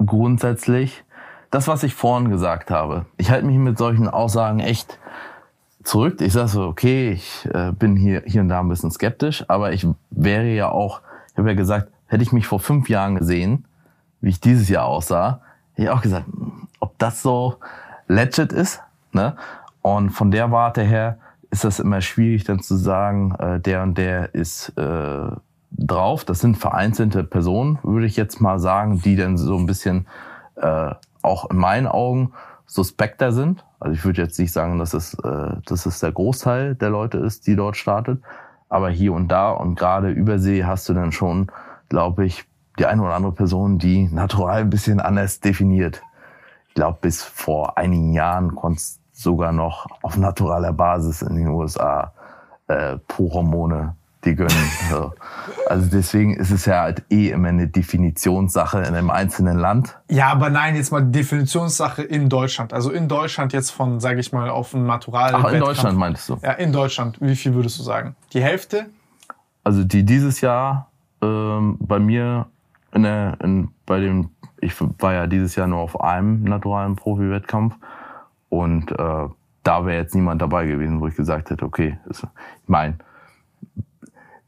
grundsätzlich, das, was ich vorhin gesagt habe. Ich halte mich mit solchen Aussagen echt zurück. Ich sage so, okay, ich äh, bin hier, hier und da ein bisschen skeptisch, aber ich wäre ja auch, ich habe ja gesagt, hätte ich mich vor fünf Jahren gesehen, wie ich dieses Jahr aussah, ich auch gesagt, ob das so legit ist. Ne? Und von der Warte her ist das immer schwierig dann zu sagen, äh, der und der ist äh, drauf. Das sind vereinzelte Personen, würde ich jetzt mal sagen, die dann so ein bisschen äh, auch in meinen Augen suspekter sind. Also ich würde jetzt nicht sagen, dass es, äh, dass es der Großteil der Leute ist, die dort startet. Aber hier und da und gerade Übersee hast du dann schon, glaube ich, die eine oder andere Person, die natural ein bisschen anders definiert. Ich glaube, bis vor einigen Jahren konntest sogar noch auf naturaler Basis in den USA äh, Pro-Hormone die gönnen. *laughs* So. Also deswegen ist es ja halt eh immer eine Definitionssache in einem einzelnen Land. Ja, aber nein, jetzt mal Definitionssache in Deutschland. Also in Deutschland jetzt von, sage ich mal, auf ein Natural. Ach, in Deutschland meintest du? Ja, in Deutschland. Wie viel würdest du sagen? Die Hälfte? Also die dieses Jahr ähm, bei mir in der, in, bei dem, ich war ja dieses Jahr nur auf einem naturalen Profi-Wettkampf und äh, da wäre jetzt niemand dabei gewesen, wo ich gesagt hätte, okay, ist, ich meine,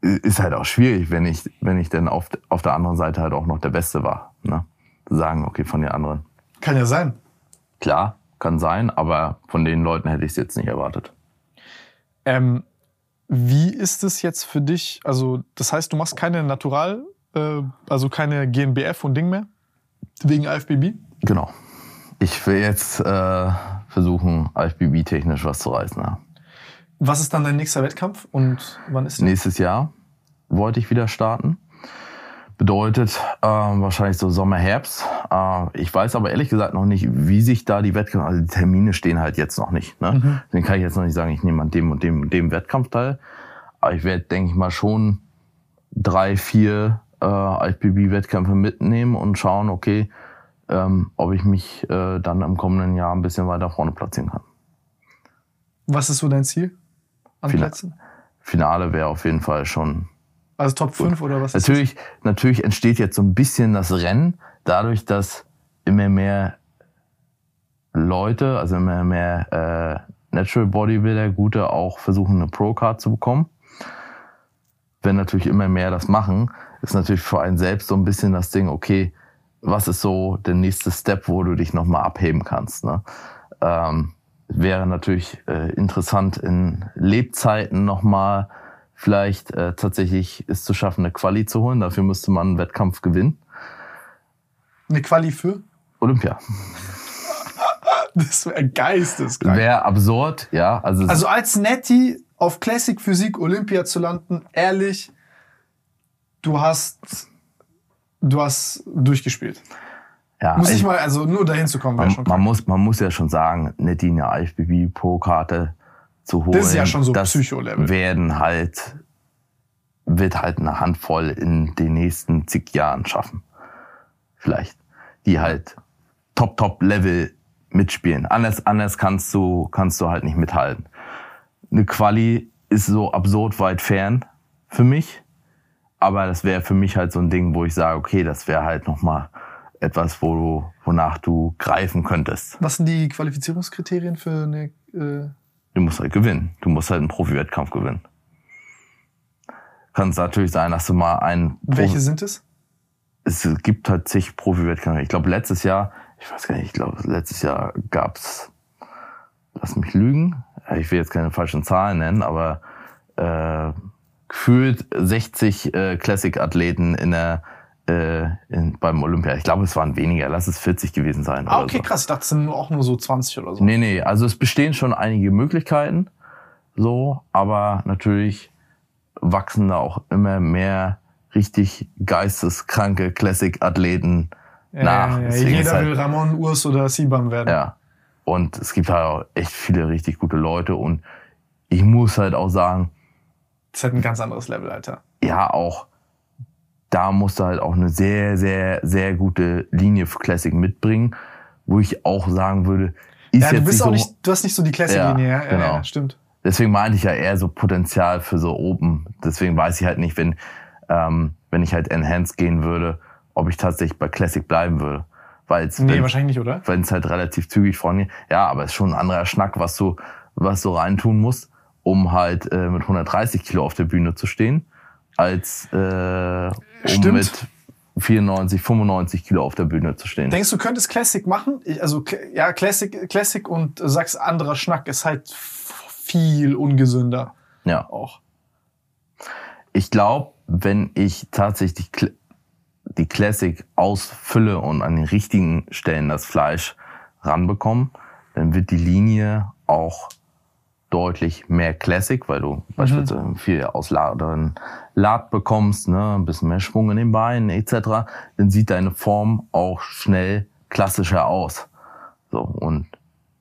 ist halt auch schwierig, wenn ich, wenn ich dann auf, auf der anderen Seite halt auch noch der Beste war. Ne? Sagen, okay, von den anderen. Kann ja sein. Klar, kann sein, aber von den Leuten hätte ich es jetzt nicht erwartet. Ähm, wie ist es jetzt für dich? Also, das heißt, du machst keine Natural, äh, also keine GNBF und Ding mehr? Wegen IFBB? Genau. Ich will jetzt äh, versuchen, IFBB-technisch was zu reißen. Ja. Was ist dann dein nächster Wettkampf und wann ist der? Nächstes Jahr wollte ich wieder starten. Bedeutet äh, wahrscheinlich so Sommer, Herbst. Äh, ich weiß aber ehrlich gesagt noch nicht, wie sich da die Wettkämpfe, also die Termine stehen halt jetzt noch nicht. Ne? Mhm. Den kann ich jetzt noch nicht sagen, ich nehme an dem und dem und dem Wettkampf teil. Aber ich werde, denke ich mal, schon drei, vier äh, IFBB-Wettkämpfe mitnehmen und schauen, okay, ähm, ob ich mich äh, dann im kommenden Jahr ein bisschen weiter vorne platzieren kann. Was ist so dein Ziel? an Fina Plätzen? Finale wäre auf jeden Fall schon. Also Top 5 oder was? Natürlich, natürlich entsteht jetzt so ein bisschen das Rennen dadurch, dass immer mehr Leute, also immer mehr äh, Natural Bodybuilder, gute auch versuchen eine Pro-Card zu bekommen. Wenn natürlich immer mehr das machen, ist natürlich für einen selbst so ein bisschen das Ding, okay, was ist so der nächste Step, wo du dich nochmal abheben kannst. Ne? Ähm, wäre natürlich äh, interessant in Lebzeiten nochmal vielleicht äh, tatsächlich es zu schaffen, eine Quali zu holen. Dafür müsste man einen Wettkampf gewinnen. Eine Quali für? Olympia. das wäre geisteskrank. Wäre absurd, ja. Also, also als Netty auf Classic Physik Olympia zu landen, ehrlich, du hast, du hast durchgespielt. Ja, muss ich, mal, also nur dahin zu kommen, wäre schon man muss, man muss ja schon sagen, eine IFBB Pro-Karte zu holen. Das ist ja schon so Psycho-Level. werden halt, wird halt eine Handvoll in den nächsten zig Jahren schaffen. Vielleicht. Die halt top, top Level mitspielen. Anders, anders kannst du, kannst du halt nicht mithalten. Eine Quali ist so absurd weit fern für mich. Aber das wäre für mich halt so ein Ding, wo ich sage, okay, das wäre halt nochmal etwas, wo du, wonach du greifen könntest. Was sind die Qualifizierungskriterien für eine? Äh du musst halt gewinnen. Du musst halt einen Profi-Wettkampf gewinnen. Kann es natürlich sein, dass du mal einen. Profi Welche sind es? Es gibt halt zig Profi-Wettkämpfe. Ich glaube letztes Jahr, ich weiß gar nicht, ich glaube letztes Jahr gab's lass mich lügen, ich will jetzt keine falschen Zahlen nennen, aber äh, gefühlt 60 äh, Classic-Athleten in der äh, in, beim Olympia. Ich glaube, es waren weniger. Lass es 40 gewesen sein. Ah, okay, so. krass. Ich dachte, es sind auch nur so 20 oder so. Nee, nee. Also es bestehen schon einige Möglichkeiten. So, aber natürlich wachsen da auch immer mehr richtig geisteskranke Classic-Athleten Ja, nach. ja, ja. Jeder halt- will Ramon, Urs oder Sibam werden. ja. Und es gibt halt auch echt viele richtig gute Leute. Und ich muss halt auch sagen, Das ist halt ein ganz anderes Level, Alter. ja, auch da musst du halt auch eine sehr, sehr, sehr gute Linie für Classic mitbringen, wo ich auch sagen würde, ist Ja, jetzt du bist nicht auch so, nicht, du hast nicht so die Classic-Linie, ja, ja, genau. ja, stimmt. deswegen meinte ich ja eher so Potenzial für so Open. Deswegen weiß ich halt nicht, wenn, ähm, wenn ich halt Enhanced gehen würde, ob ich tatsächlich bei Classic bleiben würde. Weil es, Nee, wenn- wahrscheinlich nicht, oder? wenn es halt relativ zügig vorangeht. Ja, aber es ist schon ein anderer Schnack, was du, was du reintun musst, um halt äh, mit 130 Kilo auf der Bühne zu stehen, als äh, um Stimmt. mit 94, 95 Kilo auf der Bühne zu stehen. Denkst du, könntest Classic machen? Ich, also, ja, Classic, Classic und äh, sagst anderer Schnack ist halt viel ungesünder ja. auch. Ich glaube, wenn ich tatsächlich die, Cl- die Classic ausfülle und an den richtigen Stellen das Fleisch ranbekomme, dann wird die Linie auch deutlich mehr Classic, weil du beispielsweise viel ausladeren Lad bekommst, ne, ein bisschen mehr Schwung in den Beinen etc., dann sieht deine Form auch schnell klassischer aus. So und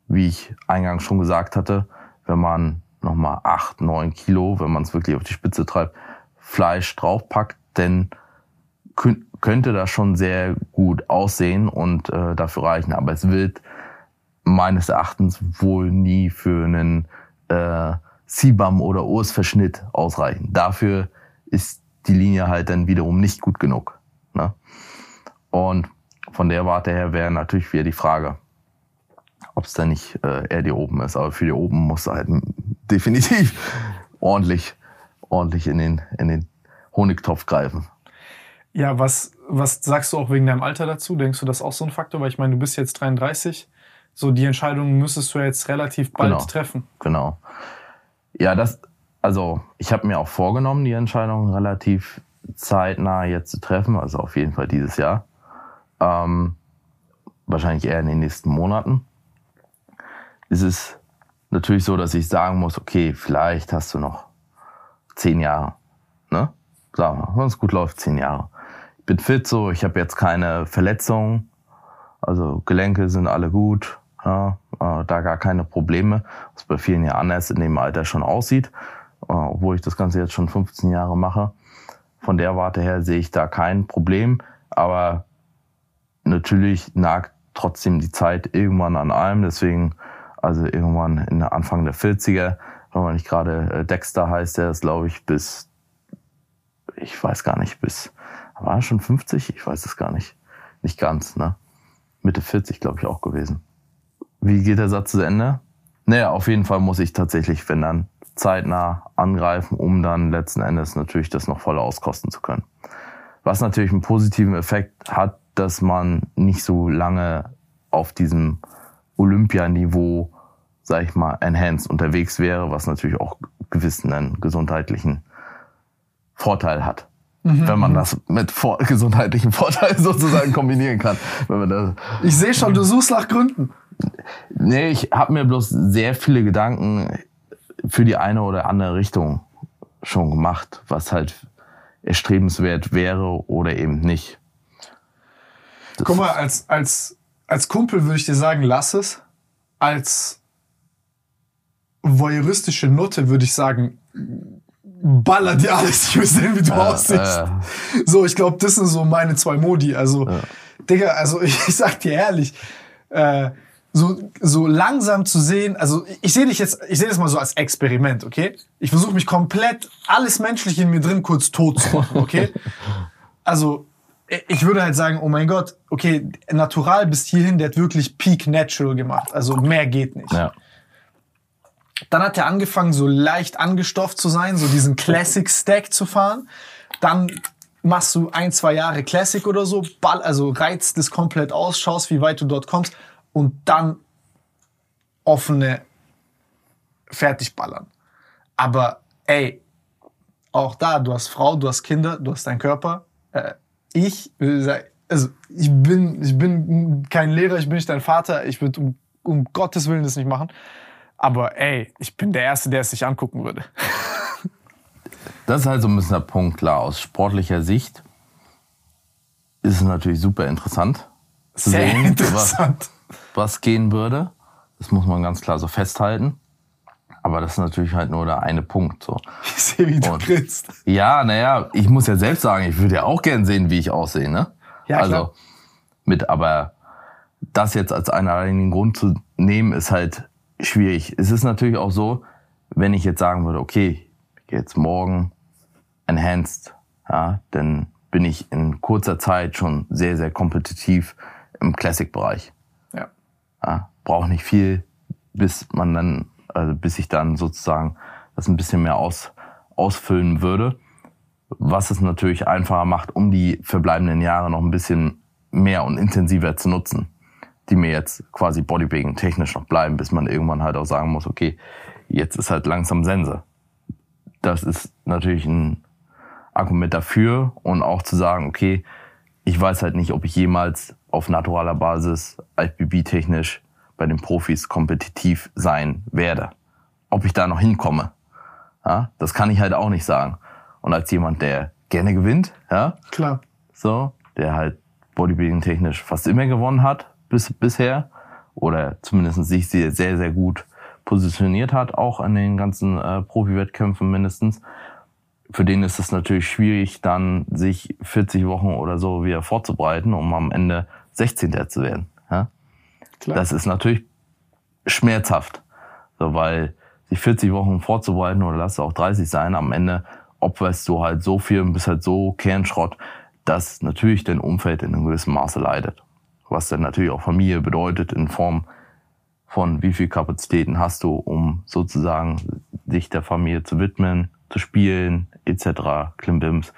wie ich eingangs schon gesagt hatte, wenn man nochmal acht, neun Kilo, wenn man es wirklich auf die Spitze treibt, Fleisch draufpackt, dann könnte das schon sehr gut aussehen und äh, dafür reichen. Aber es wird meines Erachtens wohl nie für einen äh, oder Urs-Verschnitt ausreichen. Dafür ist die Linie halt dann wiederum nicht gut genug. Ne? Und von der Warte her wäre natürlich wieder die Frage, ob es dann nicht äh, eher die oben ist. Aber für die oben muss halt *laughs* definitiv ordentlich, ordentlich in den, in den Honigtopf greifen. Ja, was, was sagst du auch wegen deinem Alter dazu? Denkst du, das auch so ein Faktor? Weil ich meine, du bist jetzt 33. So, die Entscheidung müsstest du jetzt relativ bald Genau. treffen. Genau. Ja, das, also ich habe mir auch vorgenommen, die Entscheidung relativ zeitnah jetzt zu treffen, also auf jeden Fall dieses Jahr. Ähm, wahrscheinlich eher in den nächsten Monaten. Es ist natürlich so, dass ich sagen muss, okay, vielleicht hast du noch zehn Jahre. Ne? Sagen wir, wenn es gut läuft, zehn Jahre. Ich bin fit so, ich habe jetzt keine Verletzungen. Also Gelenke sind alle gut. Ja, äh, da gar keine Probleme, was bei vielen ja anders in dem Alter schon aussieht, äh, obwohl ich das Ganze jetzt schon 15 Jahre mache. Von der Warte her sehe ich da kein Problem, aber natürlich nagt trotzdem die Zeit irgendwann an allem, deswegen also irgendwann in der Anfang der 40er, wenn man nicht gerade äh, Dexter heißt, der ist glaube ich bis, ich weiß gar nicht, bis, war er schon 50? Ich weiß es gar nicht. Nicht ganz, ne? Mitte 40 glaube ich auch gewesen. Wie geht der Satz zu Ende? Naja, auf jeden Fall muss ich tatsächlich, wenn dann, zeitnah angreifen, um dann letzten Endes natürlich das noch voll auskosten zu können. Was natürlich einen positiven Effekt hat, dass man nicht so lange auf diesem Olympianiveau, sag ich mal, enhanced unterwegs wäre, was natürlich auch gewissen gesundheitlichen Vorteil hat. Wenn man das mit vor *laughs* gesundheitlichen Vorteilen sozusagen kombinieren kann. Wenn man das, Ich sehe schon, du suchst nach Gründen. Nee, ich habe mir bloß sehr viele Gedanken für die eine oder andere Richtung schon gemacht, was halt erstrebenswert wäre oder eben nicht. Das- Guck mal, als, als, als Kumpel würde ich dir sagen, lass es. Als voyeuristische Nutte würde ich sagen, baller dir alles. Ich will sehen, wie du aussiehst. äh. So, ich glaube, das sind so meine zwei Modi. Also, Ja. Digga, also *laughs* ich, sag dir ehrlich, äh, so, so langsam zu sehen, also ich, ich sehe dich jetzt, ich sehe das mal so als Experiment, okay? Ich versuche mich komplett alles Menschliche in mir drin kurz tot zu machen, okay? *laughs* Also, ich würde halt sagen, oh mein Gott, okay, Natural bis hierhin, der hat wirklich Peak Natural gemacht. Also mehr geht nicht. Ja. Dann hat er angefangen, so leicht angestofft zu sein, so diesen Classic Stack zu fahren. Dann machst du ein, zwei Jahre Classic oder so, ball, also reizt das komplett aus, schaust, wie weit du dort kommst und dann offene fertig ballern. Aber ey, auch da, du hast Frau, du hast Kinder, du hast deinen Körper. Äh, ich, also ich bin, ich bin kein Lehrer, ich bin nicht dein Vater, ich würde um, um Gottes Willen das nicht machen. Aber ey, ich bin der Erste, der es sich angucken würde. Das ist halt so ein bisschen der Punkt, klar. Aus sportlicher Sicht ist es natürlich super interessant zu Sehr sehen, interessant. Was, was gehen würde. Das muss man ganz klar so festhalten. Aber das ist natürlich halt nur der eine Punkt. So. *laughs* Ich sehe, wie du Und- grinst. Ja, naja, ich muss ja selbst sagen, ich würde ja auch gern sehen, wie ich aussehe, ne? Ja, also klar. mit, aber das jetzt als einen alleinigen Grund zu nehmen, ist halt schwierig. Es ist natürlich auch so, wenn ich jetzt sagen würde, okay, ich gehe jetzt morgen enhanced, ja, dann bin ich in kurzer Zeit schon sehr, sehr kompetitiv im Classic-Bereich. Ja. Ja, braucht nicht viel, bis man dann, also bis ich dann sozusagen das ein bisschen mehr aus, ausfüllen würde. Was es natürlich einfacher macht, um die verbleibenden Jahre noch ein bisschen mehr und intensiver zu nutzen, die mir jetzt quasi Bodybuilding technisch noch bleiben, bis man irgendwann halt auch sagen muss, okay, jetzt ist halt langsam Sense. Das ist natürlich ein Argument dafür und auch zu sagen, okay, ich weiß halt nicht, ob ich jemals auf naturaler Basis, IFBB-technisch bei den Profis kompetitiv sein werde. Ob ich da noch hinkomme. Ja, das kann ich halt auch nicht sagen. Und als jemand, der gerne gewinnt, ja, Klar. so, der halt Bodybuilding technisch fast immer gewonnen hat bis, bisher oder zumindest sich sehr, sehr, sehr gut positioniert hat, auch an den ganzen äh, Profi-Wettkämpfen mindestens. Für den ist es natürlich schwierig, dann sich 40 Wochen oder so wieder vorzubereiten, um am Ende 16. zu werden. Ja? Klar. Das ist natürlich schmerzhaft, so, weil sich 40 Wochen vorzubereiten oder lass es auch 30 sein, am Ende opferst du halt so viel und bist halt so Kernschrott, dass natürlich dein Umfeld in einem gewissen Maße leidet. Was dann natürlich auch Familie bedeutet in Form von wie viel Kapazitäten hast du, um sozusagen dich der Familie zu widmen, zu spielen, etc., Klimbims.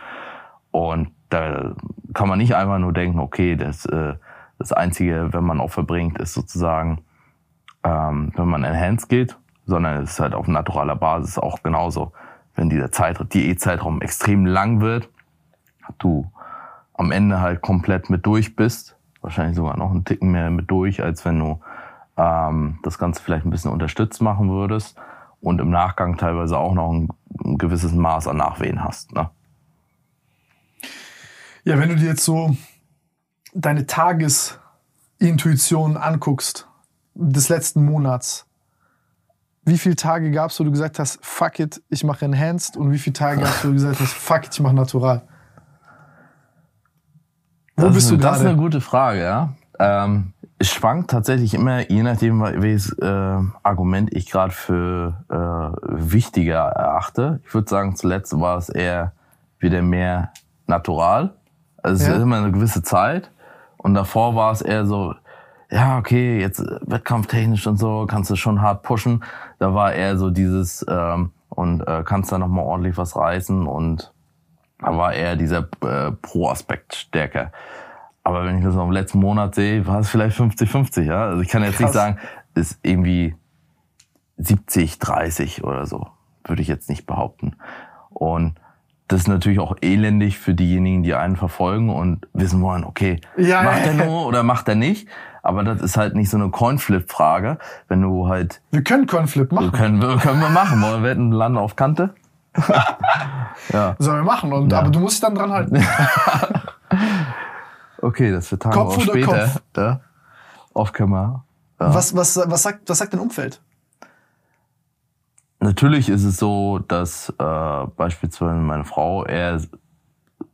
Und da kann man nicht einfach nur denken, okay, das, äh, das Einzige, wenn man Opfer bringt, ist sozusagen, ähm, wenn man enhanced geht, sondern es ist halt auf naturaler Basis auch genauso. Wenn dieser Zeit, Diätzeitraum extrem lang wird, du am Ende halt komplett mit durch bist, wahrscheinlich sogar noch einen Ticken mehr mit durch, als wenn du ähm, das Ganze vielleicht ein bisschen unterstützt machen würdest und im Nachgang teilweise auch noch ein, ein gewisses Maß an Nachwehen hast. Ne? Ja, wenn du dir jetzt so deine Tagesintuition anguckst, des letzten Monats, wie viele Tage gab es, wo du gesagt hast, fuck it, ich mache Enhanced und wie viele Tage gab es, wo du gesagt hast, fuck it, ich mache Natural? Wo das bist ist, du Das ist eine gerade? gute Frage, ja. Ähm, es schwankt tatsächlich immer, je nachdem, welches äh, Argument ich gerade für äh, wichtiger erachte. Ich würde sagen, zuletzt war es eher wieder mehr natural. Also es Ja. ist immer eine gewisse Zeit. Und davor war es eher so, ja, okay, jetzt äh, wettkampftechnisch und so, kannst du schon hart pushen. Da war eher so dieses, ähm, und äh, kannst da nochmal ordentlich was reißen und da war eher dieser äh, Pro-Aspekt stärker. Aber wenn ich das noch im letzten Monat sehe, war es vielleicht 50-50, ja. Also ich kann jetzt Krass. nicht sagen, ist irgendwie 70, 30 oder so. Würde ich jetzt nicht behaupten. Und das ist natürlich auch elendig für diejenigen, die einen verfolgen und wissen wollen, okay, Ja, macht er nur oder macht er nicht? Aber das ist halt nicht so eine Coinflip-Frage, wenn du halt Wir können Conflip machen. können wir, können wir machen. Wollen wir wetten, landen auf Kante? *laughs* ja. Sollen wir machen. Und, Ja. Aber du musst dich dann dran halten. *laughs* Okay, das wird Tage Kopf auch oder später. Kopf? Ja. Off Camera. Ja. Was, was, was, sagt, was sagt dein Umfeld? Natürlich ist es so, dass äh, beispielsweise meine Frau eher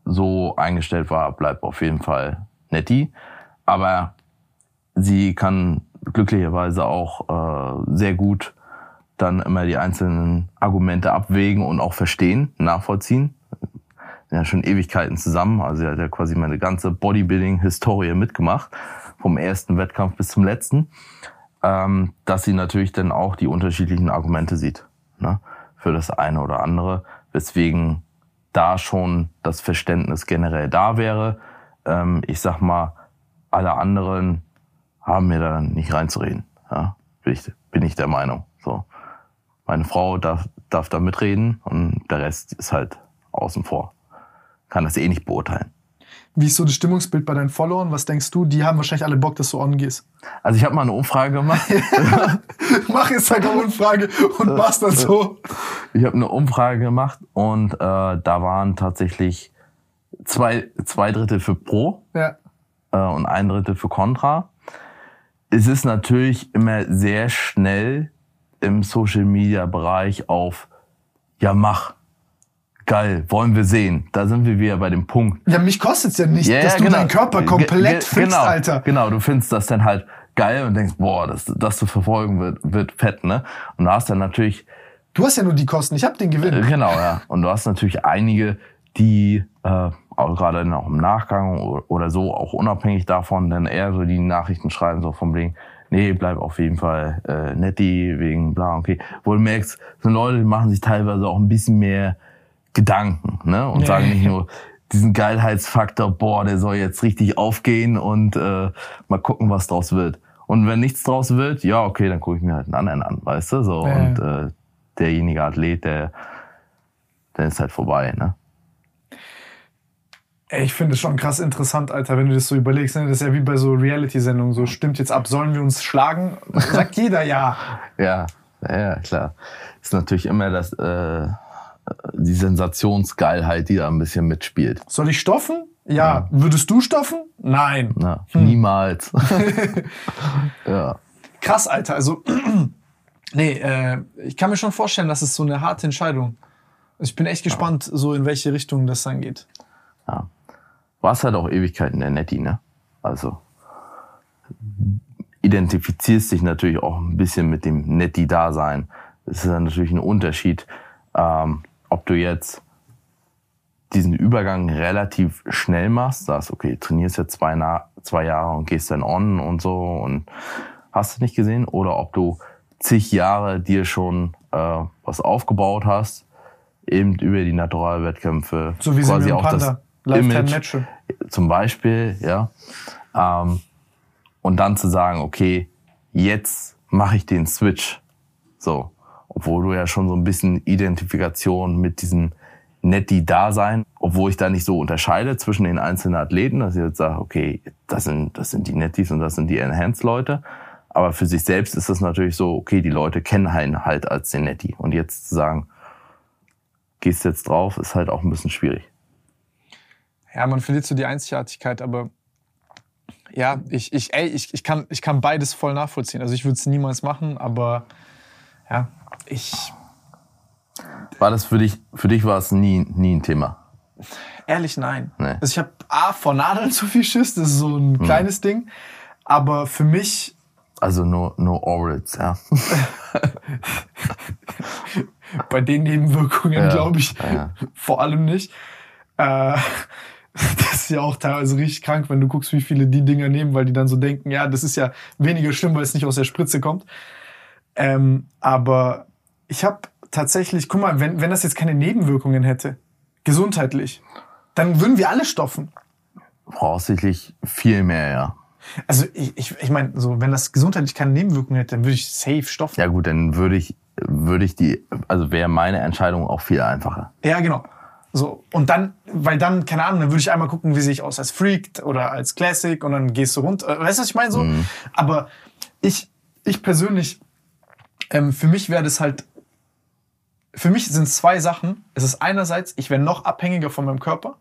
so eingestellt war, bleibt auf jeden Fall netti. Aber sie kann glücklicherweise auch äh, sehr gut dann immer die einzelnen Argumente abwägen und auch verstehen, nachvollziehen. Ja schon Ewigkeiten zusammen, also sie hat ja quasi meine ganze Bodybuilding-Historie mitgemacht, vom ersten Wettkampf bis zum letzten, ähm, dass sie natürlich dann auch die unterschiedlichen Argumente sieht ne, für das eine oder andere, weswegen da schon das Verständnis generell da wäre. Ähm, ich sag mal, alle anderen haben mir da nicht reinzureden. Ja, bin, ich, bin ich der Meinung. So. Meine Frau darf, darf da mitreden und der Rest ist halt außen vor. Kann das eh nicht beurteilen. Wie ist so das Stimmungsbild bei deinen Followern? Was denkst du? Die haben wahrscheinlich alle Bock, dass du on gehst. Also ich habe mal eine Umfrage gemacht. *laughs* Mach jetzt halt eine Umfrage und mach's dann so. Ich habe eine Umfrage gemacht und äh, da waren tatsächlich zwei, zwei Drittel für Pro Ja. äh, und ein Drittel für Contra. Es ist natürlich immer sehr schnell im Social Media Bereich auf ja mach geil wollen wir sehen da sind wir wieder bei dem Punkt Ja, mich kostet's ja nicht, Ja, dass du genau. deinen Körper komplett ge- fixst, genau, Alter. Genau, du findest das dann halt geil und denkst, boah, das, das zu verfolgen wird, wird fett, ne? Und du hast dann natürlich, Du hast ja nur die Kosten, ich hab den äh, Gewinn. genau, ja. Und du hast natürlich einige, die äh, auch gerade dann auch im Nachgang oder so, auch unabhängig davon, dann eher so die Nachrichten schreiben, so vom Ding, nee, bleib auf jeden Fall äh, netti, wegen bla, okay. Wo du merkst, so Leute, die machen sich teilweise auch ein bisschen mehr Gedanken, ne? Und Ja. sagen nicht nur *laughs* diesen Geilheitsfaktor, boah, der soll jetzt richtig aufgehen und äh, mal gucken, was draus wird. Und wenn nichts draus wird, ja, okay, dann gucke ich mir halt einen anderen an, weißt du? So. Ja. Und äh, derjenige Athlet, der, der ist halt vorbei, ne? Ey, ich finde es schon krass interessant, Alter, wenn du das so überlegst. Ne? Das ist ja wie bei so Reality-Sendungen. So, stimmt jetzt ab, sollen wir uns schlagen? Sagt *laughs* jeder ja. Ja, ja, ja, klar. Ist natürlich immer das, äh, die Sensationsgeilheit, die da ein bisschen mitspielt. Soll ich stoffen? Ja. Würdest du stoffen? Nein. Ne? Hm. Niemals. *laughs* *laughs* ja. Krass, Alter. Also, *clears throat* nee, äh, ich kann mir schon vorstellen, dass es so eine harte Entscheidung. Ich bin echt gespannt, so in welche Richtung das dann geht. ja. Warst halt auch Ewigkeiten der Netti, ne? Also identifizierst dich natürlich auch ein bisschen mit dem Netti-Dasein. Es ist dann natürlich ein Unterschied, ähm, ob du jetzt diesen Übergang relativ schnell machst, sagst, okay, trainierst jetzt zwei, Na zwei Jahre und gehst dann on und so und hast du nicht gesehen, oder ob du zig Jahre dir schon äh, was aufgebaut hast, eben über die Naturalwettkämpfe, So wie wir im Panda. Lifetime Image Natural. Zum Beispiel, ja. Ähm, und dann zu sagen, okay, jetzt mache ich den Switch. So. Obwohl du ja schon so ein bisschen Identifikation mit diesem Netti-Dasein, obwohl ich da nicht so unterscheide zwischen den einzelnen Athleten, dass ich jetzt sage, okay, das sind, das sind die Nettis und das sind die Enhanced-Leute. Aber für sich selbst ist es natürlich so, okay, die Leute kennen einen halt als den Netti. Und jetzt zu sagen, gehst jetzt drauf, ist halt auch ein bisschen schwierig. Ja, man verliert so die Einzigartigkeit, aber ja, ich, ich, ey, ich, ich, kann, ich kann beides voll nachvollziehen. Also ich würde es niemals machen, aber ja, ich, War das für dich, für dich war es nie, nie ein Thema? ehrlich nein. Nee. Also ich habe A, vor Nadeln zu viel Schiss, das ist so ein kleines Ding, aber für mich, Also nur, nur Orals, ja. *laughs* bei den Nebenwirkungen Ja, glaube ich ja. vor allem nicht. Äh, *laughs* das ist ja auch teilweise richtig krank, wenn du guckst, wie viele die Dinger nehmen, weil die dann so denken, ja, das ist ja weniger schlimm, weil es nicht aus der Spritze kommt. Ähm, aber ich habe tatsächlich, guck mal, wenn, wenn das jetzt keine Nebenwirkungen hätte, gesundheitlich, dann würden wir alle stoffen. Voraussichtlich viel mehr, ja. Also ich, ich, ich meine, so, wenn das gesundheitlich keine Nebenwirkungen hätte, dann würde ich safe stoffen. Ja gut, dann würde ich, würde ich die, also wäre meine Entscheidung auch viel einfacher. Ja, genau. So, und dann, weil dann, keine Ahnung, dann würde ich einmal gucken, wie sehe ich aus als Freak oder als Classic und dann gehst du runter. Äh, Weißt du, was ich meine? So? Aber ich, ich persönlich, ähm, für mich wäre das halt, für mich sind zwei Sachen. Es ist einerseits, ich wäre noch abhängiger von meinem Körper,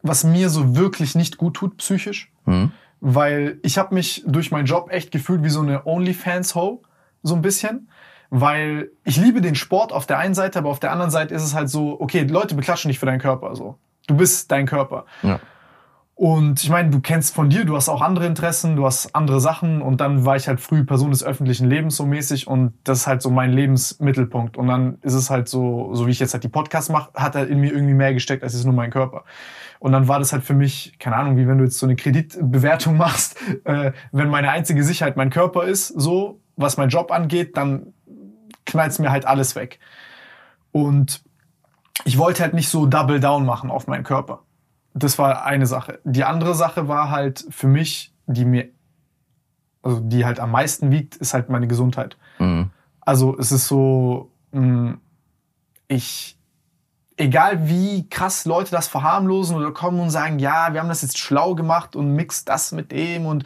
was mir so wirklich nicht gut tut, psychisch. Hm? Weil ich habe mich durch meinen Job echt gefühlt wie so eine OnlyFans-Ho, so ein bisschen. Weil ich liebe den Sport auf der einen Seite, aber auf der anderen Seite ist es halt so, okay, Leute beklatschen nicht für deinen Körper. So. Du bist dein Körper. Ja. Und ich meine, du kennst von dir, du hast auch andere Interessen, du hast andere Sachen und dann war ich halt früh Person des öffentlichen Lebens so mäßig und das ist halt so mein Lebensmittelpunkt. Und dann ist es halt so, so wie ich jetzt halt die Podcasts mache, hat er in mir irgendwie mehr gesteckt als jetzt nur mein Körper. Und dann war das halt für mich, keine Ahnung, wie wenn du jetzt so eine Kreditbewertung *laughs* machst, äh, wenn meine einzige Sicherheit mein Körper ist, so, was mein Job angeht, dann knallt's mir halt alles weg. Und ich wollte halt nicht so Double Down machen auf meinen Körper. Das war eine Sache. Die andere Sache war halt für mich, die mir, also die halt am meisten wiegt, ist halt meine Gesundheit. Mhm. Also es ist so, mh, ich, egal wie krass Leute das verharmlosen oder kommen und sagen, ja, wir haben das jetzt schlau gemacht und mix das mit dem und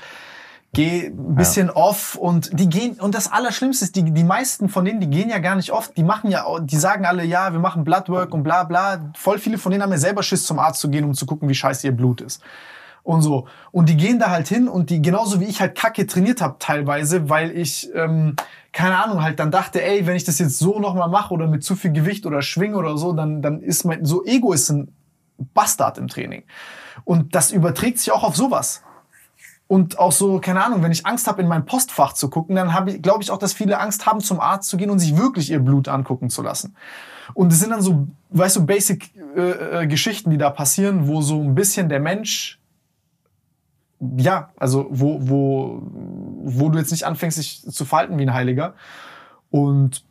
geh ein bisschen ja. off und die gehen und das Allerschlimmste ist, die, die meisten von denen, die gehen ja gar nicht oft, die machen ja, die sagen alle, ja, wir machen Bloodwork und bla bla. Voll viele von denen haben ja selber Schiss zum Arzt zu gehen, um zu gucken, wie scheiße ihr Blut ist und so. Und die gehen da halt hin und die, genauso wie ich halt Kacke trainiert habe teilweise, weil ich, ähm, keine Ahnung, halt dann dachte, ey, wenn ich das jetzt so nochmal mache oder mit zu viel Gewicht oder schwinge oder so, dann, dann ist mein, so Ego ist ein Bastard im Training. Und das überträgt sich auch auf sowas. Und auch so, keine Ahnung, wenn ich Angst habe, in mein Postfach zu gucken, dann habe ich, glaube ich auch, dass viele Angst haben, zum Arzt zu gehen und sich wirklich ihr Blut angucken zu lassen. Und es sind dann so, weißt du, basic äh, äh, Geschichten, die da passieren, wo so ein bisschen der Mensch ja, also wo, wo, wo du jetzt nicht anfängst, dich zu verhalten wie ein Heiliger. Und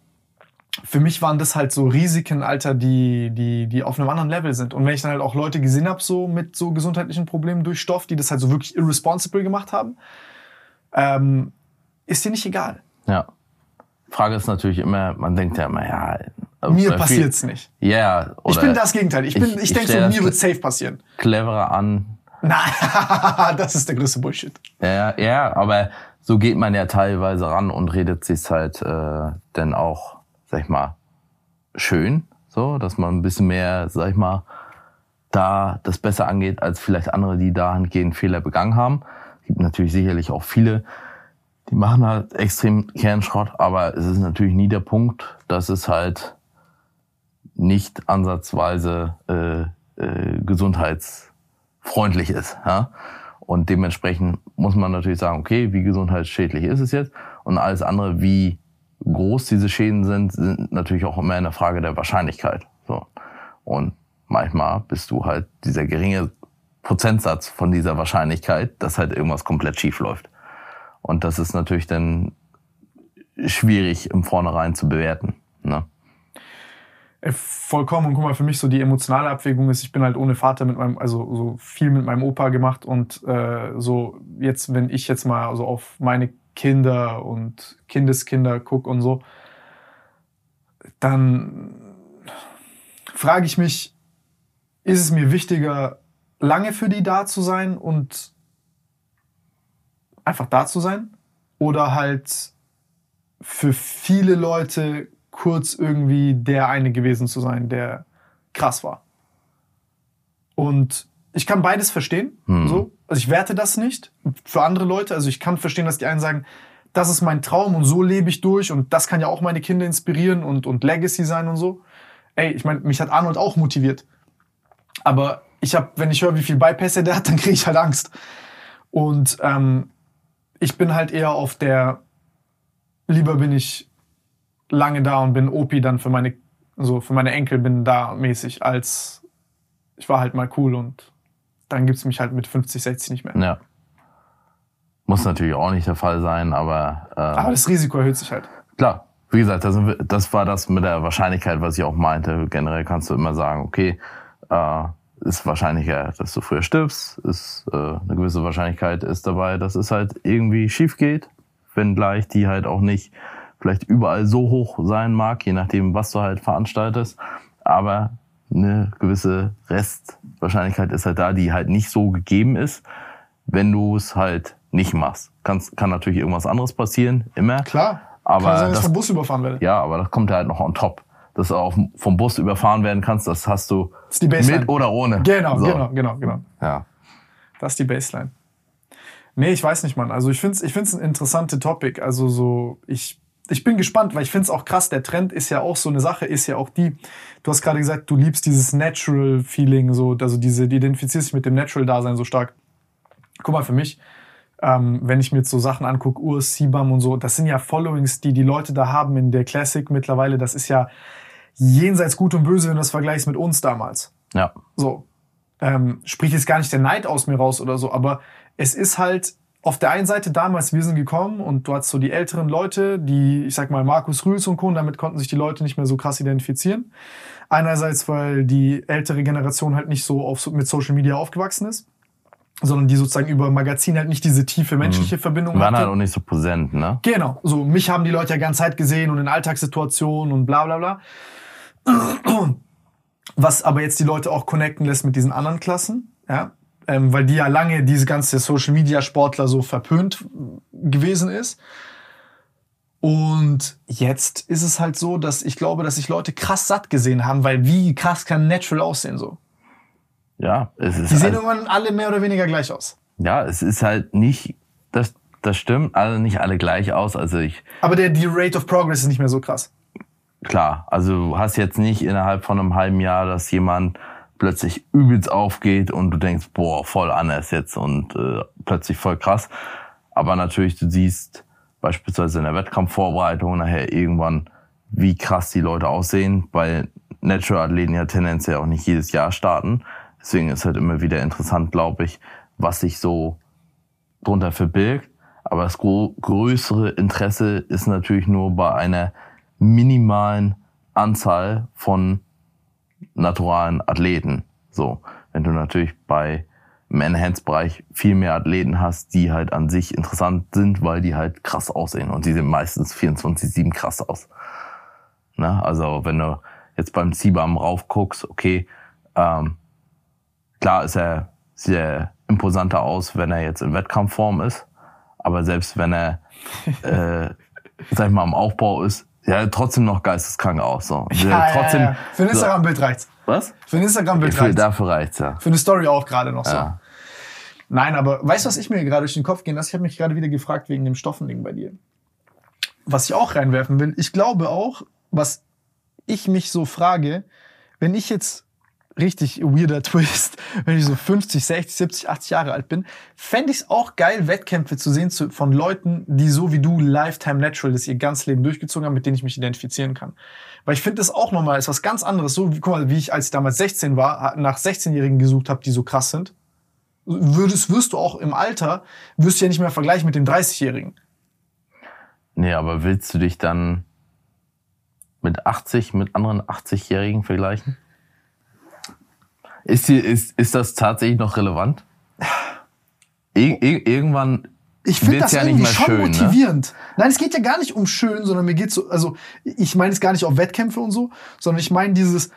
für mich waren das halt so Risiken, Alter, die, die, die auf einem anderen Level sind. Und wenn ich dann halt auch Leute gesehen habe, so mit so gesundheitlichen Problemen durch Stoff, die das halt so wirklich irresponsible gemacht haben, ähm, ist dir nicht egal. Ja. Frage ist natürlich immer, man denkt ja immer, ja. Mir passiert's nicht. Ja. Yeah, ich bin das Gegenteil. Ich, bin, ich, ich denke so, mir wird safe passieren. Cleverer an, Nein, *laughs* das ist der größte Bullshit. Ja, ja, aber so geht man ja teilweise ran und redet sich halt äh, dann auch, sag ich mal, schön, so, dass man ein bisschen mehr, sag ich mal, da das besser angeht als vielleicht andere, die dahingehend Fehler begangen haben. Es gibt natürlich sicherlich auch viele, die machen halt extrem Kernschrott, aber es ist natürlich nie der Punkt, dass es halt nicht ansatzweise äh, äh, Gesundheits freundlich ist. Ja? Und dementsprechend muss man natürlich sagen, okay, wie gesundheitsschädlich ist es jetzt? Und alles andere, wie groß diese Schäden sind, sind natürlich auch immer eine Frage der Wahrscheinlichkeit. So. Und manchmal bist du halt dieser geringe Prozentsatz von dieser Wahrscheinlichkeit, dass halt irgendwas komplett schief läuft. Und das ist natürlich dann schwierig im Vornherein zu bewerten. Ne? Äh, vollkommen. Und guck mal, für mich so die emotionale Abwägung ist, ich bin halt ohne Vater mit meinem, also so viel mit meinem Opa gemacht und äh, so jetzt, wenn ich jetzt mal so auf meine Kinder und Kindeskinder guck und so, dann frage ich mich, ist es mir wichtiger, lange für die da zu sein und einfach da zu sein? Oder halt für viele Leute kurz irgendwie der eine gewesen zu sein, der krass war. Und ich kann beides verstehen. Hm. So. Also ich werte das nicht für andere Leute. Also ich kann verstehen, dass die einen sagen, das ist mein Traum und so lebe ich durch und das kann ja auch meine Kinder inspirieren und, und Legacy sein und so. Ey, ich meine, mich hat Arnold auch motiviert. Aber ich habe, wenn ich höre, wie viel Bypässe der hat, *laughs* dann kriege ich halt Angst. Und ähm, ich bin halt eher auf der, lieber bin ich lange da und bin Opi dann für meine, so für meine Enkel bin da mäßig, als ich war halt mal cool und dann gibt's mich halt mit 50, 60 nicht mehr. Ja. Muss natürlich auch nicht der Fall sein, aber. Äh, aber das Risiko erhöht sich halt. Klar. Wie gesagt, das, das war das mit der Wahrscheinlichkeit, was ich auch meinte. Generell kannst du immer sagen, okay, äh, ist wahrscheinlicher, dass du früher stirbst, ist äh, eine gewisse Wahrscheinlichkeit ist dabei, dass es halt irgendwie schief geht, wenngleich die halt auch nicht vielleicht überall so hoch sein mag, je nachdem, was du halt veranstaltest. Aber eine gewisse Restwahrscheinlichkeit ist halt da, die halt nicht so gegeben ist, wenn du es halt nicht machst. Kann, kann natürlich irgendwas anderes passieren, immer. Klar. Aber kann sein, dass das, vom Bus überfahren werde. Ja, aber das kommt halt noch on top. Dass du auch vom Bus überfahren werden kannst, das hast du das mit oder ohne. Genau, so. genau, genau, genau. Ja. Das ist die Baseline. Nee, ich weiß nicht, Mann. Also ich finde es ich find's ein interessantes Topic. Also so, ich ich bin gespannt, weil ich finde es auch krass. Der Trend ist ja auch so eine Sache, ist ja auch die, du hast gerade gesagt, du liebst dieses Natural Feeling, so, also diese, die identifizierst dich mit dem Natural-Dasein so stark. Guck mal, für mich, ähm, wenn ich mir jetzt so Sachen angucke, Urs, Sibam und so, das sind ja Followings, die die Leute da haben in der Classic mittlerweile. Das ist ja jenseits gut und böse, wenn du das vergleichst mit uns damals. Ja. So. Ähm, sprich jetzt gar nicht der Neid aus mir raus oder so, aber es ist halt, auf der einen Seite damals, wir sind gekommen und du hast so die älteren Leute, die, ich sag mal, Markus Rühls und Co., und damit konnten sich die Leute nicht mehr so krass identifizieren. Einerseits, weil die ältere Generation halt nicht so auf, mit Social Media aufgewachsen ist. sondern die sozusagen über Magazin halt nicht diese tiefe menschliche Verbindung Waren halt auch nicht so präsent, ne? Genau, so mich haben die Leute ja ganz Zeit gesehen und in Alltagssituationen und bla bla bla. Was aber jetzt die Leute auch connecten lässt mit diesen anderen Klassen, ja, ähm, weil die ja lange diese ganze Social Media Sportler so verpönt gewesen ist. Und jetzt ist es halt so, dass ich glaube, dass sich Leute krass satt gesehen haben, weil wie krass kann Natural aussehen so? Ja, es ist Die sehen halt, irgendwann alle mehr oder weniger gleich aus. ja, es ist halt nicht, das, das stimmt, alle nicht alle gleich aus. Also ich, Aber der, die Rate of Progress ist nicht mehr so krass. klar, also du hast jetzt nicht innerhalb von einem halben Jahr, dass jemand plötzlich übelst aufgeht und du denkst, boah, voll anders jetzt und äh, plötzlich voll krass. Aber natürlich, du siehst beispielsweise in der Wettkampfvorbereitung nachher irgendwann, wie krass die Leute aussehen, weil Natural-Athleten ja tendenziell auch nicht jedes Jahr starten. Deswegen ist halt immer wieder interessant, glaube ich, was sich so drunter verbirgt. Aber das größere Interesse ist natürlich nur bei einer minimalen Anzahl von naturalen Athleten. So, wenn du natürlich bei im Enhanced-Bereich viel mehr Athleten hast, die halt an sich interessant sind, weil die halt krass aussehen. Und die sehen meistens 24-7 krass aus. Ne? Also wenn du jetzt beim CBAM raufguckst, okay, ähm, klar ist er sehr imposanter aus, wenn er jetzt in Wettkampfform ist. Aber selbst wenn er, *laughs* äh, sag ich mal, am Aufbau ist, ja, trotzdem noch geisteskrank aus. So. Ja, trotzdem, ja, ja. Für ein Instagram-Bild reicht's. Was? Für ein Instagram-Bild reicht's. dafür reicht's ja. Für eine Story auch gerade noch so. Nein, aber weißt du, was ich mir gerade durch den Kopf gehen lasse? Ich habe mich gerade wieder gefragt wegen dem Stoffending bei dir. Was ich auch reinwerfen will, ich glaube auch, was ich mich so frage, wenn ich jetzt richtig weirder Twist, wenn ich so 50, 60, 70, 80 Jahre alt bin, fände ich es auch geil, Wettkämpfe zu sehen zu, von Leuten, die so wie du Lifetime Natural das ihr ganzes Leben durchgezogen haben, mit denen ich mich identifizieren kann. Weil ich finde das auch nochmal ist was ganz anderes. So, wie, guck mal, wie ich, als ich damals 16 war, nach 16-Jährigen gesucht habe, die so krass sind. Würdest, wirst du auch im Alter, wirst du ja nicht mehr vergleichen mit dem 30-Jährigen. Nee, aber willst du dich dann mit 80, mit anderen 80-Jährigen vergleichen? Ist, die, ist, ist das tatsächlich noch relevant? Ir ir irgendwann Ich finde das ja nicht irgendwie mehr schon schön, ne? motivierend. Nein, es geht ja gar nicht um schön, sondern mir geht so, also ich meine es gar nicht auf Wettkämpfe und so, sondern ich meine dieses,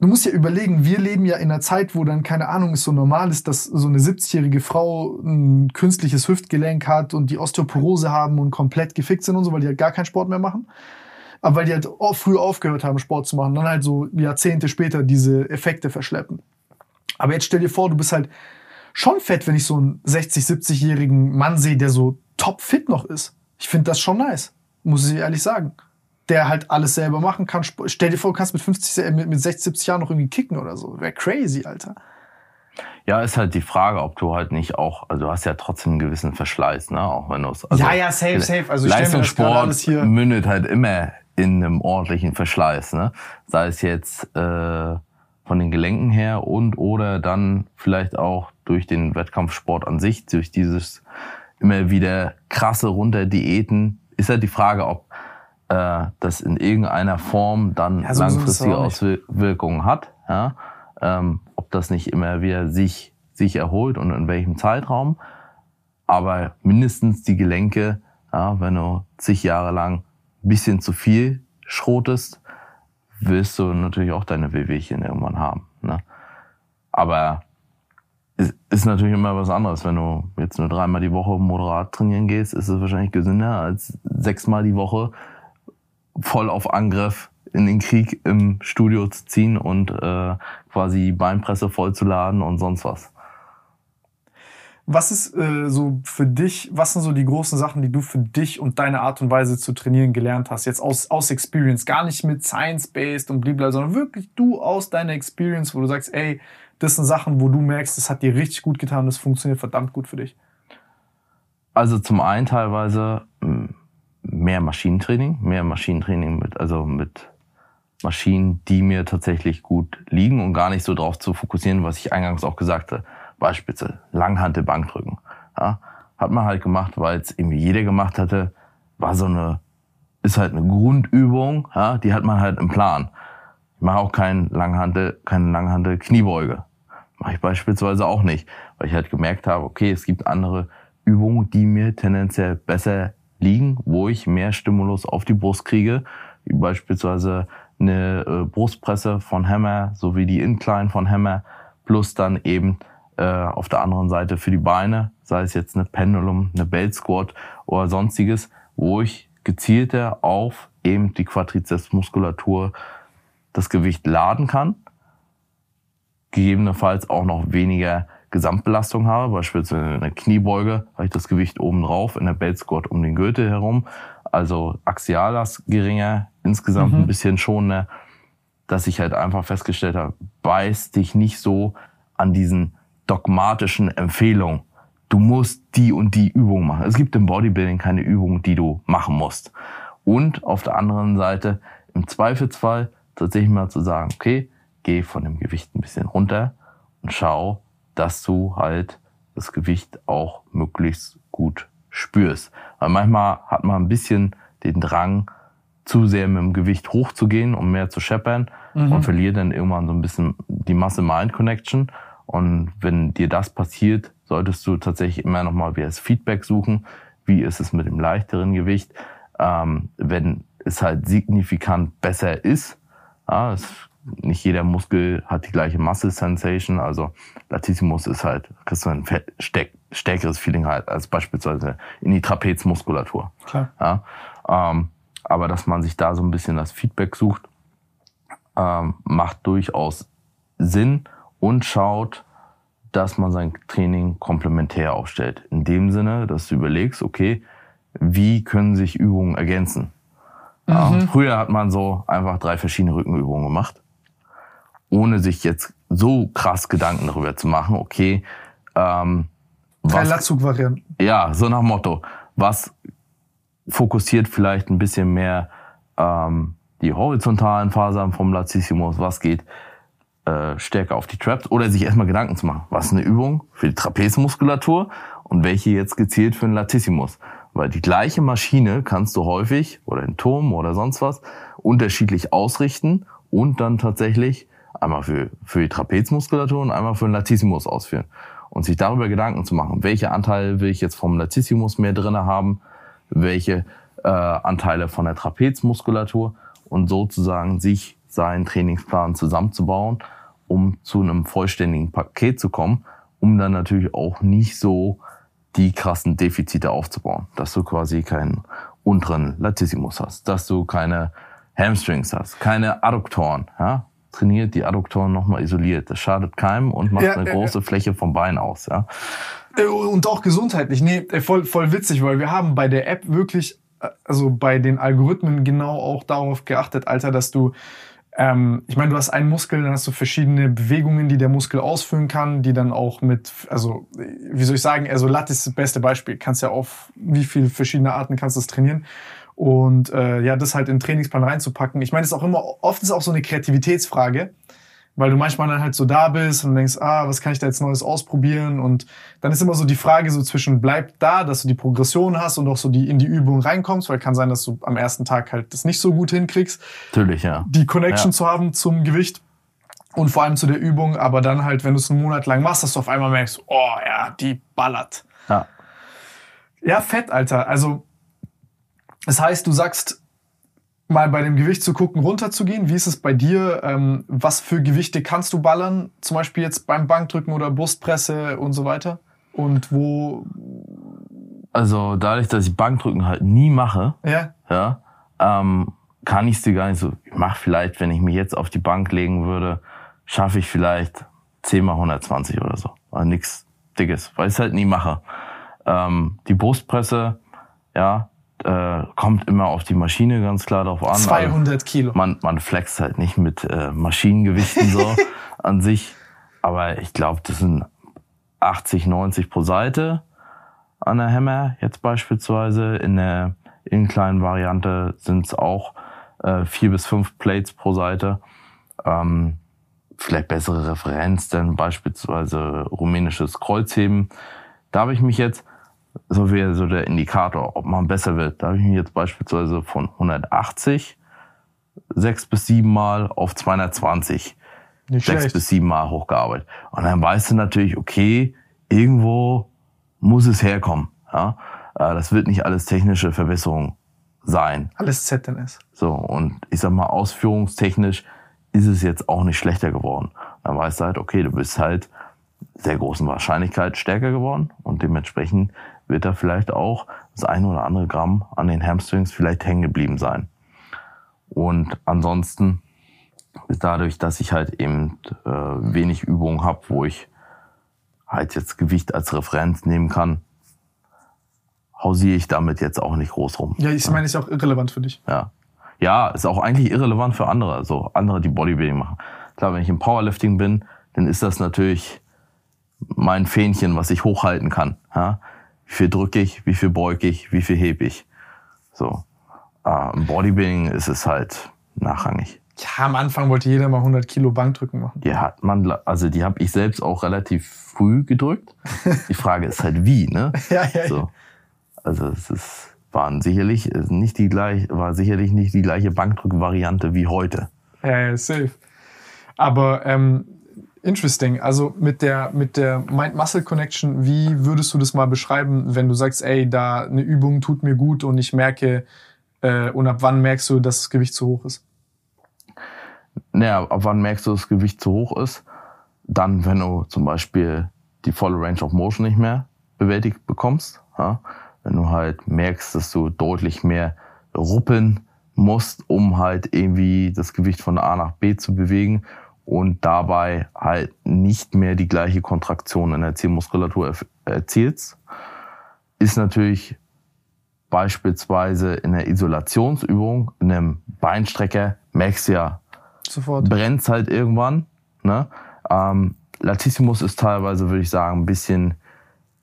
du musst ja überlegen, wir leben ja in einer Zeit, wo dann, keine Ahnung, es so normal ist, dass so eine 70-jährige Frau ein künstliches Hüftgelenk hat und die Osteoporose haben und komplett gefickt sind und so, weil die halt gar keinen Sport mehr machen. Aber weil die halt früh aufgehört haben, Sport zu machen, dann halt so Jahrzehnte später diese Effekte verschleppen. Aber jetzt stell dir vor, du bist halt schon fett, wenn ich so einen 60, 70-jährigen Mann sehe, der so topfit noch ist. Ich finde das schon nice, muss ich ehrlich sagen. Der halt alles selber machen kann. Stell dir vor, du kannst mit 50, äh, mit, mit 60, 70 Jahren noch irgendwie kicken oder so. Wäre crazy, Alter. Ja, ist halt die Frage, ob du halt nicht auch, also du hast ja trotzdem einen gewissen Verschleiß, ne? Auch wenn du es. Also Ja, ja, safe, safe. Also Leistungssport gerade alles hier- mündet halt immer in einem ordentlichen Verschleiß, ne? Sei es jetzt äh, von den Gelenken her und oder dann vielleicht auch durch den Wettkampfsport an sich, durch dieses immer wieder krasse Runterdiäten, ist halt die Frage, ob äh, das in irgendeiner Form dann Ja, so langfristige. Auswirkungen hat, ja? ähm, ob das nicht immer wieder sich, sich erholt und in welchem Zeitraum. Aber mindestens die Gelenke, ja, wenn du zig Jahre lang ein bisschen zu viel schrotest, wirst du natürlich auch deine Wehwehchen irgendwann haben. Ne? Aber es ist natürlich immer was anderes. Wenn du jetzt nur dreimal die Woche moderat trainieren gehst, ist es wahrscheinlich gesünder als sechsmal die Woche voll auf Angriff in den Krieg im Studio zu ziehen und äh, quasi Beinpresse vollzuladen und sonst was. Was ist äh, so für dich, was sind so die großen Sachen, die du für dich und deine Art und Weise zu trainieren gelernt hast? Jetzt aus, aus Experience, gar nicht mit Science-Based und blablabla, sondern wirklich du aus deiner Experience, wo du sagst, ey, das sind Sachen, wo du merkst, das hat dir richtig gut getan, das funktioniert verdammt gut für dich. Also zum einen teilweise mh, mehr Maschinentraining, mehr Maschinentraining mit, also mit Maschinen, die mir tatsächlich gut liegen und gar nicht so darauf zu fokussieren, was ich eingangs auch gesagt habe. Beispielsweise Langhantel Bankdrücken. Ja, hat man halt gemacht, weil es irgendwie jeder gemacht hatte, war so eine, ist halt eine Grundübung, ja, die hat man halt im Plan. Ich mache auch kein Langhantel, keine Langhantel Kniebeuge. Mache ich beispielsweise auch nicht, weil ich halt gemerkt habe, okay, es gibt andere Übungen, die mir tendenziell besser liegen, wo ich mehr Stimulus auf die Brust kriege, wie beispielsweise eine äh, Brustpresse von Hammer sowie die Incline von Hammer plus dann eben äh, auf der anderen Seite für die Beine, sei es jetzt eine Pendulum, eine Belt Squat oder sonstiges, wo ich gezielter auf eben die Quadrizepsmuskulatur das Gewicht laden kann gegebenenfalls auch noch weniger Gesamtbelastung habe, beispielsweise in der Kniebeuge habe ich das Gewicht oben drauf, in der Belt Squat um den Gürtel herum, also Axiallast geringer, insgesamt mhm. ein bisschen schonender, dass ich halt einfach festgestellt habe, beiß dich nicht so an diesen dogmatischen Empfehlungen. Du musst die und die Übung machen. Es gibt im Bodybuilding keine Übung, die du machen musst. Und auf der anderen Seite im Zweifelsfall tatsächlich mal zu sagen, okay, geh von dem Gewicht ein bisschen runter und schau, dass du halt das Gewicht auch möglichst gut spürst. Weil manchmal hat man ein bisschen den Drang, zu sehr mit dem Gewicht hochzugehen, um mehr zu scheppern mhm. und verliert dann irgendwann so ein bisschen die Masse-Mind-Connection. Und wenn dir das passiert, solltest du tatsächlich immer nochmal wieder das Feedback suchen. Wie ist es mit dem leichteren Gewicht? Ähm, wenn es halt signifikant besser ist, ja, es nicht jeder Muskel hat die gleiche Muscle Sensation. Also Latissimus ist halt, kriegst du ein stärkeres Feeling halt als beispielsweise in die Trapezmuskulatur. Klar. Ja, ähm, aber dass man sich da so ein bisschen das Feedback sucht, ähm, macht durchaus Sinn und schaut, dass man sein Training komplementär aufstellt. In dem Sinne, dass du überlegst, okay, wie können sich Übungen ergänzen? Mhm. Ja, früher hat man so einfach drei verschiedene Rückenübungen gemacht ohne sich jetzt so krass Gedanken darüber zu machen, okay, ähm, Drei Latzug-Varianten. Ja, so nach Motto. Was fokussiert vielleicht ein bisschen mehr ähm, die horizontalen Fasern vom Latissimus, was geht äh, stärker auf die Traps oder sich erstmal Gedanken zu machen, was ist eine Übung für die Trapezmuskulatur und welche jetzt gezielt für den Latissimus. Weil die gleiche Maschine kannst du häufig oder in Turm oder sonst was unterschiedlich ausrichten und dann tatsächlich einmal für, für die Trapezmuskulatur und einmal für den Latissimus ausführen. Und sich darüber Gedanken zu machen, welche Anteile will ich jetzt vom Latissimus mehr drinne haben, welche äh, Anteile von der Trapezmuskulatur und sozusagen sich seinen Trainingsplan zusammenzubauen, um zu einem vollständigen Paket zu kommen, um dann natürlich auch nicht so die krassen Defizite aufzubauen, dass du quasi keinen unteren Latissimus hast, dass du keine Hamstrings hast, keine Adduktoren, ja, trainiert, die Adduktoren nochmal isoliert. Das schadet keinem und macht ja, eine große ja. Fläche vom Bein aus. Ja. Äh, und auch gesundheitlich. Nee, äh, voll, voll witzig, weil wir haben bei der App wirklich, äh, also bei den Algorithmen genau auch darauf geachtet, Alter, dass du ähm, ich meine, du hast einen Muskel, dann hast du verschiedene Bewegungen, die der Muskel ausführen kann, die dann auch mit, also wie soll ich sagen, also Lat ist das beste Beispiel. Kannst ja auf wie viele verschiedene Arten kannst du das trainieren. Und äh, ja, das halt in den Trainingsplan reinzupacken. Ich meine, es ist auch immer, oft ist auch so eine Kreativitätsfrage, weil du manchmal dann halt so da bist und denkst, ah, was kann ich da jetzt Neues ausprobieren? Und dann ist immer so die Frage so zwischen, bleib da, dass du die Progression hast und auch so die in die Übung reinkommst, weil kann sein, dass du am ersten Tag halt das nicht so gut hinkriegst. Natürlich, ja. Die Connection ja. zu haben zum Gewicht und vor allem zu der Übung, aber dann halt, wenn du es einen Monat lang machst, dass du auf einmal merkst, oh ja, die ballert. Ja. Ja, fett, Alter. Also das heißt, du sagst, mal bei dem Gewicht zu gucken, runterzugehen. Wie ist es bei dir? Ähm, was für Gewichte kannst du ballern? Zum Beispiel jetzt beim Bankdrücken oder Brustpresse und so weiter? Und wo? Also dadurch, dass ich Bankdrücken halt nie mache, ja, ja ähm, kann ich sie gar nicht so. Ich mache vielleicht, wenn ich mich jetzt auf die Bank legen würde, schaffe ich vielleicht 10 mal 120 oder so. Aber nix Dickes, weil ich es halt nie mache. Ähm, die Brustpresse, ja, äh, kommt immer auf die Maschine ganz klar drauf an. 200 also Kilo. Man, man flext halt nicht mit äh, Maschinengewichten so *laughs* an sich. Aber ich glaube, das sind 80, 90 pro Seite an der Hammer jetzt beispielsweise. In der in kleinen Variante sind es auch äh, vier bis fünf Plates pro Seite. Ähm, vielleicht bessere Referenz, denn beispielsweise rumänisches Kreuzheben. Da habe ich mich jetzt so wäre so der Indikator, ob man besser wird. Da habe ich mich jetzt beispielsweise von 180 sechs bis sieben Mal auf 220 Nicht sechs schlecht. bis sieben Mal hochgearbeitet. Und dann weißt du natürlich, okay, irgendwo muss es herkommen. Ja? Äh, Das wird nicht alles technische Verbesserung sein. Alles ZNS. So, und ich sag mal, ausführungstechnisch ist es jetzt auch nicht schlechter geworden. Dann weißt du halt, okay, du bist halt sehr großen Wahrscheinlichkeit stärker geworden und dementsprechend wird da vielleicht auch das eine oder andere Gramm an den Hamstrings vielleicht hängen geblieben sein. Und ansonsten ist dadurch, dass ich halt eben äh, wenig Übungen habe, wo ich halt jetzt Gewicht als Referenz nehmen kann, hausiere ich damit jetzt auch nicht groß rum. Ja, ich meine, ist auch irrelevant für dich. Ja. Ja, ist auch eigentlich irrelevant für andere, so andere, die Bodybuilding machen. Klar, wenn ich im Powerlifting bin, dann ist das natürlich mein Fähnchen, was ich hochhalten kann. Ja? Wie viel drücke ich, wie viel beuge ich, wie viel hebe ich. So. Äh, Im Bodybuilding ist es halt nachrangig. Ja, am Anfang wollte jeder mal 100 Kilo Bankdrücken machen. Die hat man, also die habe ich selbst auch relativ früh gedrückt. Die Frage ist halt wie, ne? *laughs* Ja, ja, So. Also es ist, waren sicherlich ist nicht die gleich, war sicherlich nicht die gleiche Bankdrückvariante wie heute. Ja, ja, safe. Aber ähm, interesting. Also mit der mit der Mind-Muscle-Connection, wie würdest du das mal beschreiben, wenn du sagst, ey, da eine Übung tut mir gut und ich merke, äh, und ab wann merkst du, dass das Gewicht zu hoch ist? Naja, ab wann merkst du, dass das Gewicht zu hoch ist? Dann, wenn du zum Beispiel die volle Range of Motion nicht mehr bewältigt bekommst. Ja? Wenn du halt merkst, dass du deutlich mehr ruppeln musst, um halt irgendwie das Gewicht von A nach B zu bewegen und dabei halt nicht mehr die gleiche Kontraktion in der Zielmuskulatur erzielst, ist natürlich beispielsweise in der Isolationsübung, in einem Beinstrecker, merkst du ja, Sofort. brennt's halt irgendwann. Ne? Ähm, Latissimus ist teilweise, würde ich sagen, ein bisschen,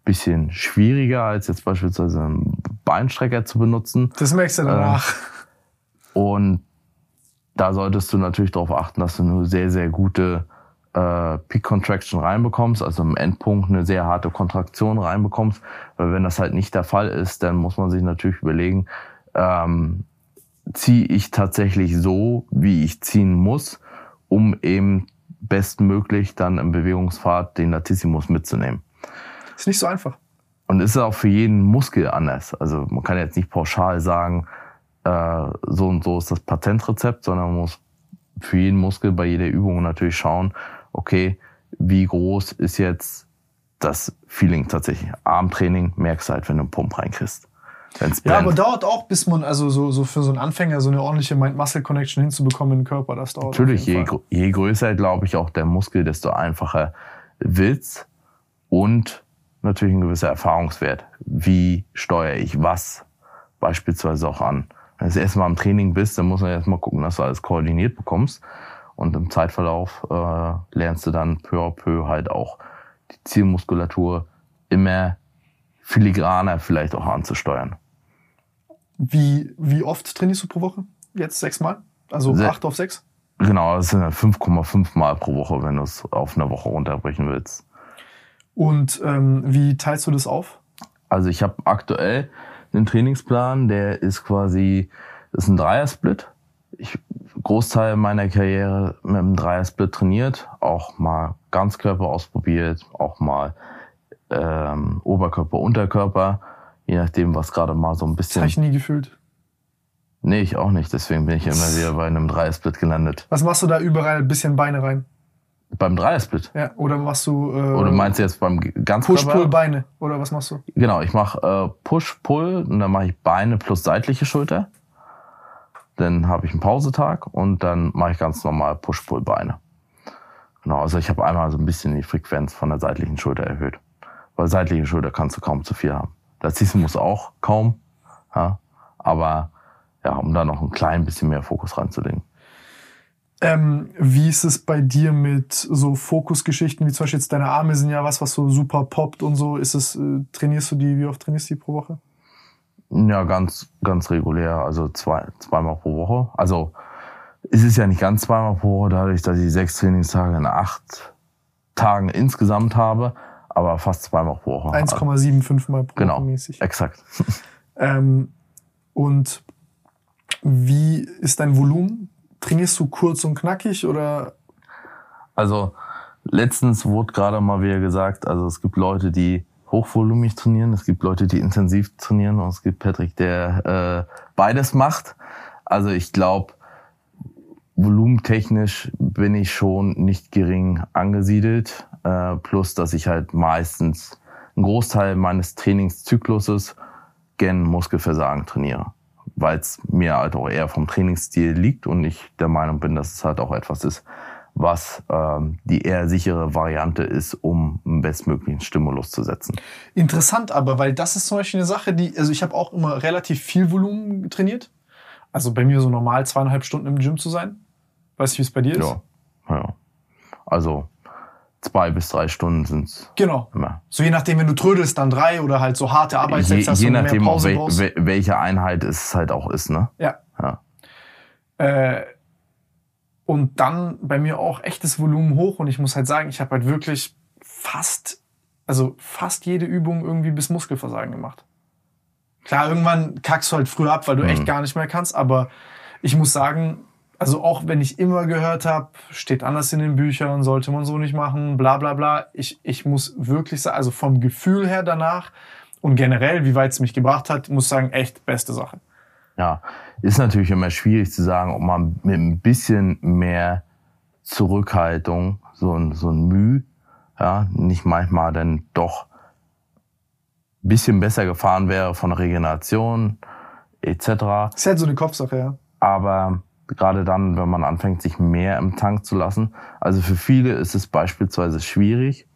bisschen schwieriger als jetzt beispielsweise einen Beinstrecker zu benutzen. Das merkst du danach. Und da solltest du natürlich darauf achten, dass du eine sehr, sehr gute äh, Peak Contraction reinbekommst, also im Endpunkt eine sehr harte Kontraktion reinbekommst. Weil wenn das halt nicht der Fall ist, dann muss man sich natürlich überlegen, ähm, ziehe ich tatsächlich so, wie ich ziehen muss, um eben bestmöglich dann im Bewegungspfad den Latissimus mitzunehmen. ist nicht so einfach. Und ist auch für jeden Muskel anders. Also man kann jetzt nicht pauschal sagen, äh, so und so ist das Patentrezept, sondern man muss für jeden Muskel bei jeder Übung natürlich schauen, okay, wie groß ist jetzt das Feeling tatsächlich. Armtraining merkst du halt, wenn du einen Pump reinkriegst. Ja, aber dauert auch, bis man, also so, so für so einen Anfänger so eine ordentliche Mind-Muscle-Connection hinzubekommen im Körper, das dauert. Natürlich, je, gr- je größer, glaube ich, auch der Muskel, desto einfacher wird's und natürlich ein gewisser Erfahrungswert. Wie steuere ich was beispielsweise auch an? Wenn du das erste Mal im Training bist, dann muss man erstmal gucken, dass du alles koordiniert bekommst. Und im Zeitverlauf äh, lernst du dann peu à peu halt auch die Zielmuskulatur immer filigraner vielleicht auch anzusteuern. Wie, wie oft trainierst du pro Woche? Jetzt sechsmal? Also Se- acht auf sechs? Genau, das sind dann 5,5 Mal pro Woche, wenn du es auf eine Woche runterbrechen willst. Und ähm, wie teilst du das auf? Also ich habe aktuell einen Trainingsplan, der ist quasi, das ist ein Dreiersplit. Ich Großteil meiner Karriere mit einem Dreiersplit trainiert, auch mal Ganzkörper ausprobiert, auch mal ähm, Oberkörper, Unterkörper, je nachdem, was gerade mal so ein Das bisschen. habe ich nie gefühlt. Nee, ich auch nicht, deswegen bin ich immer wieder bei einem Dreiersplit gelandet. Was machst du da überall ein bisschen Beine rein? Beim Dreiersplit. Ja, oder machst du äh, Oder meinst du jetzt beim Ganzkörper? Push-Pull-Beine? Oder was machst du? Genau, ich mache äh, Push-Pull und dann mache ich Beine plus seitliche Schulter. Dann habe ich einen Pausetag und dann mache ich ganz normal Push-Pull-Beine. Genau, also ich habe einmal so ein bisschen die Frequenz von der seitlichen Schulter erhöht. Weil seitliche Schulter kannst du kaum zu viel haben. Latissimus auch kaum. Ja, aber ja, um da noch ein klein bisschen mehr Fokus reinzulegen. Ähm, wie ist es bei dir mit so Fokusgeschichten, wie zum Beispiel jetzt deine Arme sind ja was, was so super poppt und so. Ist es, äh, trainierst du die, wie oft trainierst du die pro Woche? Ja, ganz, ganz regulär, also zwei, zweimal pro Woche. Also es ist ja nicht ganz zweimal pro Woche, dadurch, dass ich sechs Trainingstage in acht Tagen insgesamt habe, aber fast zweimal pro Woche. 1,75 Mal pro Genau, Woche mäßig. exakt. Ähm, und wie ist dein Volumen? Trainierst du kurz und knackig oder Also letztens wurde gerade mal wieder gesagt, also es gibt Leute, die hochvolumig trainieren, es gibt Leute, die intensiv trainieren und es gibt Patrick, der äh, beides macht. Also ich glaube, volumentechnisch bin ich schon nicht gering angesiedelt, äh, plus dass ich halt meistens einen Großteil meines Trainingszykluses gen Muskelversagen trainiere, weil es mir halt auch eher vom Trainingsstil liegt und ich der Meinung bin, dass es halt auch etwas ist, was ähm, die eher sichere Variante ist, um einen bestmöglichen Stimulus zu setzen. Interessant aber, weil das ist zum Beispiel eine Sache, die, also ich habe auch immer relativ viel Volumen trainiert. Also bei mir so normal zweieinhalb Stunden im Gym zu sein. Weißt du, wie es bei dir ist? Ja, ja. Also zwei bis drei Stunden sind's. Genau. Immer. So je nachdem, wenn du trödelst, dann drei oder halt so harte Arbeitssätze je, je nachdem, mehr Pause auch wel, welche Einheit es halt auch ist, ne? Ja. ja. Äh, und dann bei mir auch echtes Volumen hoch und ich muss halt sagen, ich habe halt wirklich fast, also fast jede Übung irgendwie bis Muskelversagen gemacht. Klar, irgendwann kackst du halt früher ab, weil du mhm. echt gar nicht mehr kannst, aber ich muss sagen, also auch wenn ich immer gehört habe, steht anders in den Büchern, sollte man so nicht machen, bla bla bla. Ich, ich muss wirklich sagen, also vom Gefühl her danach und generell, wie weit es mich gebracht hat, muss sagen, echt beste Sache. Ja, ist natürlich immer schwierig zu sagen, ob man mit ein bisschen mehr Zurückhaltung, so ein, so ein Mühe, ja, nicht manchmal dann doch ein bisschen besser gefahren wäre von Regeneration etc. Ist halt so eine Kopfsache, ja. Aber gerade dann, wenn man anfängt, sich mehr im Tank zu lassen. Also für viele ist es beispielsweise schwierig,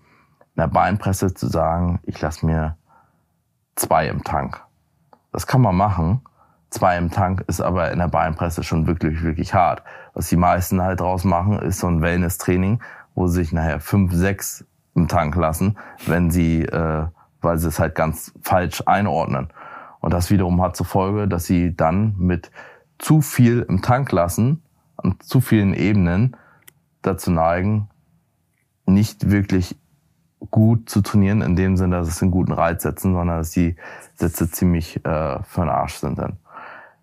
in der Beinpresse zu sagen, ich lasse mir zwei im Tank. Das kann man machen. Zwei im Tank ist aber in der Beinpresse schon wirklich, wirklich hart. Was die meisten halt draus machen, ist so ein Wellness-Training, wo sie sich nachher fünf, sechs im Tank lassen, wenn sie, äh, weil sie es halt ganz falsch einordnen. Und das wiederum hat zur Folge, dass sie dann mit zu viel im Tank lassen, an zu vielen Ebenen dazu neigen, nicht wirklich gut zu trainieren, in dem Sinne, dass sie einen guten Reiz setzen, sondern dass die Sätze ziemlich äh, für den Arsch sind dann.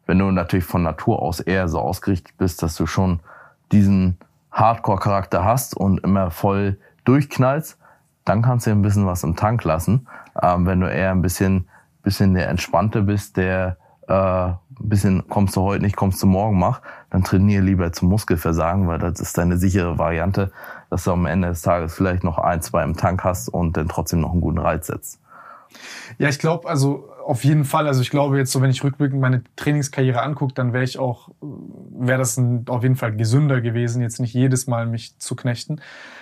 Wenn du natürlich von Natur aus eher so ausgerichtet bist, dass du schon diesen Hardcore-Charakter hast und immer voll durchknallst, dann kannst du ein bisschen was im Tank lassen. Ähm, wenn du eher ein bisschen, bisschen der Entspannte bist, der äh, bisschen kommst du heute nicht, kommst du morgen mach, dann trainiere lieber zum Muskelversagen, weil das ist deine sichere Variante, dass du am Ende des Tages vielleicht noch ein, zwei im Tank hast und dann trotzdem noch einen guten Reiz setzt. Ja, ich glaube, also auf jeden Fall. Also ich glaube jetzt so, wenn ich rückblickend meine Trainingskarriere angucke, dann wäre ich auch, wäre das ein, auf jeden Fall gesünder gewesen, jetzt nicht jedes Mal mich zu knechten.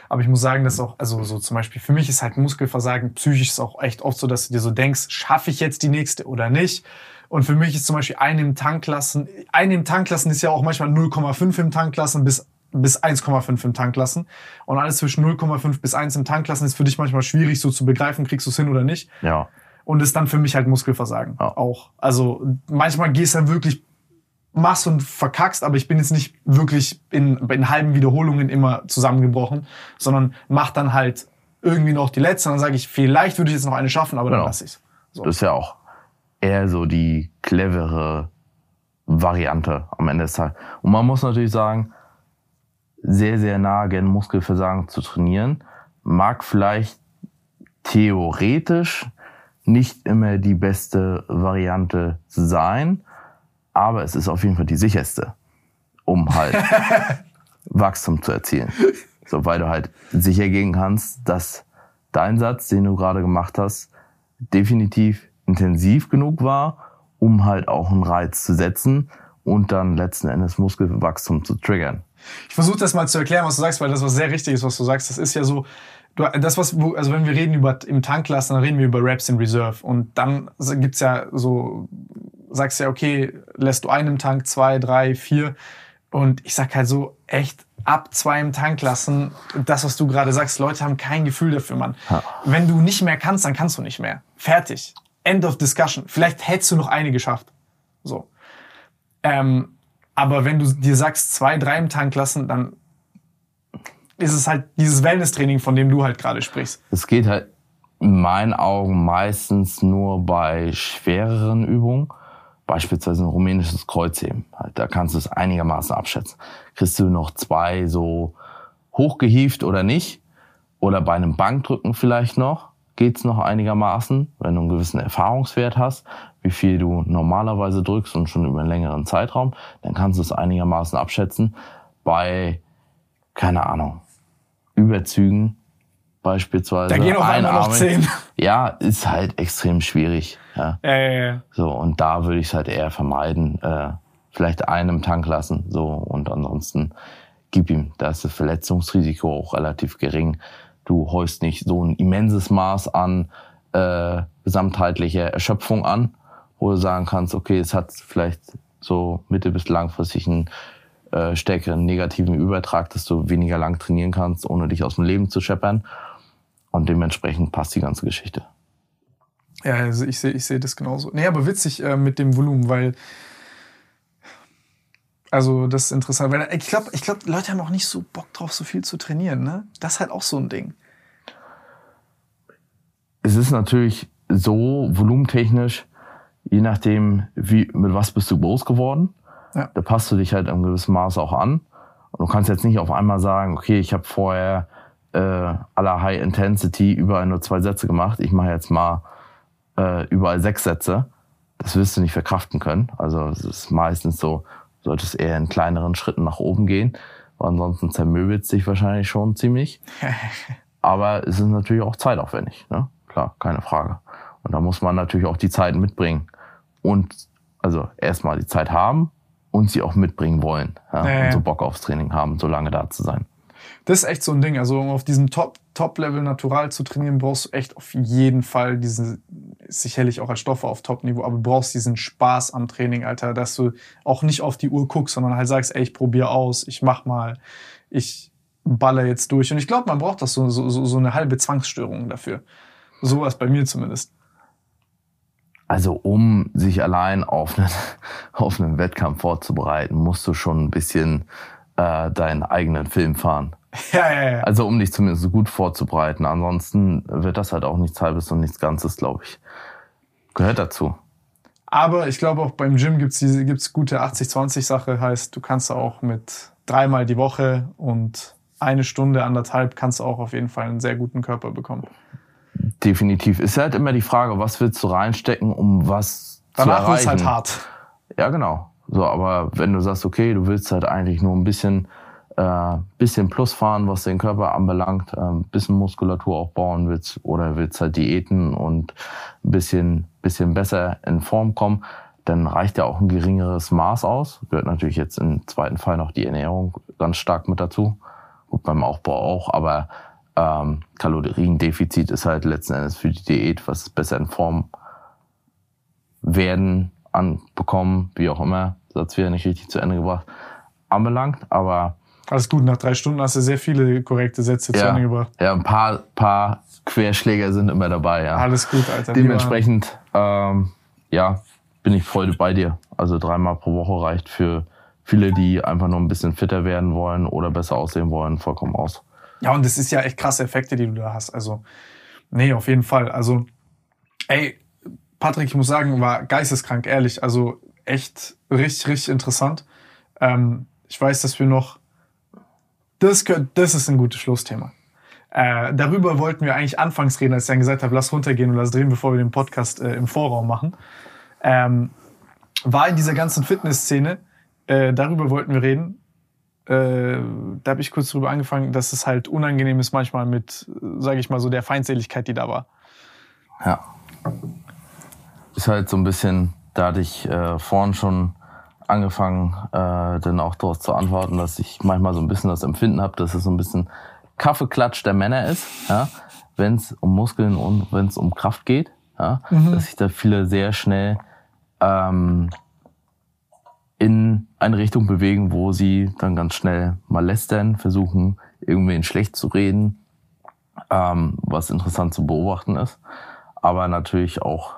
Aber ich muss sagen, dass auch, also so zum Beispiel für mich ist halt Muskelversagen psychisch ist auch echt oft so, dass du dir so denkst, schaffe ich jetzt die nächste oder nicht? Und für mich ist zum Beispiel eine im Tank lassen, eine im Tank lassen ist ja auch manchmal 0,5 im Tank lassen bis bis 1,5 im Tank lassen. Und alles zwischen 0,5 bis 1 im Tank lassen ist für dich manchmal schwierig so zu begreifen, kriegst du es hin oder nicht. Ja. Und ist dann für mich halt Muskelversagen ja. auch. Also manchmal gehst du dann wirklich machst und verkackst, aber ich bin jetzt nicht wirklich in, in halben Wiederholungen immer zusammengebrochen, sondern mach dann halt irgendwie noch die letzte und dann sage ich, vielleicht würde ich jetzt noch eine schaffen, aber genau. dann lasse ich's. So. Das ist ja auch eher so die clevere Variante am Ende des Tages. Und man muss natürlich sagen, sehr, sehr nah gen Muskelversagen zu trainieren, mag vielleicht theoretisch nicht immer die beste Variante sein, aber es ist auf jeden Fall die sicherste, um halt *laughs* Wachstum zu erzielen. So, weil du halt sicher gehen kannst, dass dein Satz, den du gerade gemacht hast, definitiv intensiv genug war, um halt auch einen Reiz zu setzen und dann letzten Endes Muskelwachstum zu triggern. Ich versuche das mal zu erklären, was du sagst, weil das was sehr richtig ist, was du sagst. Das ist ja so, du, das was, also wenn wir reden über im Tanklassen, dann reden wir über Reps in Reserve und dann gibt's ja so, sagst ja, okay, lässt du einen im Tank, zwei, drei, vier und ich sag halt so, echt ab zwei im Tank lassen, das, was du gerade sagst, Leute haben kein Gefühl dafür, Mann. Ja. Wenn du nicht mehr kannst, dann kannst du nicht mehr. Fertig. End of discussion. Vielleicht hättest du noch eine geschafft. So. Ähm, aber wenn du dir sagst, zwei, drei im Tank lassen, dann ist es halt dieses Wellness-Training, von dem du halt gerade sprichst. Es geht halt in meinen Augen meistens nur bei schwereren Übungen, beispielsweise ein rumänisches Kreuzheben. Halt, da kannst du es einigermaßen abschätzen. Kriegst du noch zwei so hochgehieft oder nicht, oder bei einem Bankdrücken vielleicht noch, geht's noch einigermaßen, wenn du einen gewissen Erfahrungswert hast, wie viel du normalerweise drückst und schon über einen längeren Zeitraum, dann kannst du es einigermaßen abschätzen. Bei, keine Ahnung, Überzügen beispielsweise. Da gehen auf einmal noch zehn. Ja, ist halt extrem schwierig. Ja. Ja, ja, ja. So, und da würde ich es halt eher vermeiden. Äh, vielleicht einen im Tank lassen, so, und ansonsten gib ihm. Da ist das Verletzungsrisiko auch relativ gering. Du häust nicht so ein immenses Maß an äh, gesamtheitlicher Erschöpfung an, wo du sagen kannst, okay, es hat vielleicht so mittel- bis langfristig einen äh, stärkeren negativen Übertrag, dass du weniger lang trainieren kannst, ohne dich aus dem Leben zu scheppern. Und dementsprechend passt die ganze Geschichte. Ja, also ich sehe ich sehe das genauso. Nee, aber witzig äh, mit dem Volumen, weil also das ist interessant, weil ich glaube, ich glaub, Leute haben auch nicht so Bock drauf, so viel zu trainieren, ne? Das ist halt auch so ein Ding. Es ist natürlich so volumentechnisch, je nachdem, wie, mit was bist du groß geworden. Ja. Da passt du dich halt im gewissen Maß auch an. Und du kannst jetzt nicht auf einmal sagen, okay, ich habe vorher äh, aller High Intensity überall nur zwei Sätze gemacht. Ich mache jetzt mal äh, überall sechs Sätze. Das wirst du nicht verkraften können. Also es ist meistens so, du solltest eher in kleineren Schritten nach oben gehen. Weil ansonsten zermöbelt es dich wahrscheinlich schon ziemlich. *laughs* Aber es ist natürlich auch zeitaufwendig. Ne? Klar, keine Frage. Und da muss man natürlich auch die Zeit mitbringen. Und also erstmal die Zeit haben und sie auch mitbringen wollen. Ja? Ja. Und so Bock aufs Training haben, so lange da zu sein. Das ist echt so ein Ding. Also um auf diesem Top, Top-Level natural zu trainieren, brauchst du echt auf jeden Fall diese, sicherlich auch als Stoffe auf Top-Niveau, aber du brauchst diesen Spaß am Training, Alter, dass du auch nicht auf die Uhr guckst, sondern halt sagst, ey, ich probier aus, ich mach mal, ich baller jetzt durch. Und ich glaube, man braucht das so, so, so so eine halbe Zwangsstörung dafür. Sowas bei mir zumindest. Also um sich allein auf einen, *laughs* auf einen Wettkampf vorzubereiten, musst du schon ein bisschen äh, deinen eigenen Film fahren. *laughs* Ja, ja, ja. Also um dich zumindest so gut vorzubereiten. Ansonsten wird das halt auch nichts Halbes und nichts Ganzes, glaube ich. Gehört dazu. Aber ich glaube auch beim Gym gibt's diese gibt's gute 80-20-Sache, heißt, du kannst auch mit dreimal die Woche und eine Stunde, anderthalb kannst du auch auf jeden Fall einen sehr guten Körper bekommen. Definitiv. Ist halt immer die Frage, was willst du reinstecken, um was Danach zu wird's erreichen. halt hart. Ja, genau. So, aber wenn du sagst, okay, du willst halt eigentlich nur ein bisschen, äh, bisschen Plus fahren, was den Körper anbelangt, äh, bisschen Muskulatur aufbauen willst oder willst halt Diäten und ein bisschen, bisschen besser in Form kommen, dann reicht ja auch ein geringeres Maß aus. Gehört natürlich jetzt im zweiten Fall noch die Ernährung ganz stark mit dazu. Gut, beim Aufbau auch, aber ähm, Kaloriendefizit ist halt letzten Endes für die Diät, was besser in Form werden, anbekommen, wie auch immer, Satz wieder nicht richtig zu Ende gebracht, anbelangt. Aber Alles gut, nach drei Stunden hast du sehr viele korrekte Sätze zu ja, Ende gebracht. ja, ein paar, paar Querschläger sind immer dabei, ja. Alles gut, Alter. Dementsprechend, ähm, ja, bin ich voll bei dir. Also dreimal pro Woche reicht für viele, die einfach nur ein bisschen fitter werden wollen oder besser aussehen wollen, vollkommen aus. Ja, und das ist ja echt krasse Effekte, die du da hast. Also, nee, auf jeden Fall. Also, ey, Patrick, ich muss sagen, war geisteskrank, ehrlich. Also, echt richtig, richtig interessant. Ähm, ich weiß, dass wir noch, das, das ist ein gutes Schlussthema. Äh, darüber wollten wir eigentlich anfangs reden, als ich dann gesagt habe, lass runtergehen und lass drehen, bevor wir den Podcast äh, im Vorraum machen. Ähm, war in dieser ganzen Fitnessszene, äh, darüber wollten wir reden. Äh, da habe ich kurz drüber angefangen, dass es halt unangenehm ist manchmal mit, sage ich mal so, der Feindseligkeit, die da war. Ja. Ist halt so ein bisschen, da hatte ich äh, vorhin schon angefangen, äh, dann auch darauf zu antworten, dass ich manchmal so ein bisschen das Empfinden habe, dass es so ein bisschen Kaffeeklatsch der Männer ist, ja, wenn es um Muskeln und wenn es um Kraft geht, ja, dass sich da viele sehr schnell ähm, in eine Richtung bewegen, wo sie dann ganz schnell mal lästern, versuchen, irgendwen schlecht zu reden, ähm, was interessant zu beobachten ist, aber natürlich auch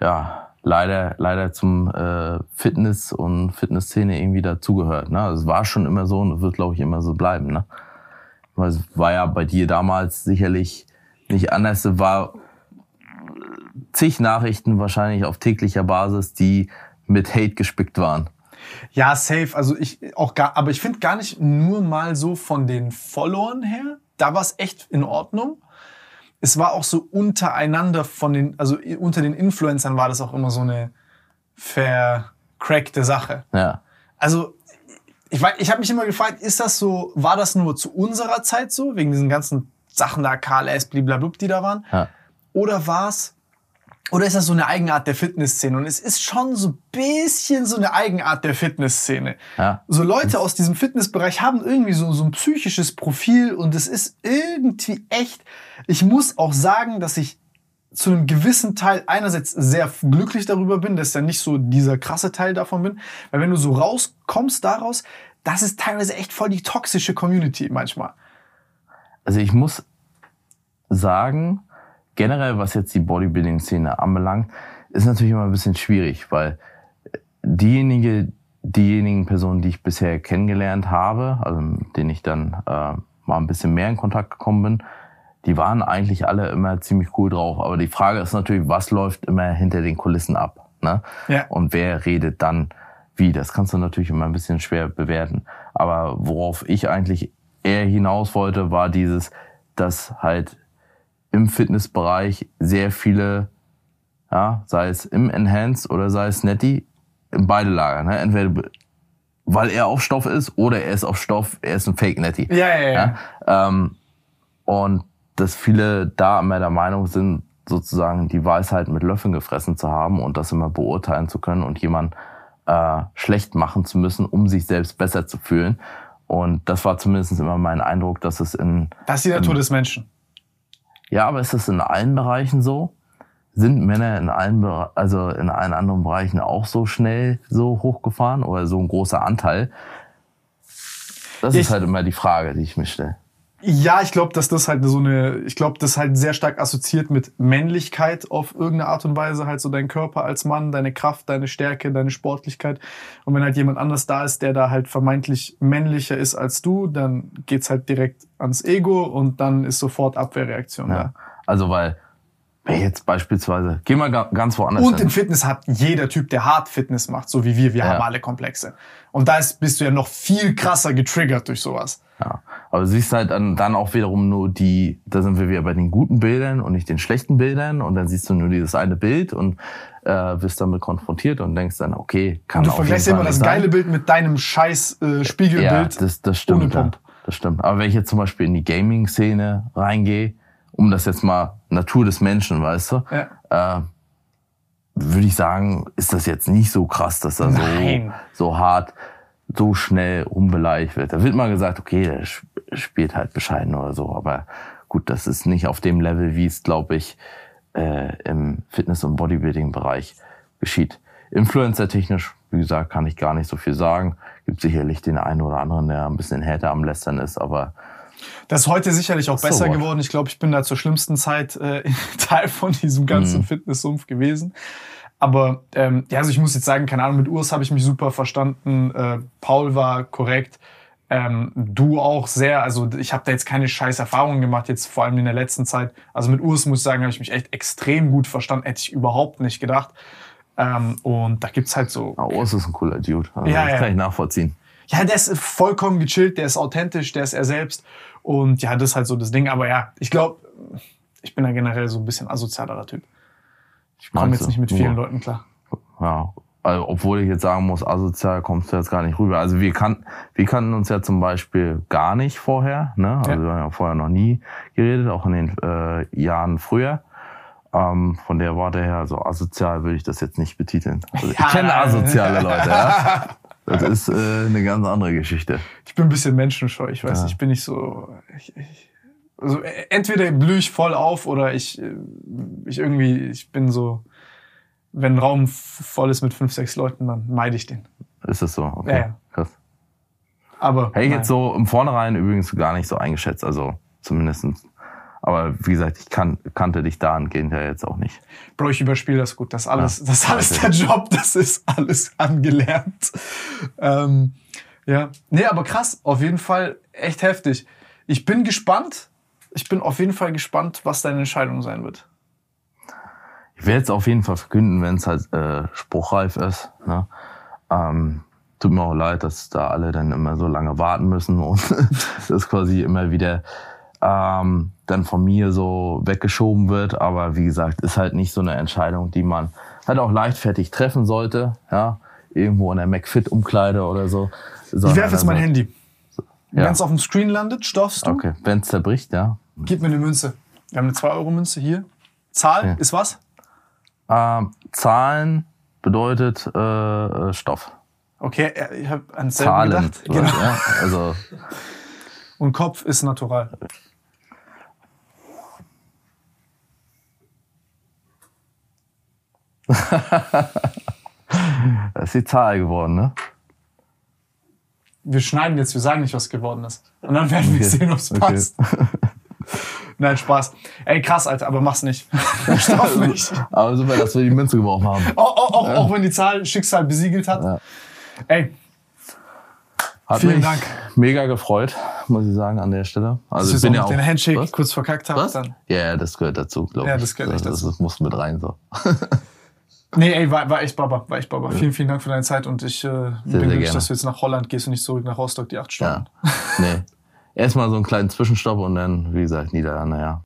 ja leider leider zum äh, Fitness und Fitnessszene irgendwie dazugehört. Ne? Also Es war schon immer so und wird glaube ich immer so bleiben. Ne? Weil es war ja bei dir damals sicherlich nicht anders. Es war zig Nachrichten wahrscheinlich auf täglicher Basis, die mit Hate gespickt waren. Ja, safe. Also ich auch gar, aber ich finde gar nicht nur mal so von den Followern her. Da war es echt in Ordnung. Es war auch so untereinander von den, also unter den Influencern war das auch immer so eine vercrackte Sache. Ja. Also ich, weiß, ich habe mich immer gefragt, ist das so, war das nur zu unserer Zeit so, wegen diesen ganzen Sachen da, KLS, bliblablub, die da waren? Ja. Oder war es, oder ist das so eine Eigenart der Fitnessszene? Und es ist schon so bisschen so eine Eigenart der Fitnessszene. Ja. So Leute aus diesem Fitnessbereich haben irgendwie so, so ein psychisches Profil und es ist irgendwie echt, ich muss auch sagen, dass ich zu einem gewissen Teil einerseits sehr glücklich darüber bin, dass ich ja nicht so dieser krasse Teil davon bin, weil wenn du so rauskommst daraus, das ist teilweise echt voll die toxische Community manchmal. Also ich muss sagen, generell was jetzt die Bodybuilding-Szene anbelangt, ist natürlich immer ein bisschen schwierig, weil diejenige, diejenigen Personen, die ich bisher kennengelernt habe, also mit denen ich dann äh, mal ein bisschen mehr in Kontakt gekommen bin, die waren eigentlich alle immer ziemlich cool drauf. Aber die Frage ist natürlich, was läuft immer hinter den Kulissen ab? Ne? Ja. Und wer redet dann wie? Das kannst du natürlich immer ein bisschen schwer bewerten. Aber worauf ich eigentlich eher hinaus wollte, war dieses, dass halt im Fitnessbereich sehr viele, ja, sei es im Enhanced oder sei es Netty, in beide Lager. Ne? Entweder weil er auf Stoff ist oder er ist auf Stoff, er ist ein Fake Netty. Ja, ja, ja. Ja? Ähm, und dass viele da immer der Meinung sind, sozusagen die Weisheit mit Löffeln gefressen zu haben und das immer beurteilen zu können und jemand äh, schlecht machen zu müssen, um sich selbst besser zu fühlen. Und das war zumindest immer mein Eindruck, dass es in Das ist die Natur des Menschen. Ja, aber ist das in allen Bereichen so? Sind Männer in allen, also in allen anderen Bereichen auch so schnell so hochgefahren oder so ein großer Anteil? Das Ich- ist halt immer die Frage, die ich mir stelle. Ja, ich glaube, dass das halt so eine, ich glaube, das halt sehr stark assoziiert mit Männlichkeit auf irgendeine Art und Weise, halt so dein Körper als Mann, deine Kraft, deine Stärke, deine Sportlichkeit. Und wenn halt jemand anders da ist, der da halt vermeintlich männlicher ist als du, dann geht's halt direkt ans Ego und dann ist sofort Abwehrreaktion Ja. Also weil, jetzt beispielsweise, geh mal ga- ganz woanders Und hin. im Fitness hat jeder Typ, der hart Fitness macht, so wie wir, wir Ja. haben alle Komplexe. Und da ist, bist du ja noch viel krasser getriggert durch sowas. Ja. Aber du siehst halt dann, dann auch wiederum nur die, da sind wir wieder bei den guten Bildern und nicht den schlechten Bildern und dann siehst du nur dieses eine Bild und äh, wirst damit konfrontiert und denkst dann, okay, kann Und du vergleichst immer das sein. geile Bild mit deinem scheiß äh, Spiegelbild. Ja, das, das stimmt. ohne Pump. Ja, das stimmt. Aber wenn ich jetzt zum Beispiel in die Gaming-Szene reingehe, um das jetzt mal Natur des Menschen, weißt du, Ja. äh, würde ich sagen, ist das jetzt nicht so krass, dass er so, Nein. so hart, so schnell rumbeleidigt wird. Da wird mal gesagt, okay, der sp- spielt halt bescheiden oder so. Aber gut, das ist nicht auf dem Level, wie es, glaube ich, äh, im Fitness- und Bodybuilding-Bereich geschieht. Influencer-technisch, wie gesagt, kann ich gar nicht so viel sagen. Gibt sicherlich den einen oder anderen, der ein bisschen härter am Lästern ist, aber Das ist heute sicherlich auch So besser geworden. Ich glaube, ich bin da zur schlimmsten Zeit äh, *laughs* Teil von diesem ganzen Mhm. Fitnesssumpf gewesen. Aber ähm, ja, also ich muss jetzt sagen, keine Ahnung, mit Urs habe ich mich super verstanden. Äh, Paul war korrekt. Ähm, du auch sehr. Also ich habe da jetzt keine scheiß Erfahrungen gemacht, jetzt vor allem in der letzten Zeit. Also mit Urs muss ich sagen, habe ich mich echt extrem gut verstanden. Hätte ich überhaupt nicht gedacht. Ähm, und da gibt's halt so oh, Urs ist ein cooler Dude. Also Ja, das ja. kann ich nachvollziehen. ja, der ist vollkommen gechillt, der ist authentisch, der ist er selbst. Und ja, das ist halt so das Ding. Aber ja, ich glaube, ich bin da generell so ein bisschen asozialerer Typ. Ich komme jetzt nicht mit vielen Nur. Leuten klar. Ja, also, obwohl ich jetzt sagen muss, asozial kommst du jetzt gar nicht rüber. Also wir kannten, wir kannten uns ja zum Beispiel gar nicht vorher, ne? Also Ja. wir haben ja vorher noch nie geredet, auch in den äh, Jahren früher. Ähm, von der Warte her, so asozial würde ich das jetzt nicht betiteln. Also *laughs* ich Ja, kenne nein. asoziale Leute, ja. *laughs* Das ist äh, eine ganz andere Geschichte. Ich bin ein bisschen menschenscheu. Ich weiß, Ja. ich bin nicht so. Ich, ich, also äh, entweder blühe ich voll auf oder ich, äh, ich irgendwie, ich bin so. Wenn ein Raum voll ist mit fünf, sechs Leuten, dann meide ich den. Ist das so? Okay, Ja, ja. krass. Aber Hätte ich jetzt so im Vornherein übrigens gar nicht so eingeschätzt, also zumindestens. Aber wie gesagt, ich kan kannte dich dahingehend ja jetzt auch nicht. Bro, ich überspiele das gut. Das ist alles, Ja. das alles der Job, das ist alles angelernt. Ähm, ja. Nee, aber krass, auf jeden Fall echt heftig. Ich bin gespannt. Ich bin auf jeden Fall gespannt, was deine Entscheidung sein wird. Ich werde es auf jeden Fall verkünden, wenn es halt äh, spruchreif ist. Ne? Ähm, tut mir auch leid, dass da alle dann immer so lange warten müssen und *laughs* das quasi immer wieder ähm, dann von mir so weggeschoben wird. Aber wie gesagt, ist halt nicht so eine Entscheidung, die man halt auch leichtfertig treffen sollte. Ja, irgendwo in der McFit-Umkleide oder so. Ich werfe jetzt mein Also, Handy. Ja. Wenn es auf dem Screen landet, stoffst du. Okay, wenn es zerbricht, ja. Gib mir eine Münze. Wir haben eine 2-Euro-Münze hier. Zahl Ja. ist was? Ähm, Zahlen bedeutet äh, äh, Stoff. Okay, äh, ich habe an Zahlen. gedacht. Genau. Ja, also Und Kopf ist natural. *laughs* das ist die Zahl geworden, ne? Wir schneiden jetzt, wir sagen nicht, was geworden ist. Und dann werden wir Okay. sehen, ob es Okay. passt. *laughs* Nein, Spaß. Ey, krass, Alter, aber mach's nicht. *laughs* Stoff nicht. Aber super, dass wir die Münze gebrochen haben. Auch, auch, auch, auch wenn die Zahl Schicksal besiegelt hat. Ja. Ey, Hat Vielen mich Dank. mega gefreut, muss ich sagen, an der Stelle. Also dass ich bin so ja auch. den Handshake Was? kurz verkackt? Dann. Ja, ja, das gehört dazu, glaube ich. Ja, das gehört echt das, dazu. Das muss mit rein so. Nee, ey, war, war echt Baba, war echt Baba. Vielen, vielen Dank für deine Zeit und ich äh, bin sehr glücklich, gerne. dass du jetzt nach Holland gehst und nicht zurück nach Rostock, die acht Stunden. Ja. nee. *laughs* Erstmal so einen kleinen Zwischenstopp und dann, wie gesagt, Niederlande, ja.